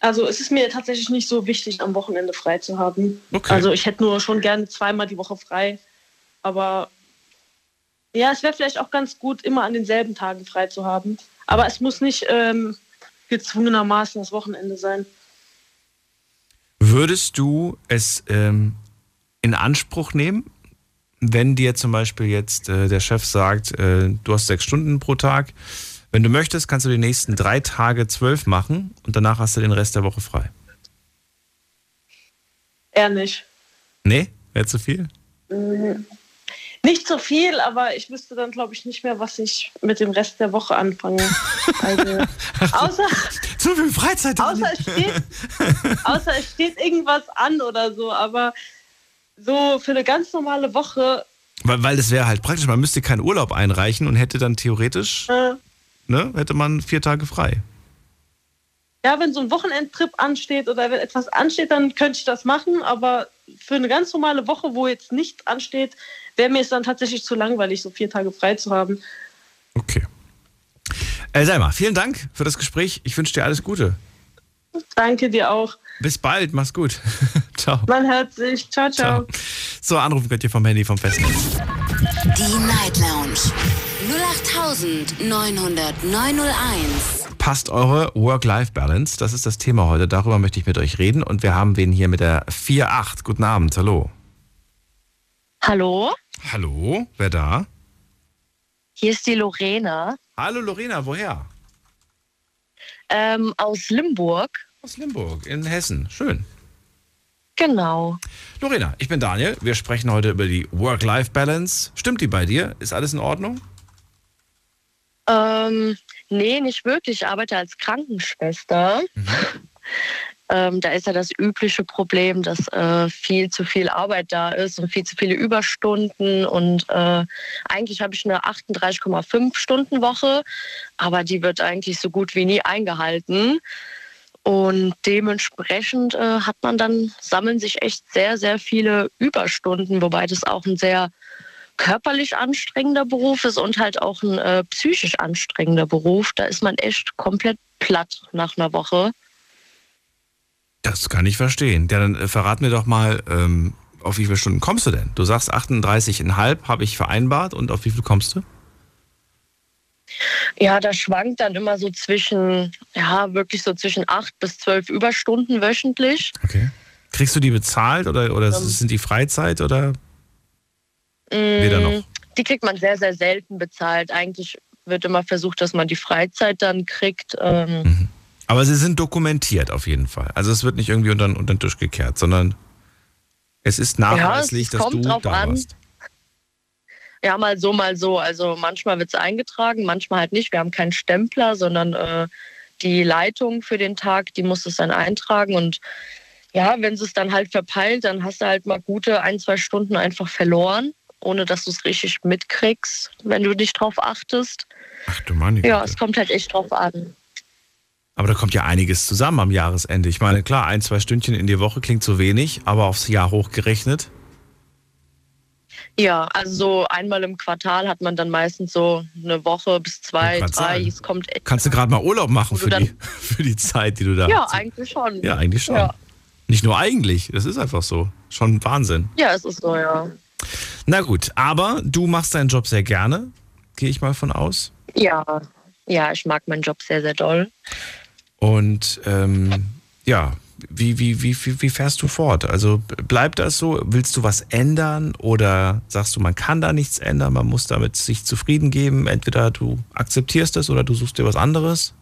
Also es ist mir tatsächlich nicht so wichtig, am Wochenende frei zu haben. Okay. Also ich hätte nur schon gerne zweimal die Woche frei. Aber ja, es wäre vielleicht auch ganz gut, immer an denselben Tagen frei zu haben. Aber es muss nicht ähm, gezwungenermaßen das Wochenende sein. Würdest du es ähm, in Anspruch nehmen, wenn dir zum Beispiel jetzt äh, der Chef sagt, äh, du hast sechs Stunden pro Tag, wenn du möchtest, kannst du die nächsten drei Tage zwölf machen und danach hast du den Rest der Woche frei? Eher nicht. Nee? Wäre zu viel? Mhm. Nicht so viel, aber ich wüsste dann, glaube ich, nicht mehr, was ich mit dem Rest der Woche anfange. Also, außer, so viel Freizeit. Außer es, steht, außer es steht irgendwas an oder so, aber so für eine ganz normale Woche. Weil, weil das wäre halt praktisch, man müsste keinen Urlaub einreichen und hätte dann theoretisch, äh, ne, hätte man vier Tage frei. Ja, wenn so ein Wochenendtrip ansteht oder wenn etwas ansteht, dann könnte ich das machen, aber für eine ganz normale Woche, wo jetzt nichts ansteht, wäre mir es dann tatsächlich zu langweilig, so vier Tage frei zu haben. Okay. Äh, Selma, vielen Dank für das Gespräch. Ich wünsche dir alles Gute. Danke dir auch. Bis bald, mach's gut. ciao. Man hört sich. Ciao, ciao, ciao. So, anrufen könnt ihr vom Handy vom Festnetz. Die Night Lounge 0890901. Passt eure Work-Life-Balance? Das ist das Thema heute. Darüber möchte ich mit euch reden. Und wir haben wen hier mit der 4.8. Guten Abend. Hallo. Hallo? Hallo, wer da? Hier ist die Lorena. Hallo Lorena, woher? Ähm, aus Limburg. Aus Limburg, in Hessen. Schön. Genau. Lorena, ich bin Daniel. Wir sprechen heute über die Work-Life-Balance. Stimmt die bei dir? Ist alles in Ordnung? Ähm, nee, nicht wirklich. Ich arbeite als Krankenschwester. Mhm. Ähm, da ist ja das übliche Problem, dass äh, viel zu viel Arbeit da ist und viel zu viele Überstunden. Und äh, eigentlich habe ich eine 38,5 Stunden Woche, aber die wird eigentlich so gut wie nie eingehalten. Und dementsprechend äh, hat man dann, sammeln sich echt sehr, sehr viele Überstunden, wobei das auch ein sehr körperlich anstrengender Beruf ist und halt auch ein äh, psychisch anstrengender Beruf. Da ist man echt komplett platt nach einer Woche. Das kann ich verstehen. Ja, dann äh, verrat mir doch mal, ähm, auf wie viele Stunden kommst du denn? Du sagst 38,5 habe ich vereinbart und auf wie viel kommst du? Ja, das schwankt dann immer so zwischen, ja, wirklich so zwischen acht bis zwölf Überstunden wöchentlich. Okay. Kriegst du die bezahlt oder, oder Ähm. sind die Freizeit oder weder noch? Mm, Die kriegt man sehr, sehr selten bezahlt. Eigentlich wird immer versucht, dass man die Freizeit dann kriegt. Ähm, Aber sie sind dokumentiert auf jeden Fall. Also es wird nicht irgendwie unter, unter den Tisch gekehrt, sondern es ist nachweislich, es dass kommt du da an. warst. Ja, mal so, mal so. Also manchmal wird es eingetragen, manchmal halt nicht. Wir haben keinen Stempler, sondern äh, die Leitung für den Tag, die muss es dann eintragen. Und ja, wenn sie es dann halt verpeilt, dann hast du halt mal gute ein, zwei Stunden einfach verloren, ohne dass du es richtig mitkriegst, wenn du nicht drauf achtest. Ach du Mann. Ja, es kommt halt echt drauf an. Aber da kommt ja einiges zusammen am Jahresende. Ich meine, klar, ein, zwei Stündchen in die Woche klingt so wenig, aber aufs Jahr hochgerechnet. Ja, also so einmal im Quartal hat man dann meistens so eine Woche bis zwei, drei. sagen. Es kommt. Kannst du gerade mal Urlaub machen du für die, für die Zeit, die du da Ja, hast. eigentlich schon. Ja, eigentlich schon. Ja. Nicht nur eigentlich, das ist einfach so. Schon Wahnsinn. ja, es ist so, ja. Na gut, aber du machst deinen Job sehr gerne, gehe ich mal von aus. Ja, ja, ich mag meinen Job sehr, sehr doll. Und ähm, ja, wie, wie, wie, wie, fährst du fort? Also bleibt das so? Willst du was ändern oder sagst du, man kann da nichts ändern, man muss damit sich zufrieden geben? Entweder du akzeptierst es oder du suchst dir was anderes?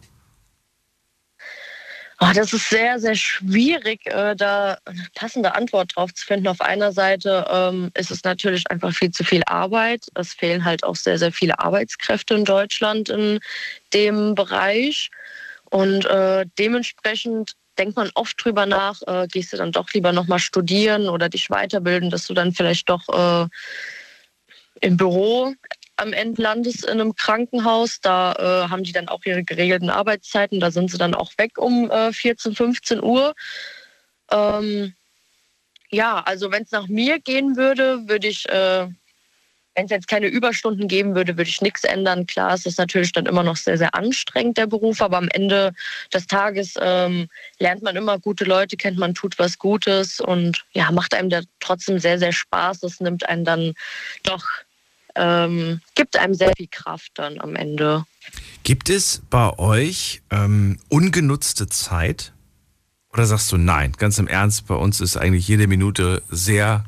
Oh, das ist sehr, sehr schwierig, äh, da eine passende Antwort drauf zu finden. Auf einer Seite ähm, ist es natürlich einfach viel zu viel Arbeit. Es fehlen halt auch sehr, sehr viele Arbeitskräfte in Deutschland in dem Bereich. Und äh, dementsprechend denkt man oft drüber nach, äh, gehst du dann doch lieber nochmal studieren oder dich weiterbilden, dass du dann vielleicht doch äh, im Büro am Ende landest in einem Krankenhaus. Da äh, haben die dann auch ihre geregelten Arbeitszeiten. Da sind sie dann auch weg um äh, 14, 15 Uhr. Ähm, ja, also wenn es nach mir gehen würde, würde ich, äh, wenn es jetzt keine Überstunden geben würde, würde ich nichts ändern. Klar, es ist natürlich dann immer noch sehr, sehr anstrengend, der Beruf, aber am Ende des Tages ähm, lernt man immer gute Leute, kennt man, tut was Gutes und ja, macht einem da trotzdem sehr, sehr Spaß. Das nimmt einen dann doch ähm, gibt einem sehr viel Kraft dann am Ende. Gibt es bei euch ähm, ungenutzte Zeit? Oder sagst du nein? Ganz im Ernst, bei uns ist eigentlich jede Minute sehr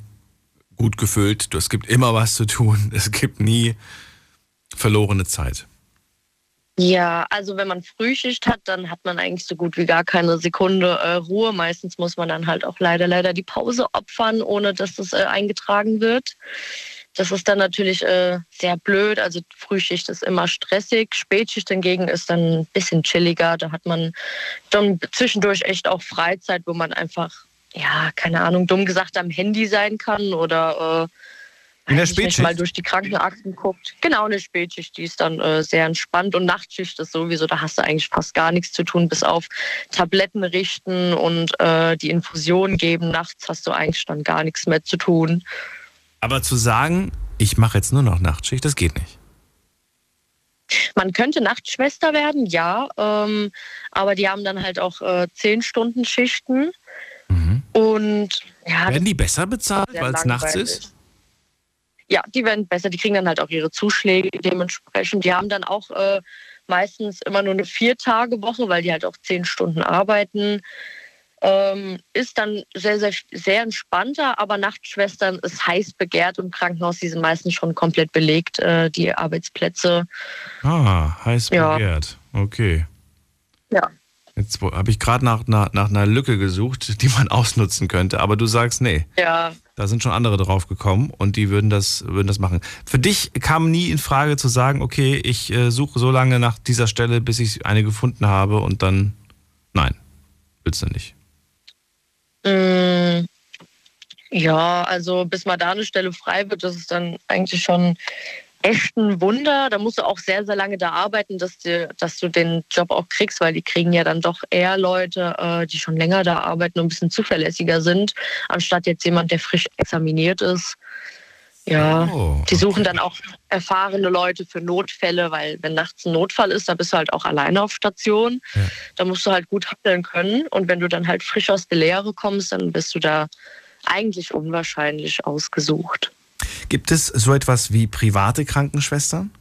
gut gefüllt. Es gibt immer was zu tun. Es gibt nie verlorene Zeit. Ja, also wenn man Frühschicht hat, dann hat man eigentlich so gut wie gar keine Sekunde äh, Ruhe. Meistens muss man dann halt auch leider, leider die Pause opfern, ohne dass das äh, eingetragen wird. Das ist dann natürlich äh, sehr blöd. Also Frühschicht ist immer stressig. Spätschicht hingegen ist dann ein bisschen chilliger. Da hat man dann zwischendurch echt auch Freizeit, wo man einfach, ja, keine Ahnung, dumm gesagt am Handy sein kann oder äh, In der Spätschicht? mal durch die Krankenakten guckt. Genau, eine Spätschicht, die ist dann äh, sehr entspannt. Und Nachtschicht ist sowieso, da hast du eigentlich fast gar nichts zu tun, bis auf Tabletten richten und äh, die Infusion geben. Nachts hast du eigentlich dann gar nichts mehr zu tun. Aber zu sagen, ich mache jetzt nur noch Nachtschicht, das geht nicht. Man könnte Nachtschwester werden, ja, ähm, aber die haben dann halt auch äh, zehn Stunden Schichten. Und ja, Werden die besser bezahlt, weil es nachts ist? Ja, die werden besser. Die kriegen dann halt auch ihre Zuschläge dementsprechend. Die haben dann auch äh, meistens immer nur eine Vier-Tage-Woche, weil die halt auch zehn Stunden arbeiten. Ähm, ist dann sehr, sehr, sehr entspannter, aber Nachtschwestern ist heiß begehrt im Krankenhaus. Die sind meistens schon komplett belegt, äh, die Arbeitsplätze. Ah, heiß Ja. begehrt. Okay. Ja. Jetzt habe ich gerade nach, nach, nach einer Lücke gesucht, die man ausnutzen könnte, aber du sagst, nee. Ja. Da sind schon andere drauf gekommen und die würden das, würden das machen. Für dich kam nie in Frage zu sagen, okay, ich äh, suche so lange nach dieser Stelle, bis ich eine gefunden habe und dann. Nein, willst du nicht. Mm, ja, also bis mal da eine Stelle frei wird, das ist dann eigentlich schon echt ein Wunder. Da musst du auch sehr, sehr lange da arbeiten, dass du, dass du den Job auch kriegst, weil die kriegen ja dann doch eher Leute, äh, die schon länger da arbeiten und ein bisschen zuverlässiger sind, anstatt jetzt jemand, der frisch examiniert ist. Ja, Oh, die suchen dann auch erfahrene Leute für Notfälle, weil wenn nachts ein Notfall ist, da bist du halt auch alleine auf Station. Da musst du halt gut handeln können. Und wenn du dann halt frisch aus der Lehre kommst, dann bist du da eigentlich unwahrscheinlich ausgesucht. Gibt es so etwas wie private Krankenschwestern?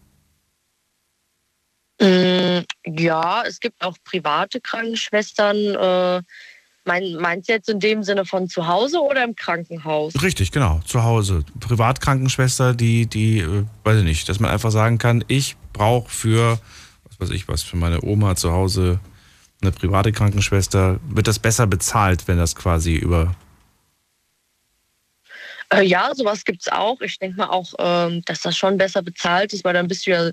Mm, Ja, es gibt auch private Krankenschwestern. Äh, mein, meinst du jetzt in dem Sinne von zu Hause oder im Krankenhaus? Richtig, genau. Zu Hause. Privatkrankenschwester, die, die, äh, weiß ich nicht, dass man einfach sagen kann, ich brauche für, was weiß ich was, für meine Oma zu Hause eine private Krankenschwester. Wird das besser bezahlt, wenn das quasi über. Äh, ja, sowas gibt's auch. Ich denke mal auch, ähm, dass das schon besser bezahlt ist, weil dann bist du ja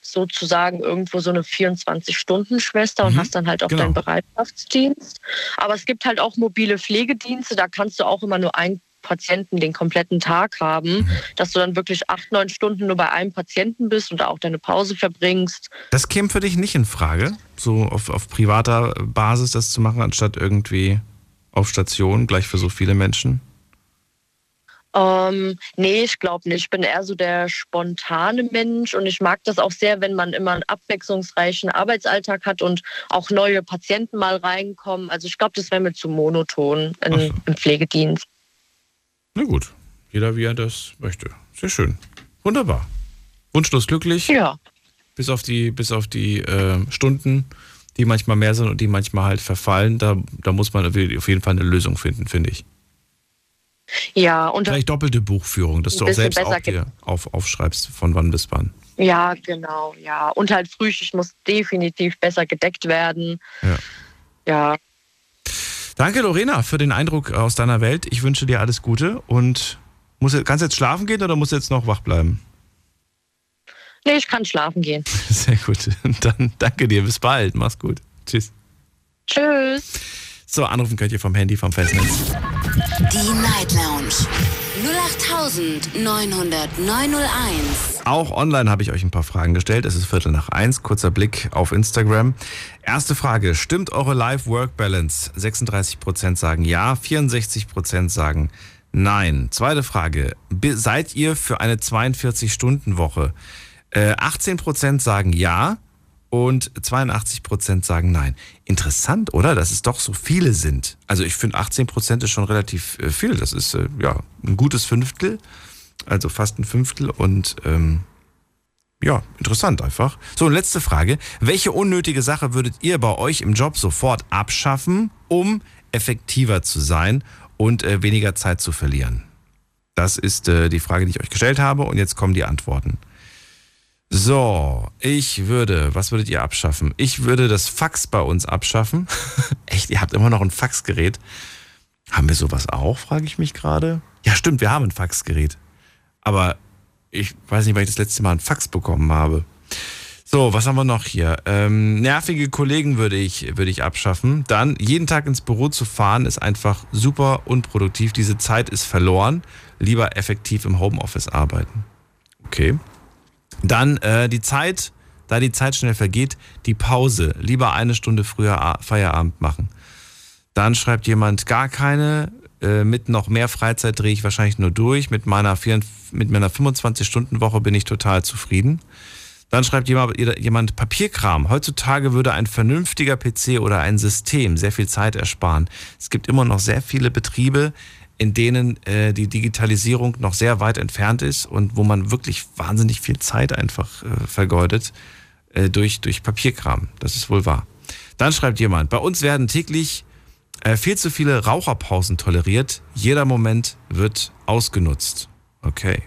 sozusagen irgendwo so eine 24-Stunden-Schwester und hast dann halt auch genau. deinen Bereitschaftsdienst. Aber es gibt halt auch mobile Pflegedienste, da kannst du auch immer nur einen Patienten den kompletten Tag haben, dass du dann wirklich acht, neun Stunden nur bei einem Patienten bist und auch deine Pause verbringst. Das käme für dich nicht in Frage, so auf, auf privater Basis das zu machen, anstatt irgendwie auf Station, gleich für so viele Menschen? Ähm, nee, ich glaube nicht. Ich bin eher so der spontane Mensch und ich mag das auch sehr, wenn man immer einen abwechslungsreichen Arbeitsalltag hat und auch neue Patienten mal reinkommen. Also ich glaube, das wäre mir zu monoton in, im Pflegedienst. Na gut, jeder wie er das möchte. Sehr schön. Wunderbar. Wunschlos glücklich. Ja. Bis auf die, bis auf die äh, Stunden, die manchmal mehr sind und die manchmal halt verfallen. Da, da muss man auf jeden Fall eine Lösung finden, finde ich. Ja, und Vielleicht doppelte Buchführung, dass du auch selbst auch dir auf, aufschreibst, von wann bis wann. ja, genau, ja. Und halt Frühschicht muss definitiv besser gedeckt werden. Ja. Ja. Danke, Lorena, für den Eindruck aus deiner Welt. Ich wünsche dir alles Gute und muss, kannst du jetzt schlafen gehen oder musst du jetzt noch wach bleiben? Nee, ich kann schlafen gehen. Sehr gut. Dann danke dir. Bis bald. Mach's gut. Tschüss. Tschüss. So, anrufen könnt ihr vom Handy, vom Festnetz. Die Night Lounge 0890901. Auch online habe ich euch ein paar Fragen gestellt. Es ist Viertel nach eins. Kurzer Blick auf Instagram. Erste Frage. Stimmt eure Life-Work-Balance? 36% sagen ja, 64% sagen nein. Zweite Frage. Seid ihr für eine 42-Stunden-Woche? Äh, 18% sagen ja und 82% sagen nein. Interessant, oder? Dass es doch so viele sind. Also ich finde 18% ist schon relativ äh, viel. Das ist äh, ja ein gutes Fünftel. Also fast ein Fünftel und ähm, ja, interessant einfach. So, und letzte Frage. Welche unnötige Sache würdet ihr bei euch im Job sofort abschaffen, um effektiver zu sein und äh, weniger Zeit zu verlieren? Das ist äh, die Frage, die ich euch gestellt habe und jetzt kommen die Antworten. So, ich würde, was würdet ihr abschaffen? Ich würde das Fax bei uns abschaffen. Echt, ihr habt immer noch ein Faxgerät. Haben wir sowas auch, frage ich mich gerade. Ja, stimmt, wir haben ein Faxgerät. Aber ich weiß nicht, weil ich das letzte Mal ein Fax bekommen habe. So, was haben wir noch hier? Ähm, nervige Kollegen würde ich, würde ich abschaffen. Dann, jeden Tag ins Büro zu fahren, ist einfach super unproduktiv. Diese Zeit ist verloren. Lieber effektiv im Homeoffice arbeiten. Okay. Dann äh, die Zeit, da die Zeit schnell vergeht, die Pause. Lieber eine Stunde früher Feierabend machen. Dann schreibt jemand gar keine. Äh, mit noch mehr Freizeit drehe ich wahrscheinlich nur durch. Mit meiner, 4 mit meiner 25-Stunden-Woche bin ich total zufrieden. Dann schreibt jemand, jemand Papierkram. Heutzutage würde ein vernünftiger PC oder ein System sehr viel Zeit ersparen. Es gibt immer noch sehr viele Betriebe, in denen äh, die Digitalisierung noch sehr weit entfernt ist und wo man wirklich wahnsinnig viel Zeit einfach äh, vergeudet äh, durch, durch Papierkram. Das ist wohl wahr. Dann schreibt jemand, bei uns werden täglich äh, viel zu viele Raucherpausen toleriert. Jeder Moment wird ausgenutzt. Okay.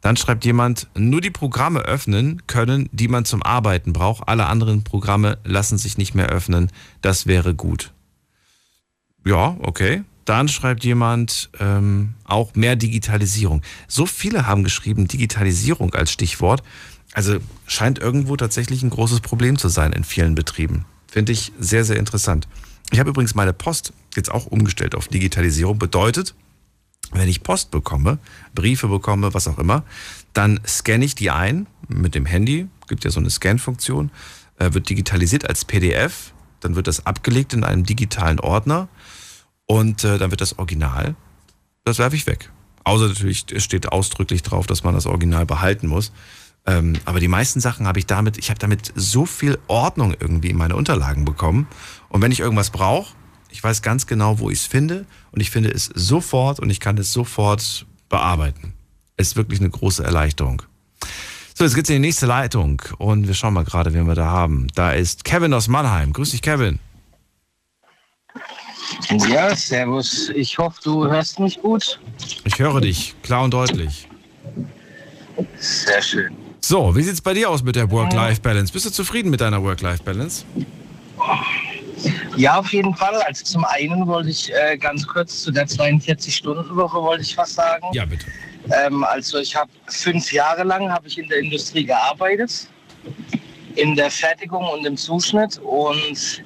Dann schreibt jemand, nur die Programme öffnen können, die man zum Arbeiten braucht. Alle anderen Programme lassen sich nicht mehr öffnen. Das wäre gut. Ja, okay. Dann schreibt jemand ähm, auch mehr Digitalisierung. So viele haben geschrieben Digitalisierung als Stichwort. Also scheint irgendwo tatsächlich ein großes Problem zu sein in vielen Betrieben. Finde ich sehr, sehr interessant. Ich habe übrigens meine Post jetzt auch umgestellt auf Digitalisierung. Bedeutet, wenn ich Post bekomme, Briefe bekomme, was auch immer, dann scanne ich die ein mit dem Handy, gibt ja so eine Scan-Funktion, äh, wird digitalisiert als PDF, dann wird das abgelegt in einem digitalen Ordner und äh, dann wird das Original, das werfe ich weg. Außer natürlich, es steht ausdrücklich drauf, dass man das Original behalten muss. Ähm, aber die meisten Sachen habe ich damit, ich habe damit so viel Ordnung irgendwie in meine Unterlagen bekommen. Und wenn ich irgendwas brauche, ich weiß ganz genau, wo ich es finde und ich finde es sofort und ich kann es sofort bearbeiten. Ist wirklich eine große Erleichterung. So, jetzt geht's in die nächste Leitung und wir schauen mal gerade, wen wir da haben. Da ist Kevin aus Mannheim. Grüß dich, Kevin. Ja, servus. Ich hoffe, du hörst mich gut. Ich höre dich, klar und deutlich. Sehr schön. So, wie sieht's bei dir aus mit der Work-Life-Balance? Bist du zufrieden mit deiner Work-Life-Balance? Ja, auf jeden Fall. Also zum einen wollte ich äh, ganz kurz zu der 42-Stunden-Woche wollte ich was sagen. Ja, bitte. Ähm, also ich habe fünf Jahre lang habe ich in der Industrie gearbeitet, in der Fertigung und im Zuschnitt und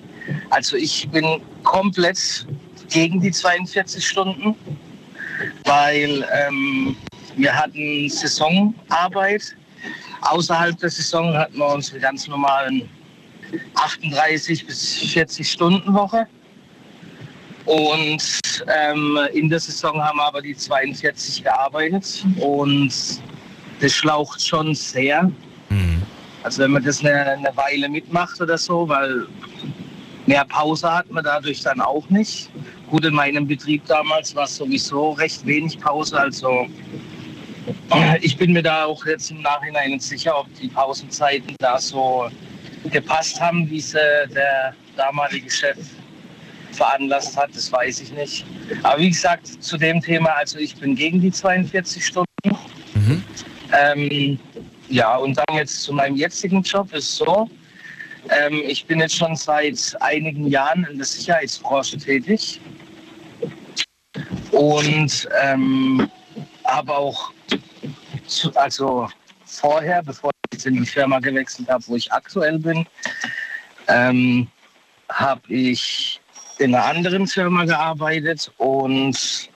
also ich bin komplett gegen die 42 Stunden, weil ähm, wir hatten Saisonarbeit. Außerhalb der Saison hatten wir unsere ganz normalen 38 bis 40 Stunden Woche. Und ähm, in der Saison haben wir aber die 42 gearbeitet und das schlaucht schon sehr. Also wenn man das eine, eine Weile mitmacht oder so, weil mehr Pause hat man dadurch dann auch nicht. Gut, in meinem Betrieb damals war es sowieso recht wenig Pause. Also äh, ich bin mir da auch jetzt im Nachhinein nicht sicher, ob die Pausenzeiten da so gepasst haben, wie es der damalige Chef veranlasst hat. Das weiß ich nicht. Aber wie gesagt, zu dem Thema, also ich bin gegen die 42 Stunden. Ähm, ja, und dann jetzt zu meinem jetzigen Job ist so, ähm, ich bin jetzt schon seit einigen Jahren in der Sicherheitsbranche tätig und ähm, habe auch, zu, also vorher, bevor ich in die Firma gewechselt habe, wo ich aktuell bin, ähm, habe ich in einer anderen Firma gearbeitet und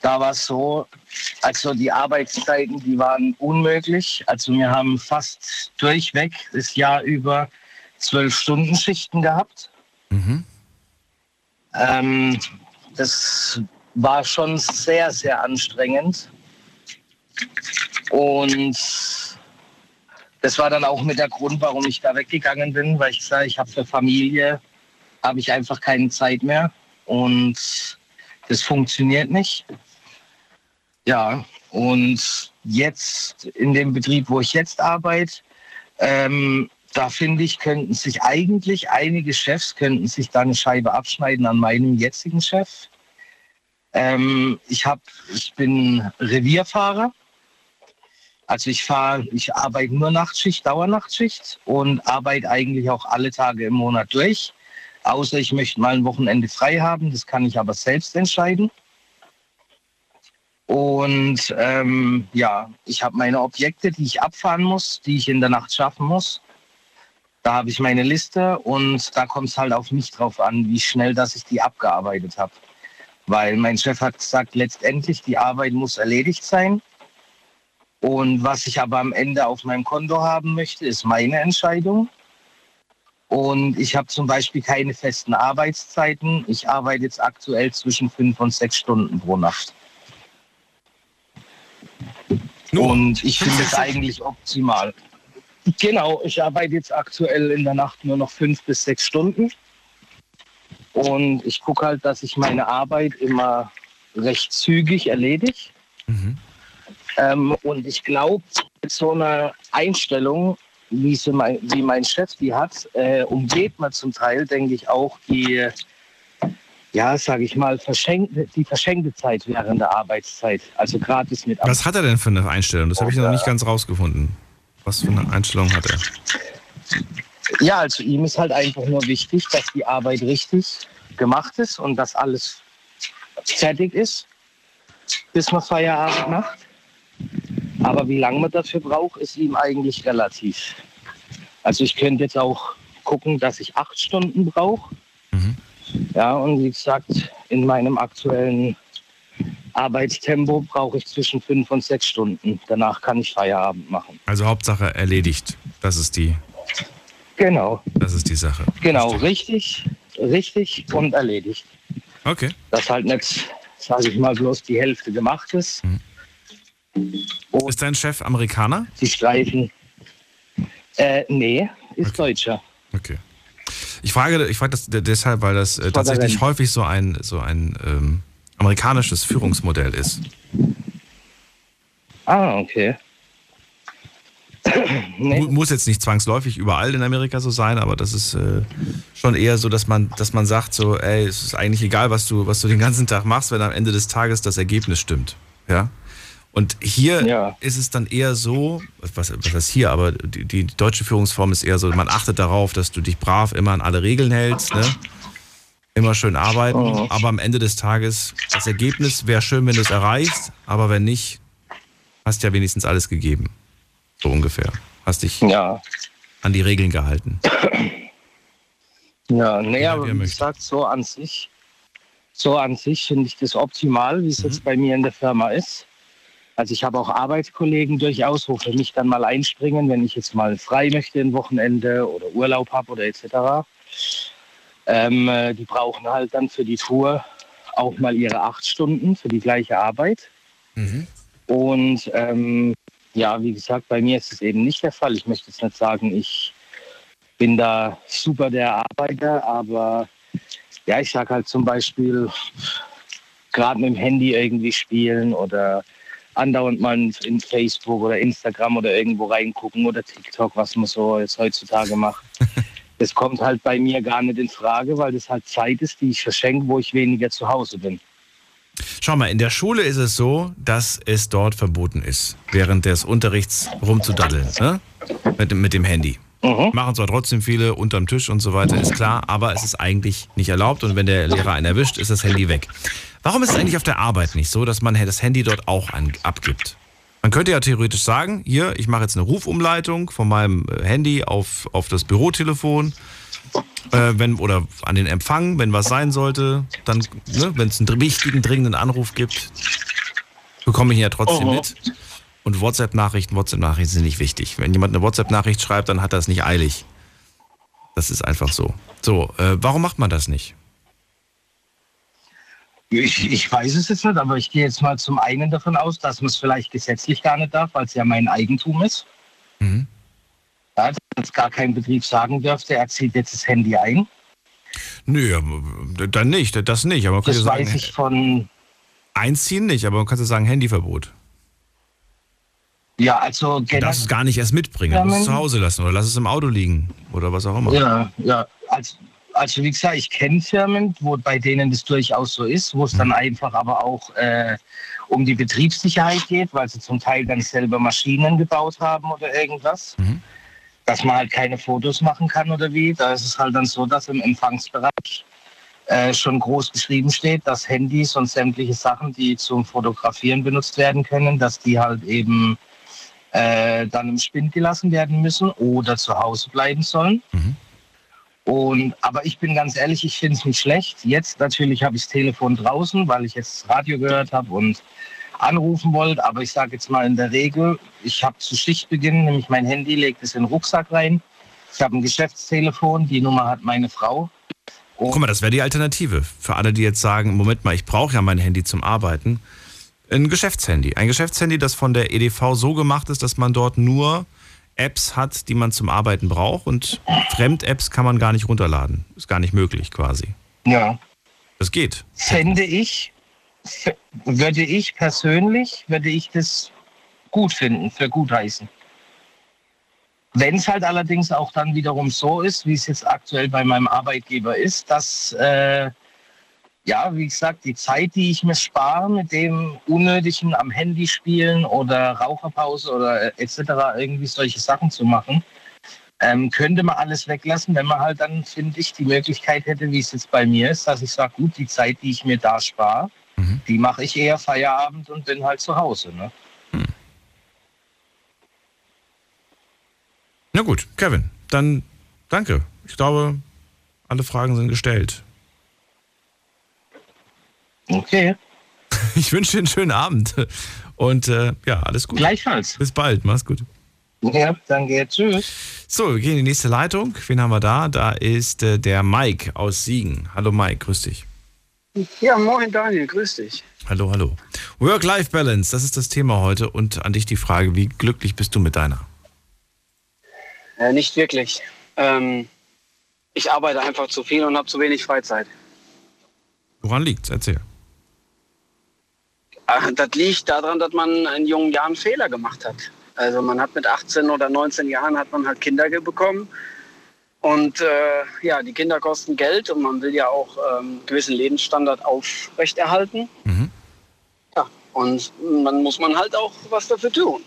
da war es so, also die Arbeitszeiten, die waren unmöglich. Also wir haben fast durchweg das Jahr über zwölf Stunden Schichten gehabt. Ähm, das war schon sehr, sehr anstrengend. Und das war dann auch mit der Grund, warum ich da weggegangen bin, weil ich sage, ich habe für Familie, habe ich einfach keine Zeit mehr und das funktioniert nicht. Ja, und jetzt in dem Betrieb, wo ich jetzt arbeite, ähm, da finde ich, könnten sich eigentlich einige Chefs könnten sich da eine Scheibe abschneiden an meinem jetzigen Chef. Ähm, ich, hab, ich bin Revierfahrer. Also ich fahre, ich arbeite nur Nachtschicht, Dauernachtschicht und arbeite eigentlich auch alle Tage im Monat durch. Außer ich möchte mal ein Wochenende frei haben, das kann ich aber selbst entscheiden. Und ähm, ja, ich habe meine Objekte, die ich abfahren muss, die ich in der Nacht schaffen muss. Da habe ich meine Liste und da kommt es halt auf mich drauf an, wie schnell, dass ich die abgearbeitet habe. Weil mein Chef hat gesagt, letztendlich die Arbeit muss erledigt sein. Und was ich aber am Ende auf meinem Konto haben möchte, ist meine Entscheidung. Und ich habe zum Beispiel keine festen Arbeitszeiten. Ich arbeite jetzt aktuell zwischen fünf und sechs Stunden pro Nacht. Und ich finde es eigentlich optimal. Genau, ich arbeite jetzt aktuell in der Nacht nur noch fünf bis sechs Stunden. Und ich gucke halt, dass ich meine Arbeit immer recht zügig erledige. Ähm, und ich glaube, mit so einer Einstellung, wie, sie mein, wie mein Chef die hat, äh, umgeht man zum Teil, denke ich, auch die, ja, sage ich mal, verschenkte, die verschenkte Zeit während der Arbeitszeit. Also gratis mit Was hat er denn für eine Einstellung? Das habe ich noch nicht ganz rausgefunden. Was für eine Einstellung hat er? Ja, also ihm ist halt einfach nur wichtig, dass die Arbeit richtig gemacht ist und dass alles fertig ist, bis man Feierabend macht. Aber wie lange man dafür braucht, ist ihm eigentlich relativ. Also ich könnte jetzt auch gucken, dass ich acht Stunden brauche. Ja, und wie gesagt, in meinem aktuellen Arbeitstempo brauche ich zwischen fünf und sechs Stunden. Danach kann ich Feierabend machen. Also Hauptsache erledigt. Das ist die. Genau. Das ist die Sache. Genau, richtig, richtig und erledigt. Okay. Dass halt nicht, sage ich mal, bloß die Hälfte gemacht ist. Ist dein Chef Amerikaner? Die Streifen. Äh, nee, ist Deutscher. Okay. Ich frage, ich frage das de- deshalb, weil das äh, tatsächlich häufig so ein, so ein ähm, amerikanisches Führungsmodell ist. Ah, okay. Mu- Muss jetzt nicht zwangsläufig überall in Amerika so sein, aber das ist äh, schon eher so, dass man, dass man sagt, so, ey, es ist eigentlich egal, was du, was du den ganzen Tag machst, wenn am Ende des Tages das Ergebnis stimmt. Ja. Und hier ist es dann eher so, was, was heißt hier, aber die, die deutsche Führungsform ist eher so, man achtet darauf, dass du dich brav immer an alle Regeln hältst, ne? Immer schön arbeiten, aber am Ende des Tages, das Ergebnis wäre schön, wenn du es erreichst, aber wenn nicht, hast ja wenigstens alles gegeben. So ungefähr. Hast dich an die Regeln gehalten. Ja, nee, aber wie gesagt, so an sich, so an sich finde ich das optimal, wie es jetzt bei mir in der Firma ist. Also ich habe auch Arbeitskollegen durchaus, wo für mich dann mal einspringen, wenn ich jetzt mal frei möchte ein Wochenende oder Urlaub habe oder etc. Ähm, äh, die brauchen halt dann für die Tour auch mal ihre acht Stunden für die gleiche Arbeit. Und ähm, ja, wie gesagt, bei mir ist es eben nicht der Fall. Ich möchte jetzt nicht sagen, ich bin da super der Arbeiter, aber ja, ich sage halt zum Beispiel, gerade mit dem Handy irgendwie spielen oder andauernd mal in Facebook oder Instagram oder irgendwo reingucken oder TikTok, was man so jetzt heutzutage macht. Das kommt halt bei mir gar nicht in Frage, weil das halt Zeit ist, die ich verschenke, wo ich weniger zu Hause bin. Schau mal, in der Schule ist es so, dass es dort verboten ist, während des Unterrichts rumzudaddeln, ne? mit, dem- mit dem Handy. Machen zwar trotzdem viele unterm Tisch und so weiter, ist klar, aber es ist eigentlich nicht erlaubt und wenn der Lehrer einen erwischt, ist das Handy weg. Warum ist es eigentlich auf der Arbeit nicht so, dass man das Handy dort auch an, abgibt? Man könnte ja theoretisch sagen, hier, ich mache jetzt eine Rufumleitung von meinem äh, Handy auf, auf das Bürotelefon äh, wenn, oder an den Empfang, wenn was sein sollte, dann, ne, wenn es einen wichtigen, dringenden Anruf gibt, bekomme ich ihn ja trotzdem Oh. mit. Und WhatsApp-Nachrichten, WhatsApp-Nachrichten sind nicht wichtig. Wenn jemand eine WhatsApp-Nachricht schreibt, dann hat er es nicht eilig. Das ist einfach so. So, äh, warum macht man das nicht? Ich, ich weiß es jetzt nicht, aber ich gehe jetzt mal zum einen davon aus, dass man es vielleicht gesetzlich gar nicht darf, weil es ja mein Eigentum ist. Mhm. Ja, dass jetzt gar kein Betrieb sagen dürfte, er zieht jetzt das Handy ein. Nö, dann nicht, das nicht. Aber Das sagen, weiß ich von. Einziehen nicht, aber man könnte sagen, Handyverbot. Ja, also Du darfst es gar nicht erst mitbringen, du musst es zu Hause lassen oder lass es im Auto liegen oder was auch immer. Ja, ja. Also, also wie gesagt, ich kenne Firmen, wo bei denen das durchaus so ist, wo es dann einfach aber auch äh, um die Betriebssicherheit geht, weil sie zum Teil dann selber Maschinen gebaut haben oder irgendwas. Dass man halt keine Fotos machen kann oder wie. Da ist es halt dann so, dass im Empfangsbereich äh, schon groß geschrieben steht, dass Handys und sämtliche Sachen, die zum Fotografieren benutzt werden können, dass die halt eben äh, dann im Spind gelassen werden müssen oder zu Hause bleiben sollen. Und, aber ich bin ganz ehrlich, ich finde es nicht schlecht. Jetzt natürlich habe ich das Telefon draußen, weil ich jetzt das Radio gehört habe und anrufen wollte. Aber ich sage jetzt mal in der Regel, ich habe zu Schichtbeginn nämlich mein Handy, legt es in den Rucksack rein. Ich habe ein Geschäftstelefon, die Nummer hat meine Frau. Guck mal, das wäre die Alternative. Für alle, die jetzt sagen, Moment mal, ich brauche ja mein Handy zum Arbeiten. Ein Geschäftshandy. Ein Geschäftshandy, das von der EDV so gemacht ist, dass man dort nur Apps hat, die man zum Arbeiten braucht und Fremd-Apps kann man gar nicht runterladen. Ist gar nicht möglich quasi. Ja. Das geht. Fände ich, würde ich persönlich, würde ich das gut finden, für gut heißen. Wenn es halt allerdings auch dann wiederum so ist, wie es jetzt aktuell bei meinem Arbeitgeber ist, dass, äh, ja, wie gesagt, die Zeit, die ich mir spare mit dem Unnötigen am Handy spielen oder Raucherpause oder äh, etc., irgendwie solche Sachen zu machen, ähm, könnte man alles weglassen, wenn man halt dann, finde ich, die Möglichkeit hätte, wie es jetzt bei mir ist, dass ich sage, gut, die Zeit, die ich mir da spare, die mache ich eher Feierabend und bin halt zu Hause. Ne? Na gut, Kevin, dann danke. Ich glaube, alle Fragen sind gestellt. Okay. Ich wünsche dir einen schönen Abend. Und äh, ja, alles gut. Gleichfalls. Bis bald. Mach's gut. Ja, danke. Tschüss. So, wir gehen in die nächste Leitung. Wen haben wir da? Da ist äh, der Mike aus Siegen. Hallo Mike, grüß dich. Ja, moin Daniel, grüß dich. Hallo, hallo. Work-Life-Balance, das ist das Thema heute. Und an dich die Frage, wie glücklich bist du mit deiner? Äh, nicht wirklich. Ähm, ich arbeite einfach zu viel und habe zu wenig Freizeit. Woran liegt's? Erzähl. Das liegt daran, dass man in jungen Jahren Fehler gemacht hat. Also man hat mit 18 oder 19 Jahren hat man halt Kinder bekommen. Und äh, ja, die Kinder kosten Geld und man will ja auch ähm, einen gewissen Lebensstandard aufrechterhalten. Ja, und dann muss man halt auch was dafür tun.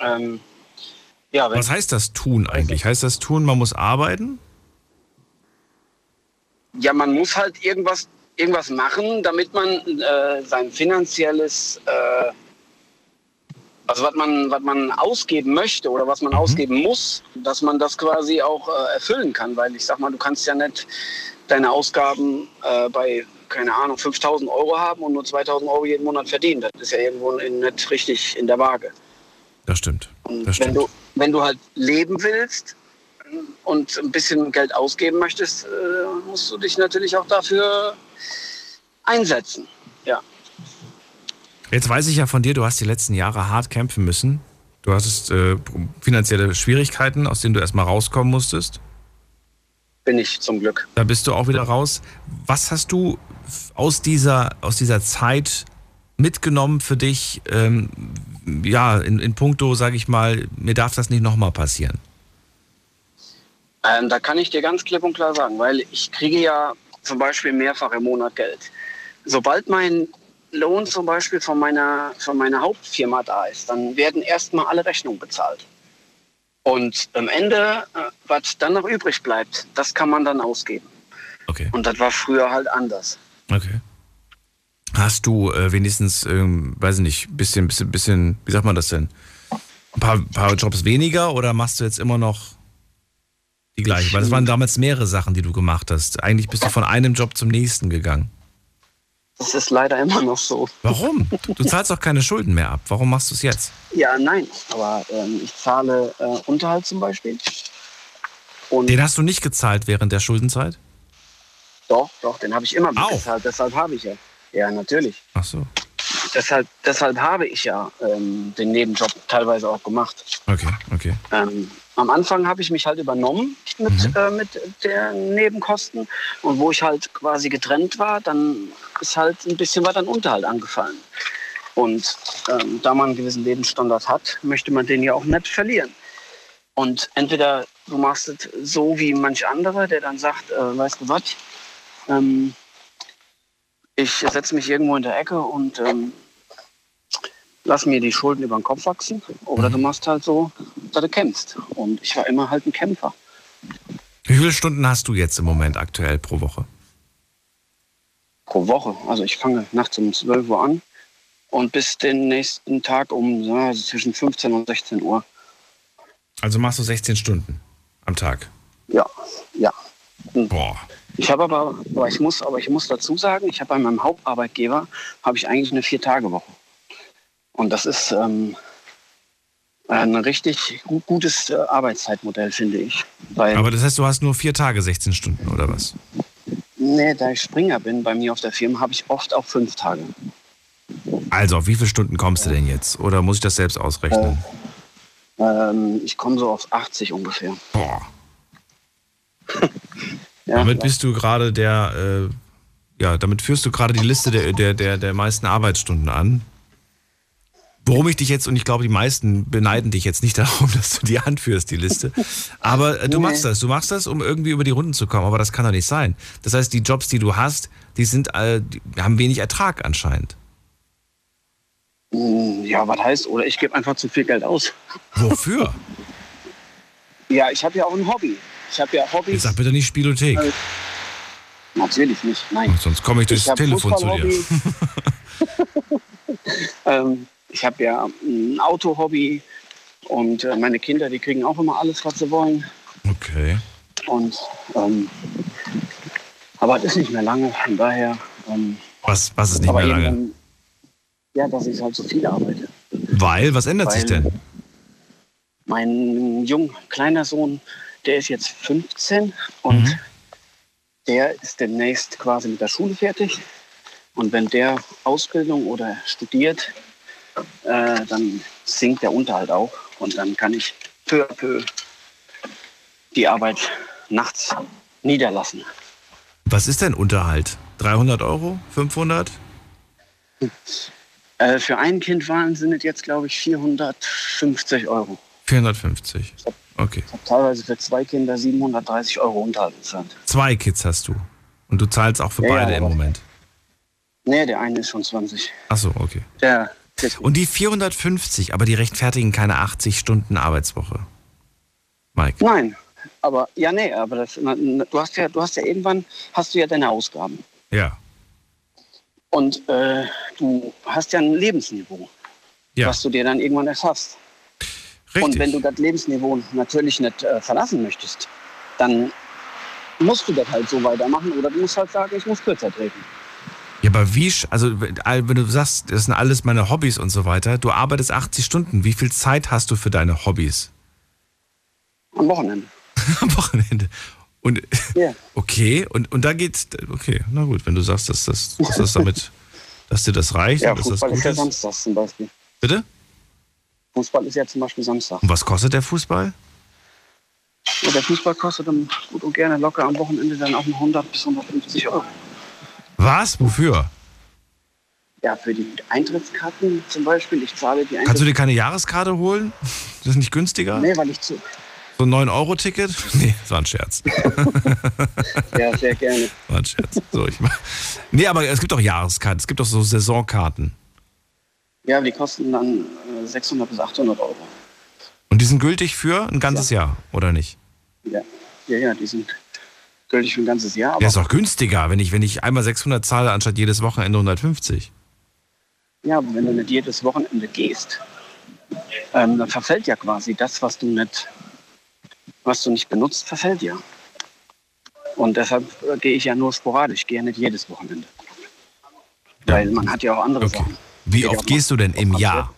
Ähm, ja, Was heißt das tun eigentlich? Heißt das tun, man muss arbeiten? ja, man muss halt irgendwas, irgendwas machen, damit man äh, sein finanzielles, äh, also was man, was man ausgeben möchte oder was man ausgeben muss, dass man das quasi auch äh, erfüllen kann. Weil ich sag mal, du kannst ja nicht deine Ausgaben äh, bei, keine Ahnung, 5000 Euro haben und nur 2000 Euro jeden Monat verdienen. Das ist ja irgendwo nicht richtig in der Waage. Das stimmt. Und Das wenn stimmt. du, wenn du halt leben willst und ein bisschen Geld ausgeben möchtest, äh, musst du dich natürlich auch dafür einsetzen. Ja. Jetzt weiß ich ja von dir, du hast die letzten Jahre hart kämpfen müssen. Du hattest äh, finanzielle Schwierigkeiten, aus denen du erstmal rauskommen musstest. Bin ich zum Glück. Da bist du auch wieder raus. Was hast du aus dieser, aus dieser Zeit mitgenommen für dich, ähm, ja, in, in puncto, sage ich mal, mir darf das nicht nochmal passieren? Ähm, da kann ich dir ganz klipp und klar sagen, weil ich kriege ja zum Beispiel mehrfach im Monat Geld. Sobald mein Lohn zum Beispiel von meiner, von meiner Hauptfirma da ist, dann werden erstmal alle Rechnungen bezahlt. Und am Ende, äh, was dann noch übrig bleibt, das kann man dann ausgeben. Okay. Und das war früher halt anders. Okay. Hast du äh, wenigstens, ähm, weiß ich nicht, bisschen, bisschen, bisschen, wie sagt man das denn? Ein paar, paar Jobs weniger oder machst du jetzt immer noch die gleichen? Weil es waren damals mehrere Sachen, die du gemacht hast. Eigentlich bist du von einem Job zum nächsten gegangen. Das ist leider immer noch so. Warum? Du zahlst doch keine Schulden mehr ab. Warum machst du es jetzt? Ja, nein, aber ähm, ich zahle äh, Unterhalt zum Beispiel. Und Den hast du nicht gezahlt während der Schuldenzeit? Doch, doch, den habe ich immer bezahlt. Deshalb habe ich ja. Ja, natürlich. Ach so. Deshalb, deshalb habe ich ja ähm, den Nebenjob teilweise auch gemacht. Okay, okay. Ähm, am Anfang habe ich mich halt übernommen mit, äh, mit den Nebenkosten. Und wo ich halt quasi getrennt war, dann ist halt ein bisschen was an Unterhalt angefallen. Und ähm, da man einen gewissen Lebensstandard hat, möchte man den ja auch nicht verlieren. Und entweder du machst es so wie manch anderer, der dann sagt, äh, weißt du was, ähm, ich setze mich irgendwo in der Ecke und ähm, lass mir die Schulden über den Kopf wachsen. Oder du machst halt so, dass du kämpfst. Und ich war immer halt ein Kämpfer. Wie viele Stunden hast du jetzt im Moment aktuell pro Woche? Pro Woche. Also ich fange nachts um 12 Uhr an und bis den nächsten Tag um ja, also zwischen 15 und 16 Uhr. Also machst du 16 Stunden am Tag? Ja, ja. Boah. Ich habe aber, aber ich muss, aber ich muss dazu sagen, ich habe bei meinem Hauptarbeitgeber habe ich eigentlich eine Vier-Tage-Woche. Und das ist ähm, ein richtig gut, gutes äh, Arbeitszeitmodell, finde ich. Weil, Aber das heißt, du hast nur vier Tage 16 Stunden oder was? nee, da ich Springer bin bei mir auf der Firma, habe ich oft auch fünf Tage. Also, auf wie viele Stunden kommst du denn jetzt? Oder muss ich das selbst ausrechnen? Ähm, ich komme so auf 80 ungefähr. Boah. Ja, damit bist du gerade der, äh, ja, damit führst du gerade die Liste der, der, der, der meisten Arbeitsstunden an. Worum ich dich jetzt, und ich glaube, die meisten beneiden dich jetzt nicht darum, dass du die anführst, die Liste. Aber äh, du Nee. machst das. Du machst das, um irgendwie über die Runden zu kommen. Aber das kann doch nicht sein. Das heißt, die Jobs, die du hast, die sind, äh, die haben wenig Ertrag anscheinend. Ja, was heißt, oder ich gebe einfach zu viel Geld aus. Wofür? Ja, ich habe ja auch ein Hobby. Ich habe ja Hobbys. Jetzt sag bitte nicht Spielothek. Äh, Natürlich nicht, nein. Sonst komme ich durchs hab Telefon zu dir. Ähm, ich habe ja ein Autohobby und äh, meine Kinder, die kriegen auch immer alles, was sie wollen. Okay. Und ähm, aber es ist nicht mehr lange, von daher ähm, Was, was ist nicht mehr lange? Ja, dass ich halt so viel arbeite. Weil, was ändert sich Weil- denn? Mein jung kleiner Sohn, der ist jetzt 15 und Mhm. der ist demnächst quasi mit der Schule fertig. Und wenn der Ausbildung oder studiert, äh, dann sinkt der Unterhalt auch. Und dann kann ich peu à peu die Arbeit nachts niederlassen. Was ist denn Unterhalt? 300 Euro? 500? Äh, für ein Kind waren sind es jetzt, glaube ich, 450 Euro. 450. Okay. Ich habe teilweise für zwei Kinder 730 Euro Unterhalt bezahlt. Zwei Kids hast du. Und du zahlst auch für Ja, ja, beide im aber- Moment. Nee, der eine ist schon 20. Ach so, okay. Der, Und die 450, aber die rechtfertigen keine 80 Stunden Arbeitswoche. Mike. Nein, aber ja, nee, aber das, du hast ja, du hast ja irgendwann hast du ja deine Ausgaben Ja. und äh, du hast ja ein Lebensniveau, Ja. was du dir dann irgendwann erschaffst. Richtig. Und wenn du das Lebensniveau natürlich nicht äh, verlassen möchtest, dann musst du das halt so weitermachen oder du musst halt sagen, ich muss kürzer treten. Ja, aber wie, also wenn du sagst, das sind alles meine Hobbys und so weiter, du arbeitest 80 Stunden, wie viel Zeit hast du für deine Hobbys? Am Wochenende. Am Wochenende. Und Ja. okay, und, und da geht's, okay, na gut, wenn du sagst, dass das, dass das damit, dass dir das reicht Ja, und dass das Fußball ist ja. Samstag zum Beispiel. Bitte? Fußball ist ja zum Beispiel Samstag. Und was kostet der Fußball? Und der Fußball kostet dann gut und gerne locker am Wochenende dann auch mal 100 bis 150 Euro. Was? Wofür? Ja, für die Eintrittskarten zum Beispiel, ich zahle die Kannst du dir keine Jahreskarte holen? Das ist nicht günstiger? Nee, weil ich zu. So ein 9-Euro-Ticket? Nee, das war ein Scherz. Ja, sehr gerne. War ein Scherz. So, ich mach. Nee, aber es gibt auch Jahreskarten, es gibt auch so Saisonkarten. Ja, aber die kosten dann äh, 600 bis 800 Euro. Und die sind gültig für ein ganzes Jahr, oder nicht? Ja, ja, ja die sind gültig für ein ganzes Jahr. Aber, Ja, ist auch günstiger, wenn ich, wenn ich einmal 600 zahle, anstatt jedes Wochenende 150. ja, aber wenn du nicht jedes Wochenende gehst, ähm, dann verfällt ja quasi das, was du nicht, was du nicht benutzt, verfällt ja. Und deshalb äh, gehe ich ja nur sporadisch, gehe ja nicht jedes Wochenende. Weil man hat ja auch andere Sachen. Wie ja oft gehst du denn im Jahr?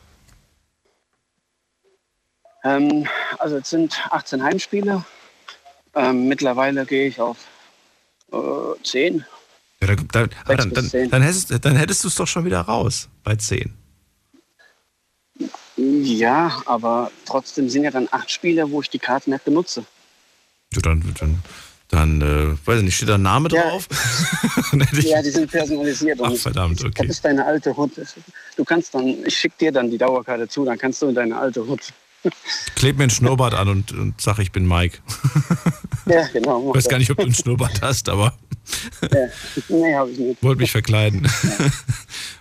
Ähm, also es sind 18 Heimspiele. Ähm, mittlerweile gehe ich auf äh, 10. Ja, dann, dann, aber dann, dann, dann, hättest, dann hättest du es doch schon wieder raus bei 10. Ja, aber trotzdem sind ja dann acht Spiele, wo ich die Karten nicht benutze. Ja, dann, dann, dann äh, weiß ich nicht, steht da ein Name Ja. drauf? Ja, die sind personalisiert. Ach, verdammt, Das okay. ist deine alte Hut. Du kannst dann, ich schicke dir dann die Dauerkarte zu, dann kannst du in deine alte Hut. Kleb mir ein Schnurrbart an und, und sag, ich bin Mike. Ja, genau. Ich weiß gar nicht, ob du einen Schnurrbart hast, aber Ja. Nee, habe ich nicht. wollte mich verkleiden.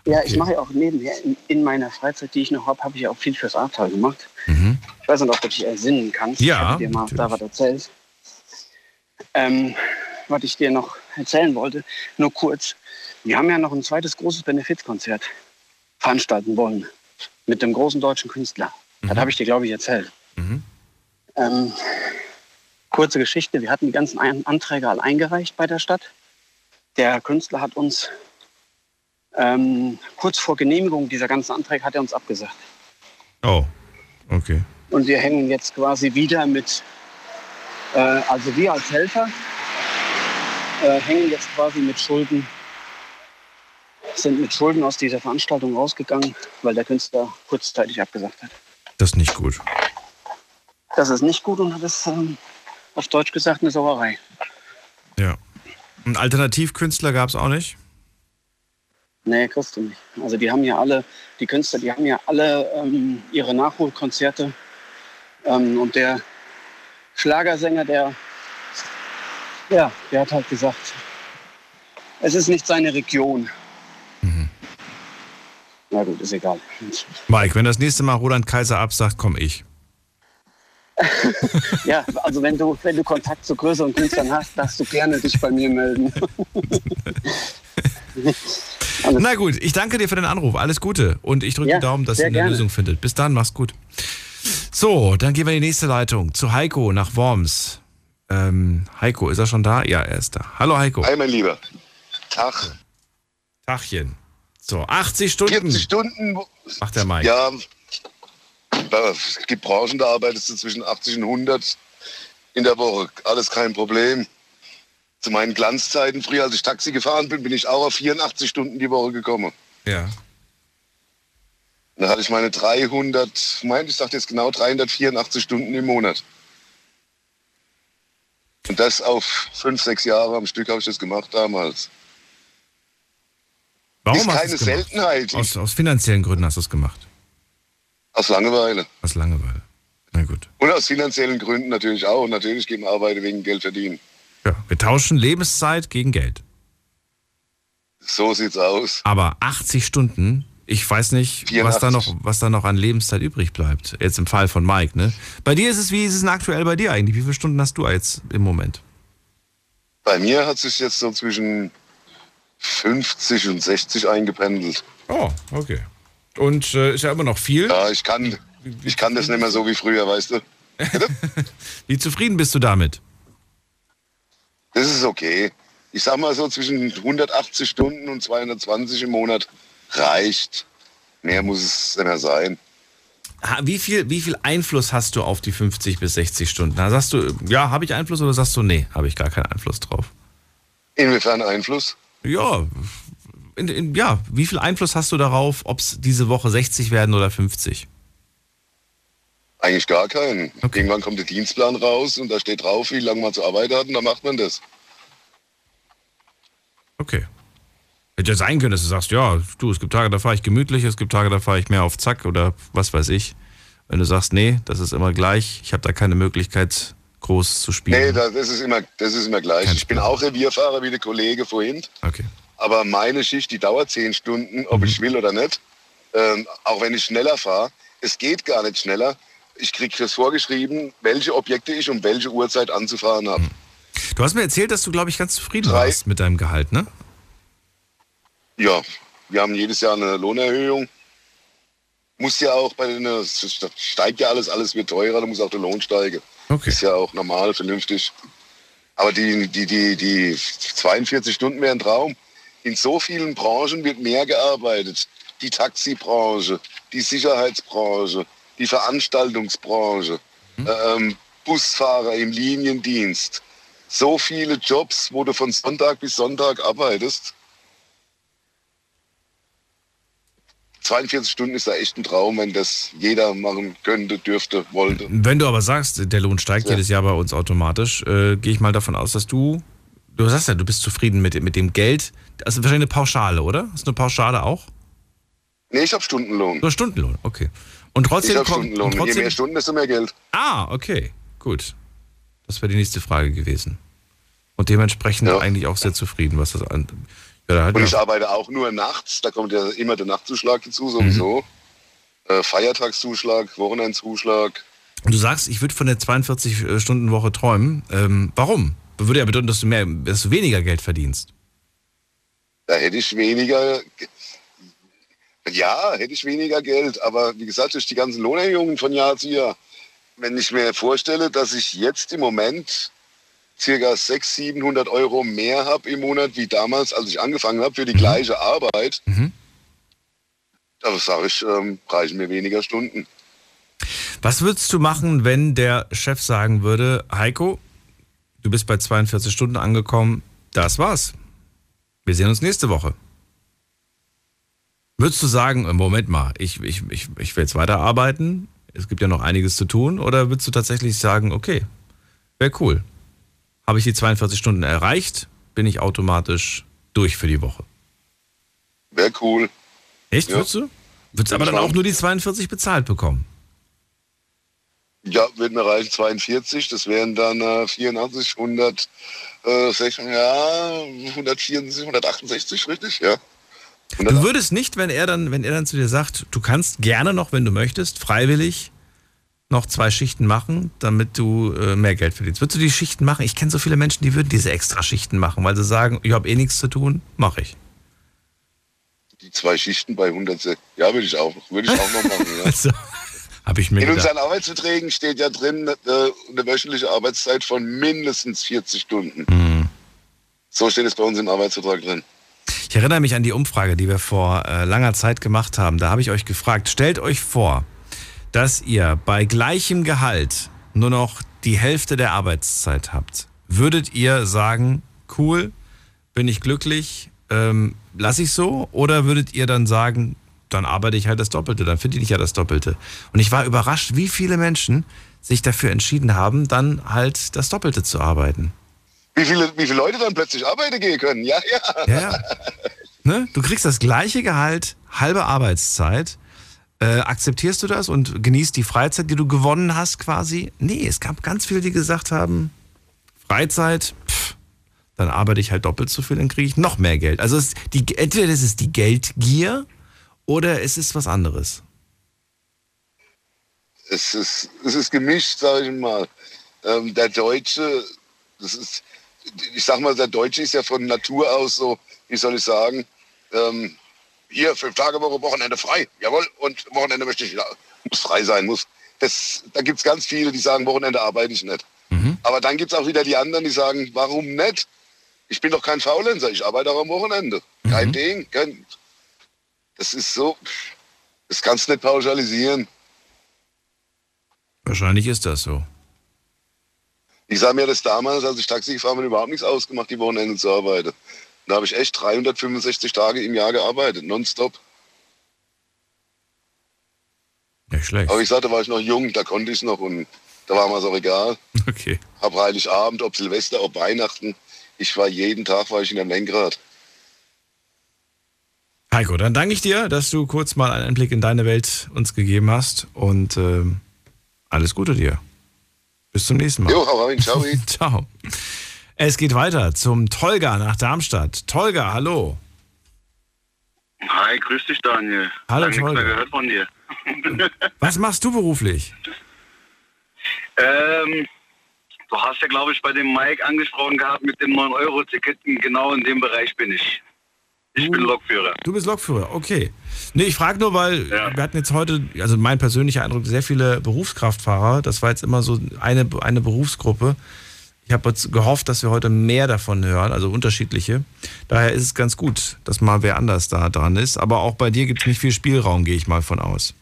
Ja, ich mache ja auch nebenher in, in meiner Freizeit, die ich noch habe, habe ich ja auch viel fürs Ahrtal gemacht. Mhm. Ich weiß nicht, ob du dich ersinnen kannst. Ja, Ich dir mal da was erzählt. Ähm, was ich dir noch erzählen wollte, nur kurz. Wir haben ja noch ein zweites großes Benefizkonzert veranstalten wollen mit dem großen deutschen Künstler. Das habe ich dir, glaube ich, erzählt. Mhm. Ähm, kurze Geschichte. Wir hatten die ganzen Anträge alle eingereicht bei der Stadt. Der Künstler hat uns ähm, kurz vor Genehmigung dieser ganzen Anträge hat er uns abgesagt. Oh, okay. Und wir hängen jetzt quasi wieder mit, äh, also wir als Helfer äh, hängen jetzt quasi mit Schulden, sind mit Schulden aus dieser Veranstaltung rausgegangen, weil der Künstler kurzzeitig abgesagt hat. Das ist nicht gut. Das ist nicht gut und das ist ähm, auf Deutsch gesagt eine Sauerei. Ja. Einen Alternativkünstler gab es auch nicht? Nee, kriegst du nicht. Also die haben ja alle, die Künstler, die haben ja alle ähm, ihre Nachholkonzerte. Ähm, und der Schlagersänger, der, ja, der hat halt gesagt, es ist nicht seine Region. Na gut, ist egal. Mike, wenn das nächste Mal Roland Kaiser absagt, komme ich. Ja, also wenn du, wenn du Kontakt zu größeren Künstlern hast, darfst du gerne dich bei mir melden. Na gut, ich danke dir für den Anruf. Alles Gute. Und ich drücke Ja, die Daumen, dass ihr eine gerne. Lösung findet. Bis dann, mach's gut. So, dann gehen wir in die nächste Leitung. Zu Heiko nach Worms. Ähm, Heiko, ist er schon da? Ja, er ist da. Hallo Heiko. Hi, mein Lieber. Tag. Tachchen. So, 80 Stunden. 40 Stunden. Macht der Mike. Ja, es gibt Branchen, da arbeitest du zwischen 80 und 100 in der Woche. Alles kein Problem. Zu meinen Glanzzeiten, früher als ich Taxi gefahren bin, bin ich auch auf 84 Stunden die Woche gekommen. Ja. Dann hatte ich meine 300, meint ich sage jetzt genau 384 Stunden im Monat. Und das auf fünf, sechs Jahre am Stück habe ich das gemacht damals. Warum ist hast keine? Seltenheit. Aus, aus finanziellen Gründen hast du es gemacht. Aus Langeweile. Aus Langeweile. Na gut. Und aus finanziellen Gründen natürlich auch. Und natürlich geben Arbeiter wegen Geld verdienen. Ja, wir tauschen Lebenszeit gegen Geld. So sieht's aus. Aber 80 Stunden, ich weiß nicht, was da, 84. noch, was da noch an Lebenszeit übrig bleibt. Jetzt im Fall von Mike, ne? Bei dir ist es, wie ist es denn aktuell bei dir eigentlich? Wie viele Stunden hast du jetzt im Moment? Bei mir hat sich jetzt so zwischen 50 und 60 eingependelt. Oh, okay. Und äh, ist ja immer noch viel. Ja, ich kann, ich kann das nicht mehr so wie früher, weißt du. Wie zufrieden bist du damit? Das ist okay. Ich sag mal so zwischen 180 Stunden und 220 im Monat reicht. Mehr muss es nicht mehr sein. Wie viel, wie viel Einfluss hast du auf die 50 bis 60 Stunden? Na, sagst du, ja, habe ich Einfluss oder sagst du, nee, habe ich gar keinen Einfluss drauf? Inwiefern Einfluss? Ja, in, in, ja, wie viel Einfluss hast du darauf, ob es diese Woche 60 werden oder 50? Eigentlich gar keinen. Irgendwann kommt der Dienstplan raus und da steht drauf, wie lange man zu arbeiten hat und dann macht man das. Okay. Hätte ja sein können, dass du sagst, ja, du, es gibt Tage, da fahre ich gemütlich, es gibt Tage, da fahre ich mehr auf Zack oder was weiß ich. Wenn du sagst, nee, das ist immer gleich, ich habe da keine Möglichkeit, groß zu spielen. Nee, das, ist immer, das ist immer gleich. Ich bin auch Revierfahrer wie der Kollege vorhin. Okay. Aber meine Schicht, die dauert zehn Stunden, ob ich will oder nicht. Ähm, auch wenn ich schneller fahre. Es geht gar nicht schneller. Ich kriege das vorgeschrieben, welche Objekte ich um welche Uhrzeit anzufahren habe. Du hast mir erzählt, dass du, glaube ich, ganz zufrieden Drei. warst mit deinem Gehalt, ne? Ja, wir haben jedes Jahr eine Lohnerhöhung. Muss ja auch bei den, es steigt ja alles, alles wird teurer, da muss auch der Lohn steigen. Okay. Ist ja auch normal, vernünftig. Aber die, die, die, die 42 Stunden wären ein Traum. In so vielen Branchen wird mehr gearbeitet. Die Taxibranche, die Sicherheitsbranche, die Veranstaltungsbranche, ähm, Busfahrer im Liniendienst. So viele Jobs, wo du von Sonntag bis Sonntag arbeitest. 42 Stunden ist da echt ein Traum, wenn das jeder machen könnte, dürfte, wollte. Wenn du aber sagst, der Lohn steigt Ja. jedes Jahr bei uns automatisch, äh, gehe ich mal davon aus, dass du, du sagst ja, du bist zufrieden mit, mit dem Geld. Das ist wahrscheinlich eine Pauschale, oder? Hast du eine Pauschale auch? Nee, ich habe Stundenlohn. Nur Stundenlohn, okay. Und trotzdem ich kommt- Stundenlohn. und Je trotzdem- mehr Stunden, desto mehr Geld. Ah, okay, gut. Das wäre die nächste Frage gewesen. Und dementsprechend eigentlich auch sehr zufrieden, was das an. Ja, Und ich arbeite auch nur nachts. Da kommt ja immer der Nachtzuschlag dazu, sowieso. Mhm. Äh, Feiertagszuschlag, Wochenendzuschlag. Und du sagst, ich würde von der 42-Stunden-Woche träumen. Ähm, warum? Würde ja bedeuten, dass du, mehr, dass du weniger Geld verdienst. Da hätte ich weniger. Ja, hätte ich weniger Geld. Aber wie gesagt, durch die ganzen Lohnerhöhungen von Jahr zu Jahr. Wenn ich mir vorstelle, dass ich jetzt im Moment circa 600, 700 Euro mehr habe im Monat wie damals, als ich angefangen habe für die gleiche Arbeit, da sage ich, ähm, reichen mir weniger Stunden. Was würdest du machen, wenn der Chef sagen würde, Heiko, du bist bei 42 Stunden angekommen, das war's. Wir sehen uns nächste Woche. Würdest du sagen, äh, Moment mal, ich, ich, ich, ich will jetzt weiterarbeiten, es gibt ja noch einiges zu tun, oder würdest du tatsächlich sagen, okay, wäre cool. Habe ich die 42 Stunden erreicht, bin ich automatisch durch für die Woche. Wäre cool. Echt, Ja. würdest du? Würdest aber dann auch nur die 42 bezahlt bekommen. Ja, wird mir reichen 42, das wären dann äh, 84, 100, äh, 60, ja, 164, 168, richtig? Ja. Du würdest nicht, wenn er dann, wenn er dann zu dir sagt, du kannst gerne noch, wenn du möchtest, freiwillig noch zwei Schichten machen, damit du äh, mehr Geld verdienst. Würdest du die Schichten machen? Ich kenne so viele Menschen, die würden diese extra Schichten machen, weil sie sagen, ich habe eh nichts zu tun, mache ich. Die zwei Schichten bei 100, ja, würde ich auch, würde ich auch noch machen. Ja. Also, habe ich mir In gedacht. unseren Arbeitsverträgen steht ja drin äh, eine wöchentliche Arbeitszeit von mindestens 40 Stunden. Mhm. So steht es bei uns im Arbeitsvertrag drin. Ich erinnere mich an die Umfrage, die wir vor äh, langer Zeit gemacht haben. Da habe ich euch gefragt, stellt euch vor, dass ihr bei gleichem Gehalt nur noch die Hälfte der Arbeitszeit habt. Würdet ihr sagen, cool, bin ich glücklich, ähm, lasse ich so? Oder würdet ihr dann sagen, dann arbeite ich halt das Doppelte, dann verdiene ich ja das Doppelte. Und ich war überrascht, wie viele Menschen sich dafür entschieden haben, dann halt das Doppelte zu arbeiten. Wie viele, wie viele Leute dann plötzlich arbeiten gehen können? Ja, ja. Ja. Ne? Du kriegst das gleiche Gehalt, halbe Arbeitszeit. Äh, akzeptierst du das und genießt die Freizeit, die du gewonnen hast quasi? Nee, es gab ganz viele, die gesagt haben, Freizeit, pff, dann arbeite ich halt doppelt so viel, dann kriege ich noch mehr Geld. Also es, die, entweder ist die Geldgier oder es ist was anderes. Es ist, es ist gemischt, sage ich mal. Ähm, der Deutsche, das ist, ich sag mal, der Deutsche ist ja von Natur aus so, wie soll ich sagen, ähm, hier fünf Tage Woche, Wochenende frei, jawohl, und Wochenende möchte ich, muss frei sein, muss. Das, da gibt es ganz viele, die sagen, Wochenende arbeite ich nicht. Aber dann gibt es auch wieder die anderen, die sagen, warum nicht? Ich bin doch kein Faulenzer, ich arbeite auch am Wochenende. Kein Ding. Kein, das ist so, das kannst du nicht pauschalisieren. Wahrscheinlich ist das so. Ich sah mir das damals, als ich Taxi gefahren bin, überhaupt nichts ausgemacht, die Wochenende zu arbeiten. Da habe ich echt 365 Tage im Jahr gearbeitet, nonstop. Nicht schlecht. Aber ich sagte, da war ich noch jung, da konnte ich noch und da war mir so egal. Okay. Hab Heiligabend, ob Silvester, ob Weihnachten. Ich war jeden Tag war ich in einem Lenkrad. Heiko, dann danke ich dir, dass du kurz mal einen Einblick in deine Welt uns gegeben hast und ähm, alles Gute dir. Bis zum nächsten Mal. Jo, hau rein, ciao. Ciao. Es geht weiter zum Tolga nach Darmstadt. Tolga, hallo. Hi, grüß dich, Daniel. Hallo, Lange Tolga. gehört von dir. Was machst du beruflich? ähm, du hast ja, glaube ich, bei dem Mike angesprochen gehabt mit dem 9-Euro-Ticket. Genau in dem Bereich bin ich. Ich bin Lokführer. Du bist Lokführer, okay. Nee, ich frage nur, weil wir hatten jetzt heute, also mein persönlicher Eindruck, sehr viele Berufskraftfahrer. Das war jetzt immer so eine, eine Berufsgruppe. Ich habe jetzt gehofft, dass wir heute mehr davon hören, also unterschiedliche. Daher ist es ganz gut, dass mal wer anders da dran ist. Aber auch bei dir gibt es nicht viel Spielraum, gehe ich mal von aus.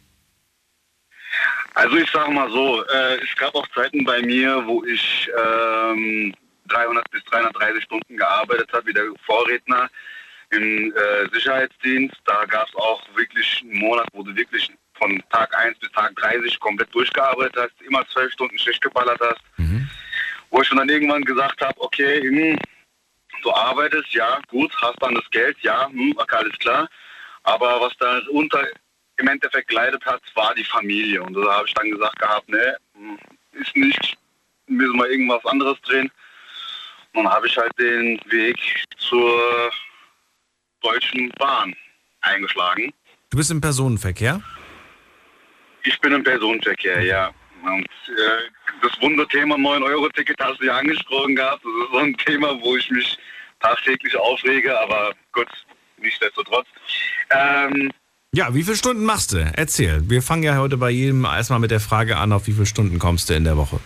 Also ich sage mal so, äh, es gab auch Zeiten bei mir, wo ich ähm, 300 bis 330 Stunden gearbeitet habe, wie der Vorredner im äh, Sicherheitsdienst. Da gab es auch wirklich einen Monat, wo du wirklich von Tag 1 bis Tag 30 komplett durchgearbeitet hast, immer zwölf Stunden Schicht geballert hast. Wo ich schon dann irgendwann gesagt habe, okay, hm, du arbeitest, ja, gut, hast dann das Geld, ja, hm, alles klar. Aber was da unter im Endeffekt geleitet hat, war die Familie. Und da habe ich dann gesagt gehabt, ne, hm, ist nicht, müssen wir irgendwas anderes drehen. Und dann habe ich halt den Weg zur Deutschen Bahn eingeschlagen. Du bist im Personenverkehr? Ich bin im Personenverkehr, ja. Und äh, das Wunderthema 9-Euro-Ticket hast du ja angesprochen gehabt. Das ist so ein Thema, wo ich mich tagtäglich aufrege, aber gut, nichtsdestotrotz. Ähm, Ja, wie viele Stunden machst du? Erzähl. Wir fangen ja heute bei jedem erstmal mit der Frage an, auf wie viele Stunden kommst du in der Woche?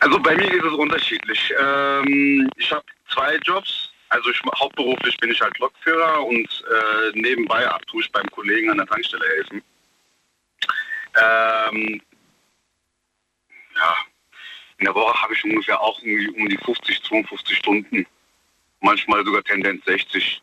Also bei mir ist es unterschiedlich. Ähm, ich habe zwei Jobs. Also ich, hauptberuflich bin ich halt Lokführer und äh, nebenbei tue ich beim Kollegen an der Tankstelle helfen. Ähm, ja, in der Woche habe ich ungefähr auch um die 50, 52 Stunden. Manchmal sogar Tendenz 60.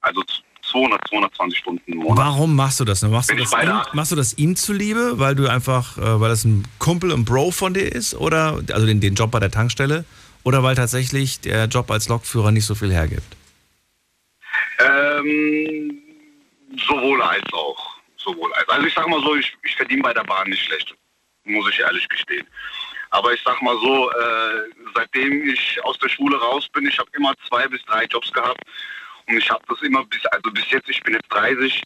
Also 200, 220 Stunden im Monat. Warum machst du das? Machst du das, ihm, machst du das ihm zuliebe, weil du einfach, äh, weil das ein Kumpel und Bro von dir ist? Oder, also den, den Job bei der Tankstelle? Oder weil tatsächlich der Job als Lokführer nicht so viel hergibt? Ähm, sowohl als auch. Sowohl als. Also ich sag mal so, ich, ich verdiene bei der Bahn nicht schlecht, muss ich ehrlich gestehen. Aber ich sag mal so, äh, seitdem ich aus der Schule raus bin, ich habe immer zwei bis drei Jobs gehabt und ich habe das immer bis, also bis jetzt, ich bin jetzt 30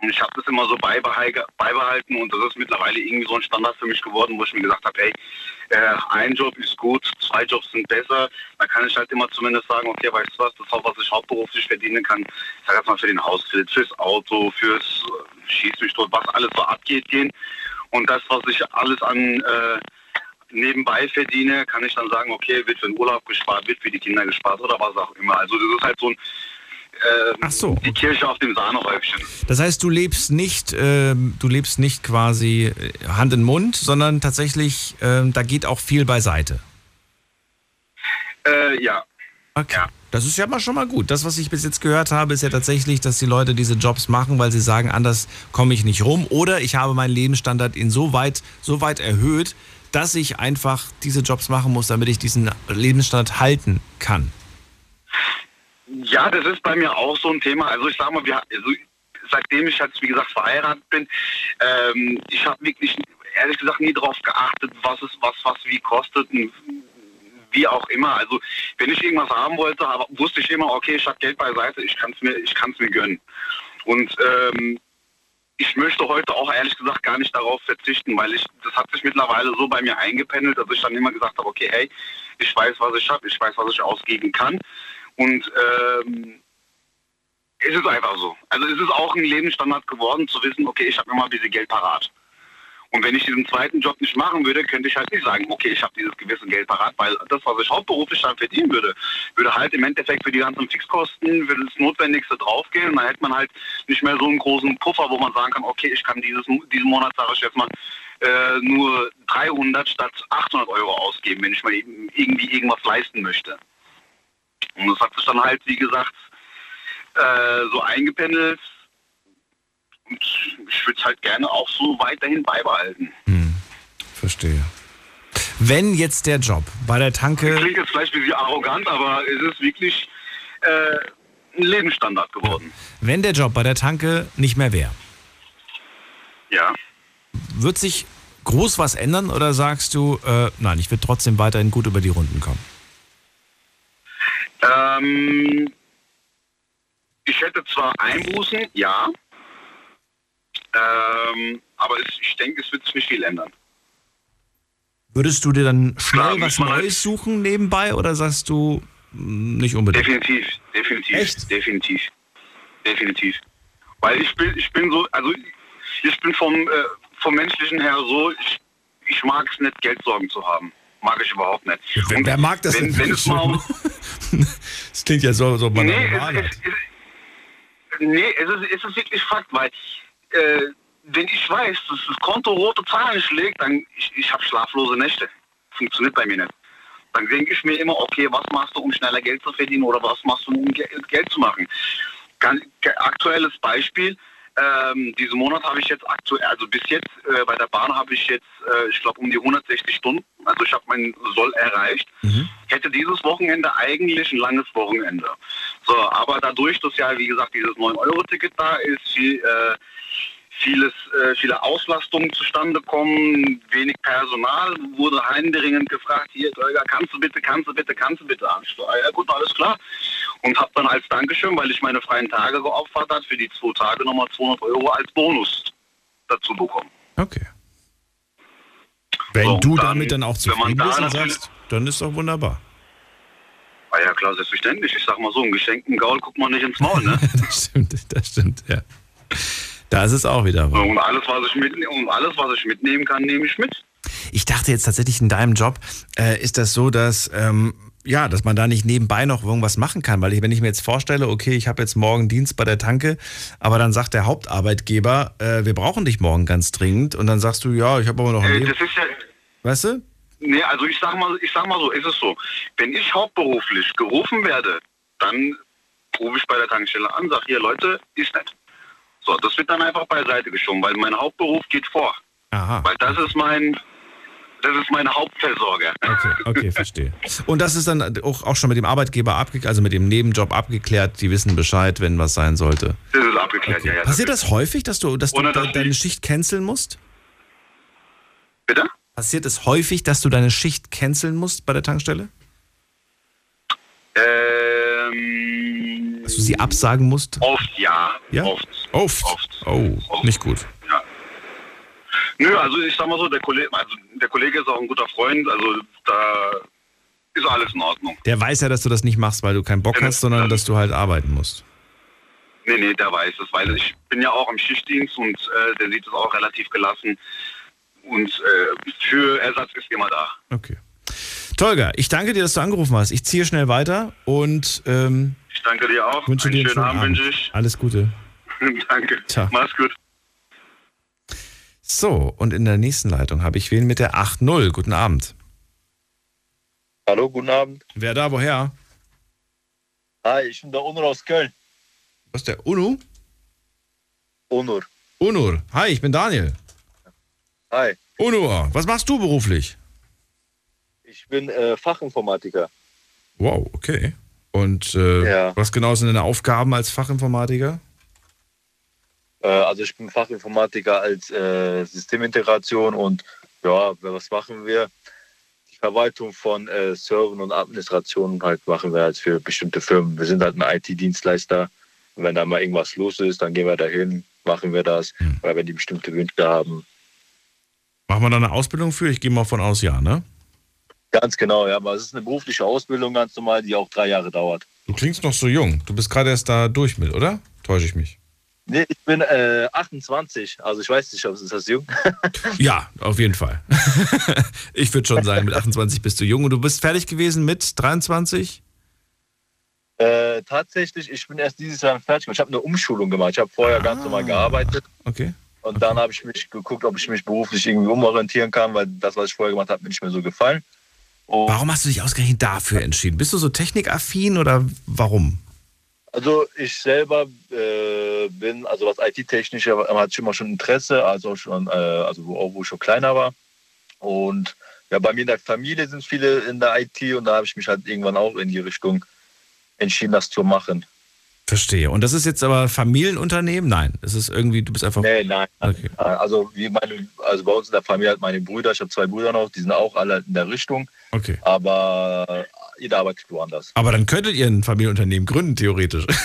und ich habe das immer so beibehal- beibehalten und das ist mittlerweile irgendwie so ein Standard für mich geworden, wo ich mir gesagt habe, hey, äh, ein Job ist gut, zwei Jobs sind besser. Dann kann ich halt immer zumindest sagen, okay, weißt du was, das auch, was ich hauptberuflich verdienen kann. Ich sag jetzt mal für den Hauskredit, fürs Auto, fürs äh, Schieß mich tot, was alles so abgeht gehen. Und das, was ich alles an äh, nebenbei verdiene, kann ich dann sagen, okay, wird für den Urlaub gespart, wird für die Kinder gespart oder was auch immer. Also das ist halt so ein äh, die Kirche auf dem Sahnehäubchen. Das heißt, du lebst nicht, ähm, du lebst nicht quasi äh, Hand in Mund, sondern tatsächlich, ähm, da geht auch viel beiseite. Äh, ja. Okay. Das ist ja mal schon mal gut. Das, was ich bis jetzt gehört habe, ist ja tatsächlich, dass die Leute diese Jobs machen, weil sie sagen, anders komme ich nicht rum. Oder ich habe meinen Lebensstandard insoweit so weit erhöht, dass ich einfach diese Jobs machen muss, damit ich diesen Lebensstandard halten kann. Ja, das ist bei mir auch so ein Thema. Also ich sag mal, wir, also seitdem ich jetzt, wie gesagt, verheiratet bin, ähm, ich habe wirklich ehrlich gesagt nie darauf geachtet, was es was was wie kostet und wie auch immer. Also wenn ich irgendwas haben wollte, aber wusste ich immer, okay, ich habe Geld beiseite, ich kann es mir, ich kann es mir gönnen. Und ähm, ich möchte heute auch ehrlich gesagt gar nicht darauf verzichten, weil ich, das hat sich mittlerweile so bei mir eingependelt, dass ich dann immer gesagt habe, okay, hey, ich weiß, was ich habe, ich weiß, was ich ausgeben kann. Und ähm, es ist einfach so. Also es ist auch ein Lebensstandard geworden, zu wissen, okay, ich habe immer ein bisschen Geld parat. Und wenn ich diesen zweiten Job nicht machen würde, könnte ich halt nicht sagen, okay, ich habe dieses gewisse Geld parat, weil das, was ich hauptberuflich dann verdienen würde, würde halt im Endeffekt für die ganzen Fixkosten, für das Notwendigste draufgehen. Und dann hätte man halt nicht mehr so einen großen Puffer, wo man sagen kann, okay, ich kann dieses, diesen Monat, sage ich jetzt mal, äh, nur 300 statt 800 Euro ausgeben, wenn ich mal irgendwie irgendwas leisten möchte. Und das hat sich dann halt, wie gesagt, äh, so eingependelt. Und ich würde es halt gerne auch so weiterhin beibehalten. Verstehe. Wenn jetzt der Job bei der Tanke. Klingt jetzt vielleicht ein bisschen arrogant, aber es ist wirklich äh, ein Lebensstandard geworden. Wenn der Job bei der Tanke nicht mehr wäre, Ja. wird sich groß was ändern oder sagst du, äh, nein, ich würde trotzdem weiterhin gut über die Runden kommen? Ähm, ich hätte zwar Einbußen, ja. Ähm, aber es, ich denke, es wird sich nicht viel ändern. Würdest du dir dann schnell was Neues suchen nebenbei oder sagst du mh, nicht unbedingt? Definitiv, definitiv, definitiv, definitiv. Weil ich bin, ich bin so, also ich bin vom, äh, vom menschlichen her so, ich, ich mag es nicht, Geldsorgen zu haben. Mag ich überhaupt nicht. Wer, wer mag das wenn, denn? wenn es mal Das klingt ja so, so man Nee, es, es, es, nee es, ist, es ist wirklich Fakt, weil äh, wenn ich weiß, dass das Konto rote Zahlen schlägt, dann ich, ich habe schlaflose Nächte. Funktioniert bei mir nicht. Dann denke ich mir immer, okay, was machst du, um schneller Geld zu verdienen oder was machst du, um Ge Geld zu machen? Ganz, aktuelles Beispiel, ähm, diesen Monat habe ich jetzt aktuell, also bis jetzt äh, bei der Bahn habe ich jetzt, äh, ich glaube, um die 160 Stunden, also ich habe meinen Soll erreicht hätte dieses Wochenende eigentlich ein langes Wochenende. So, aber dadurch, dass ja, wie gesagt, dieses 9-Euro-Ticket da ist, viel, äh, vieles, äh, viele Auslastungen zustande kommen, wenig Personal, wurde händeringend gefragt, hier, Tolga, kannst du bitte, kannst du bitte, kannst du bitte ansteuern? Ja gut, alles klar. Und habe dann als Dankeschön, weil ich meine freien Tage geopfert hat, für die zwei Tage nochmal 200 Euro als Bonus dazu bekommen. Okay. Wenn So, du dann, damit dann auch zufrieden bist und sagst, dann ist doch wunderbar. Ah ja, klar, selbstverständlich. Ich sag mal so, einen geschenkten Gaul guckt man nicht ins Maul, ne? das stimmt, das stimmt, ja. Da ist es auch wieder. wahr. Und alles, was ich mitne und alles, was ich mitnehmen kann, nehme ich mit. Ich dachte jetzt tatsächlich in deinem Job äh, ist das so, dass ähm, ja, dass man da nicht nebenbei noch irgendwas machen kann, weil ich, wenn ich mir jetzt vorstelle, okay, ich habe jetzt morgen Dienst bei der Tanke, aber dann sagt der Hauptarbeitgeber, äh, wir brauchen dich morgen ganz dringend und dann sagst du, ja, ich habe aber noch ein Äh, Leben. das ist ja, Weißt du? nee, also ich sag mal, ich sag mal so, ist es so. Wenn ich hauptberuflich gerufen werde, dann rufe ich bei der Tankstelle an, sag hier, Leute, ist nicht. So, das wird dann einfach beiseite geschoben, weil mein Hauptberuf geht vor. Aha. Weil das ist mein, das ist mein Hauptversorger. Okay, okay, verstehe. Und das ist dann auch, auch schon mit dem Arbeitgeber abgeklärt, also mit dem Nebenjob abgeklärt, die wissen Bescheid, wenn was sein sollte. Das ist abgeklärt, ja, ja. Passiert das häufig, dass du, dass du Ohne, de dass deine Schicht canceln musst? Bitte? Passiert es häufig, dass du deine Schicht canceln musst bei der Tankstelle? Ähm, Dass du sie absagen musst? oft ja. Ja? Oft. Oft. Oh, nicht gut. Nö, also ich sag mal so, der Kollege, also der Kollege ist auch ein guter Freund, also da ist alles in Ordnung. Der weiß ja, dass du das nicht machst, weil du keinen Bock hast, sondern dass du halt arbeiten musst. Nee, nee, der weiß es, weil ich bin ja auch im Schichtdienst und äh, der sieht es auch relativ gelassen. Und äh, für Ersatz ist immer da. Okay. Tolga, ich danke dir, dass du angerufen hast. Ich ziehe schnell weiter und ähm, danke dir auch. Wünsche einen dir einen schönen Abend, wünsche ich. Alles Gute. danke. Ciao. Mach's gut. So, und in der nächsten Leitung habe ich wen mit der 8.0. Guten Abend. Hallo, guten Abend. Wer da, woher? Hi, ich bin der Onur aus Köln. Was ist der Unu? Onur. Unur. Hi, ich bin Daniel. Hi, Unur, was machst du beruflich? ich bin äh, Fachinformatiker. Wow, okay. Und äh, Ja. was genau sind deine Aufgaben als Fachinformatiker? Äh, also ich bin Fachinformatiker als äh, Systemintegration und ja, was machen wir? Die Verwaltung von äh, Servern und Administrationen halt machen wir halt für bestimmte Firmen. Wir sind halt ein IT-Dienstleister. Wenn da mal irgendwas los ist, dann gehen wir dahin, machen wir das. Oder wenn die bestimmte Wünsche haben. Machen wir da eine Ausbildung für? Ich gehe mal von aus, ja, ne? Ganz genau, ja. Aber es ist eine berufliche Ausbildung ganz normal, die auch drei Jahre dauert. Du klingst noch so jung. Du bist gerade erst da durch mit, oder? Täusche ich mich? Nee, ich bin äh, 28, also ich weiß nicht, ob es das jung. Ja, auf jeden Fall. ich würde schon sagen, mit 28 bist du jung und du bist fertig gewesen mit 23? Äh, tatsächlich, ich bin erst dieses Jahr fertig. Ich habe eine Umschulung gemacht. Ich habe vorher ganz normal gearbeitet. Okay. Und dann habe ich mich geguckt, ob ich mich beruflich irgendwie umorientieren kann, weil das, was ich vorher gemacht habe, mir nicht mehr so gefallen. Und Warum hast du dich ausgerechnet dafür entschieden? Bist du so technikaffin oder warum? Also ich selber äh, bin, also was IT-technisch, hatte ich immer schon Interesse, also schon, äh, also wo, auch wo ich schon kleiner war. Und ja, bei mir in der Familie sind viele in der IT und da habe ich mich halt irgendwann auch in die Richtung entschieden, das zu machen. Verstehe. Und das ist jetzt aber Familienunternehmen? Nein, es ist irgendwie, du bist einfach. Nee, nein. Okay. Also wie meine, also bei uns in der Familie hat meine Brüder, ich habe zwei Brüder noch, die sind auch alle in der Richtung, Okay. aber jeder arbeitet woanders. Aber dann könntet ihr ein Familienunternehmen gründen, theoretisch.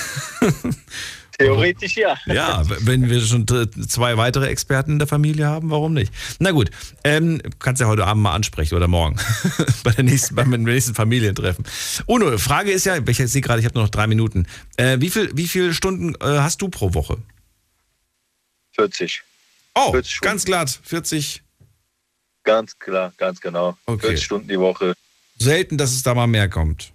Theoretisch ja. Ja, wenn wir schon zwei weitere Experten in der Familie haben, warum nicht? Na gut, ähm, kannst ja heute Abend mal ansprechen oder morgen bei der nächsten, beim nächsten Familientreffen. Uno, Frage ist ja, ich sehe gerade, ich habe nur noch drei Minuten. Äh, wie, viel, wie viele Stunden äh, hast du pro Woche? 40. Oh, ganz glatt, 40. Ganz klar, ganz genau. Okay. 40 Stunden die Woche. Selten, dass es da mal mehr kommt.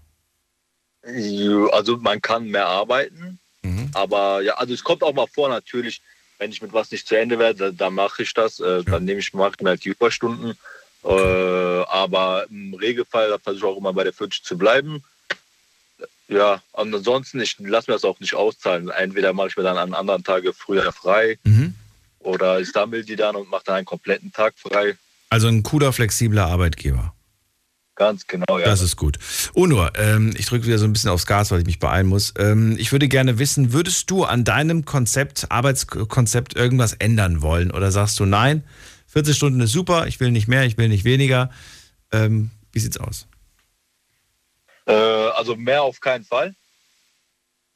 Also man kann mehr arbeiten, Mhm. aber ja, also es kommt auch mal vor natürlich, wenn ich mit was nicht zu Ende werde, dann, dann mache ich das, äh, dann nehme ich mache ich mir halt die Überstunden. Äh, aber im Regelfall da versuche ich auch immer bei der 40 zu bleiben. Ja, und ansonsten, ich lasse mir das auch nicht auszahlen. Entweder mache ich mir dann an anderen Tagen früher frei Mhm. oder ich sammle die dann und mache dann einen kompletten Tag frei. Also ein cooler, flexibler Arbeitgeber. Ganz genau, ja. Das ist gut. Uno, ähm, ich drücke wieder so ein bisschen aufs Gas, weil ich mich beeilen muss. Ähm, ich würde gerne wissen, würdest du an deinem Konzept, Arbeitskonzept irgendwas ändern wollen? Oder sagst du, nein, 40 Stunden ist super, ich will nicht mehr, ich will nicht weniger. Ähm, wie sieht's aus? Äh, also mehr auf keinen Fall.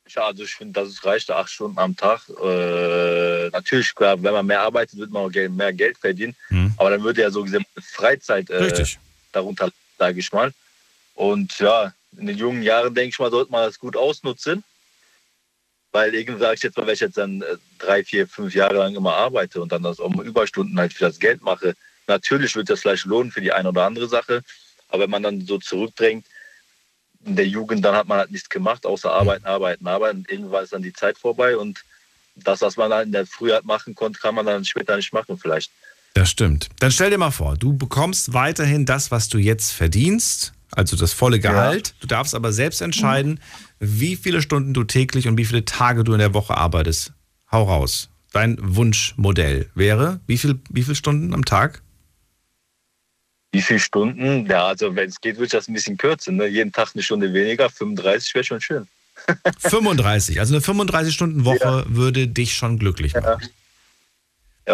Ich, also ich finde, das reicht acht Stunden am Tag. Äh, natürlich, klar, wenn man mehr arbeitet, wird man auch mehr Geld verdienen. Aber dann würde ja so gesehen Freizeit äh, darunter, sage ich mal. Und ja, in den jungen Jahren, denke ich mal, sollte man das gut ausnutzen. Weil irgendwie sage ich jetzt mal, wenn ich jetzt dann äh, drei, vier, fünf Jahre lang immer arbeite und dann das auch mal Überstunden halt für das Geld mache, natürlich wird das vielleicht lohnen für die eine oder andere Sache. Aber wenn man dann so zurückdrängt, in der Jugend, dann hat man halt nichts gemacht, außer arbeiten, arbeiten, arbeiten. Und irgendwann ist dann die Zeit vorbei und das, was man dann in der Frühheit machen konnte, kann man dann später nicht machen vielleicht. Das stimmt. Dann stell dir mal vor, du bekommst weiterhin das, was du jetzt verdienst, also das volle Gehalt. Du darfst aber selbst entscheiden, wie viele Stunden du täglich und wie viele Tage du in der Woche arbeitest. Hau raus. Dein Wunschmodell wäre, wie viel, wie viele Stunden am Tag? Wie viele Stunden? Ja, also wenn es geht, würde ich das ein bisschen kürzen. Ne? Jeden Tag eine Stunde weniger, 35 wäre schon schön. 35. Also eine 35-Stunden-Woche würde dich schon glücklich machen.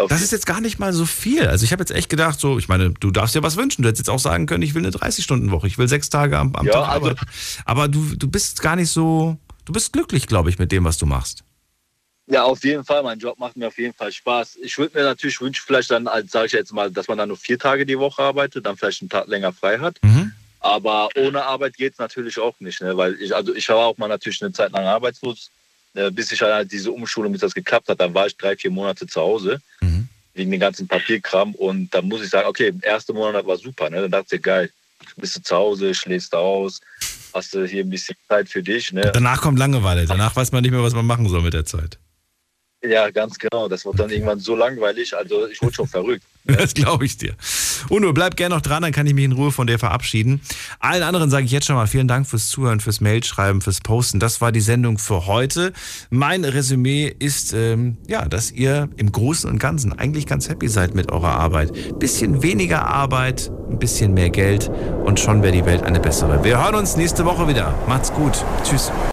Das ist jetzt gar nicht mal so viel. Also ich habe jetzt echt gedacht, so, ich meine, du darfst dir was wünschen. Du hättest jetzt auch sagen können, ich will eine 30-Stunden-Woche, ich will sechs Tage am, am Ja, Tag also- arbeiten. Aber du, du bist gar nicht so, du bist glücklich, glaube ich, mit dem, was du machst. Ja, auf jeden Fall. Mein Job macht mir auf jeden Fall Spaß. Ich würde mir natürlich wünschen, vielleicht dann, als sage ich jetzt mal, dass man dann nur vier Tage die Woche arbeitet, dann vielleicht einen Tag länger frei hat. Aber ohne Arbeit geht es natürlich auch nicht, ne? weil ich, also ich war auch mal natürlich eine Zeit lang arbeitslos, bis ich halt diese Umschulung, bis das geklappt hat, dann war ich drei, vier Monate zu Hause wegen den ganzen Papierkram und dann muss ich sagen, okay, der erste Monat war super, ne? dann dachte ich, geil, bist du zu Hause, schläfst aus, hast du hier ein bisschen Zeit für dich. Ne? Danach kommt Langeweile. Danach weiß man nicht mehr, was man machen soll mit der Zeit. Ja, ganz genau. Das wird dann irgendwann so langweilig. Also ich wurde schon verrückt. Das glaube ich dir. Uno, bleib gerne noch dran, dann kann ich mich in Ruhe von dir verabschieden. Allen anderen sage ich jetzt schon mal vielen Dank fürs Zuhören, fürs Mailschreiben, fürs Posten. Das war die Sendung für heute. Mein Resümee ist, ähm, ja, dass ihr im Großen und Ganzen eigentlich ganz happy seid mit eurer Arbeit. Bisschen weniger Arbeit, ein bisschen mehr Geld und schon wäre die Welt eine bessere. Wir hören uns nächste Woche wieder. Macht's gut. Tschüss.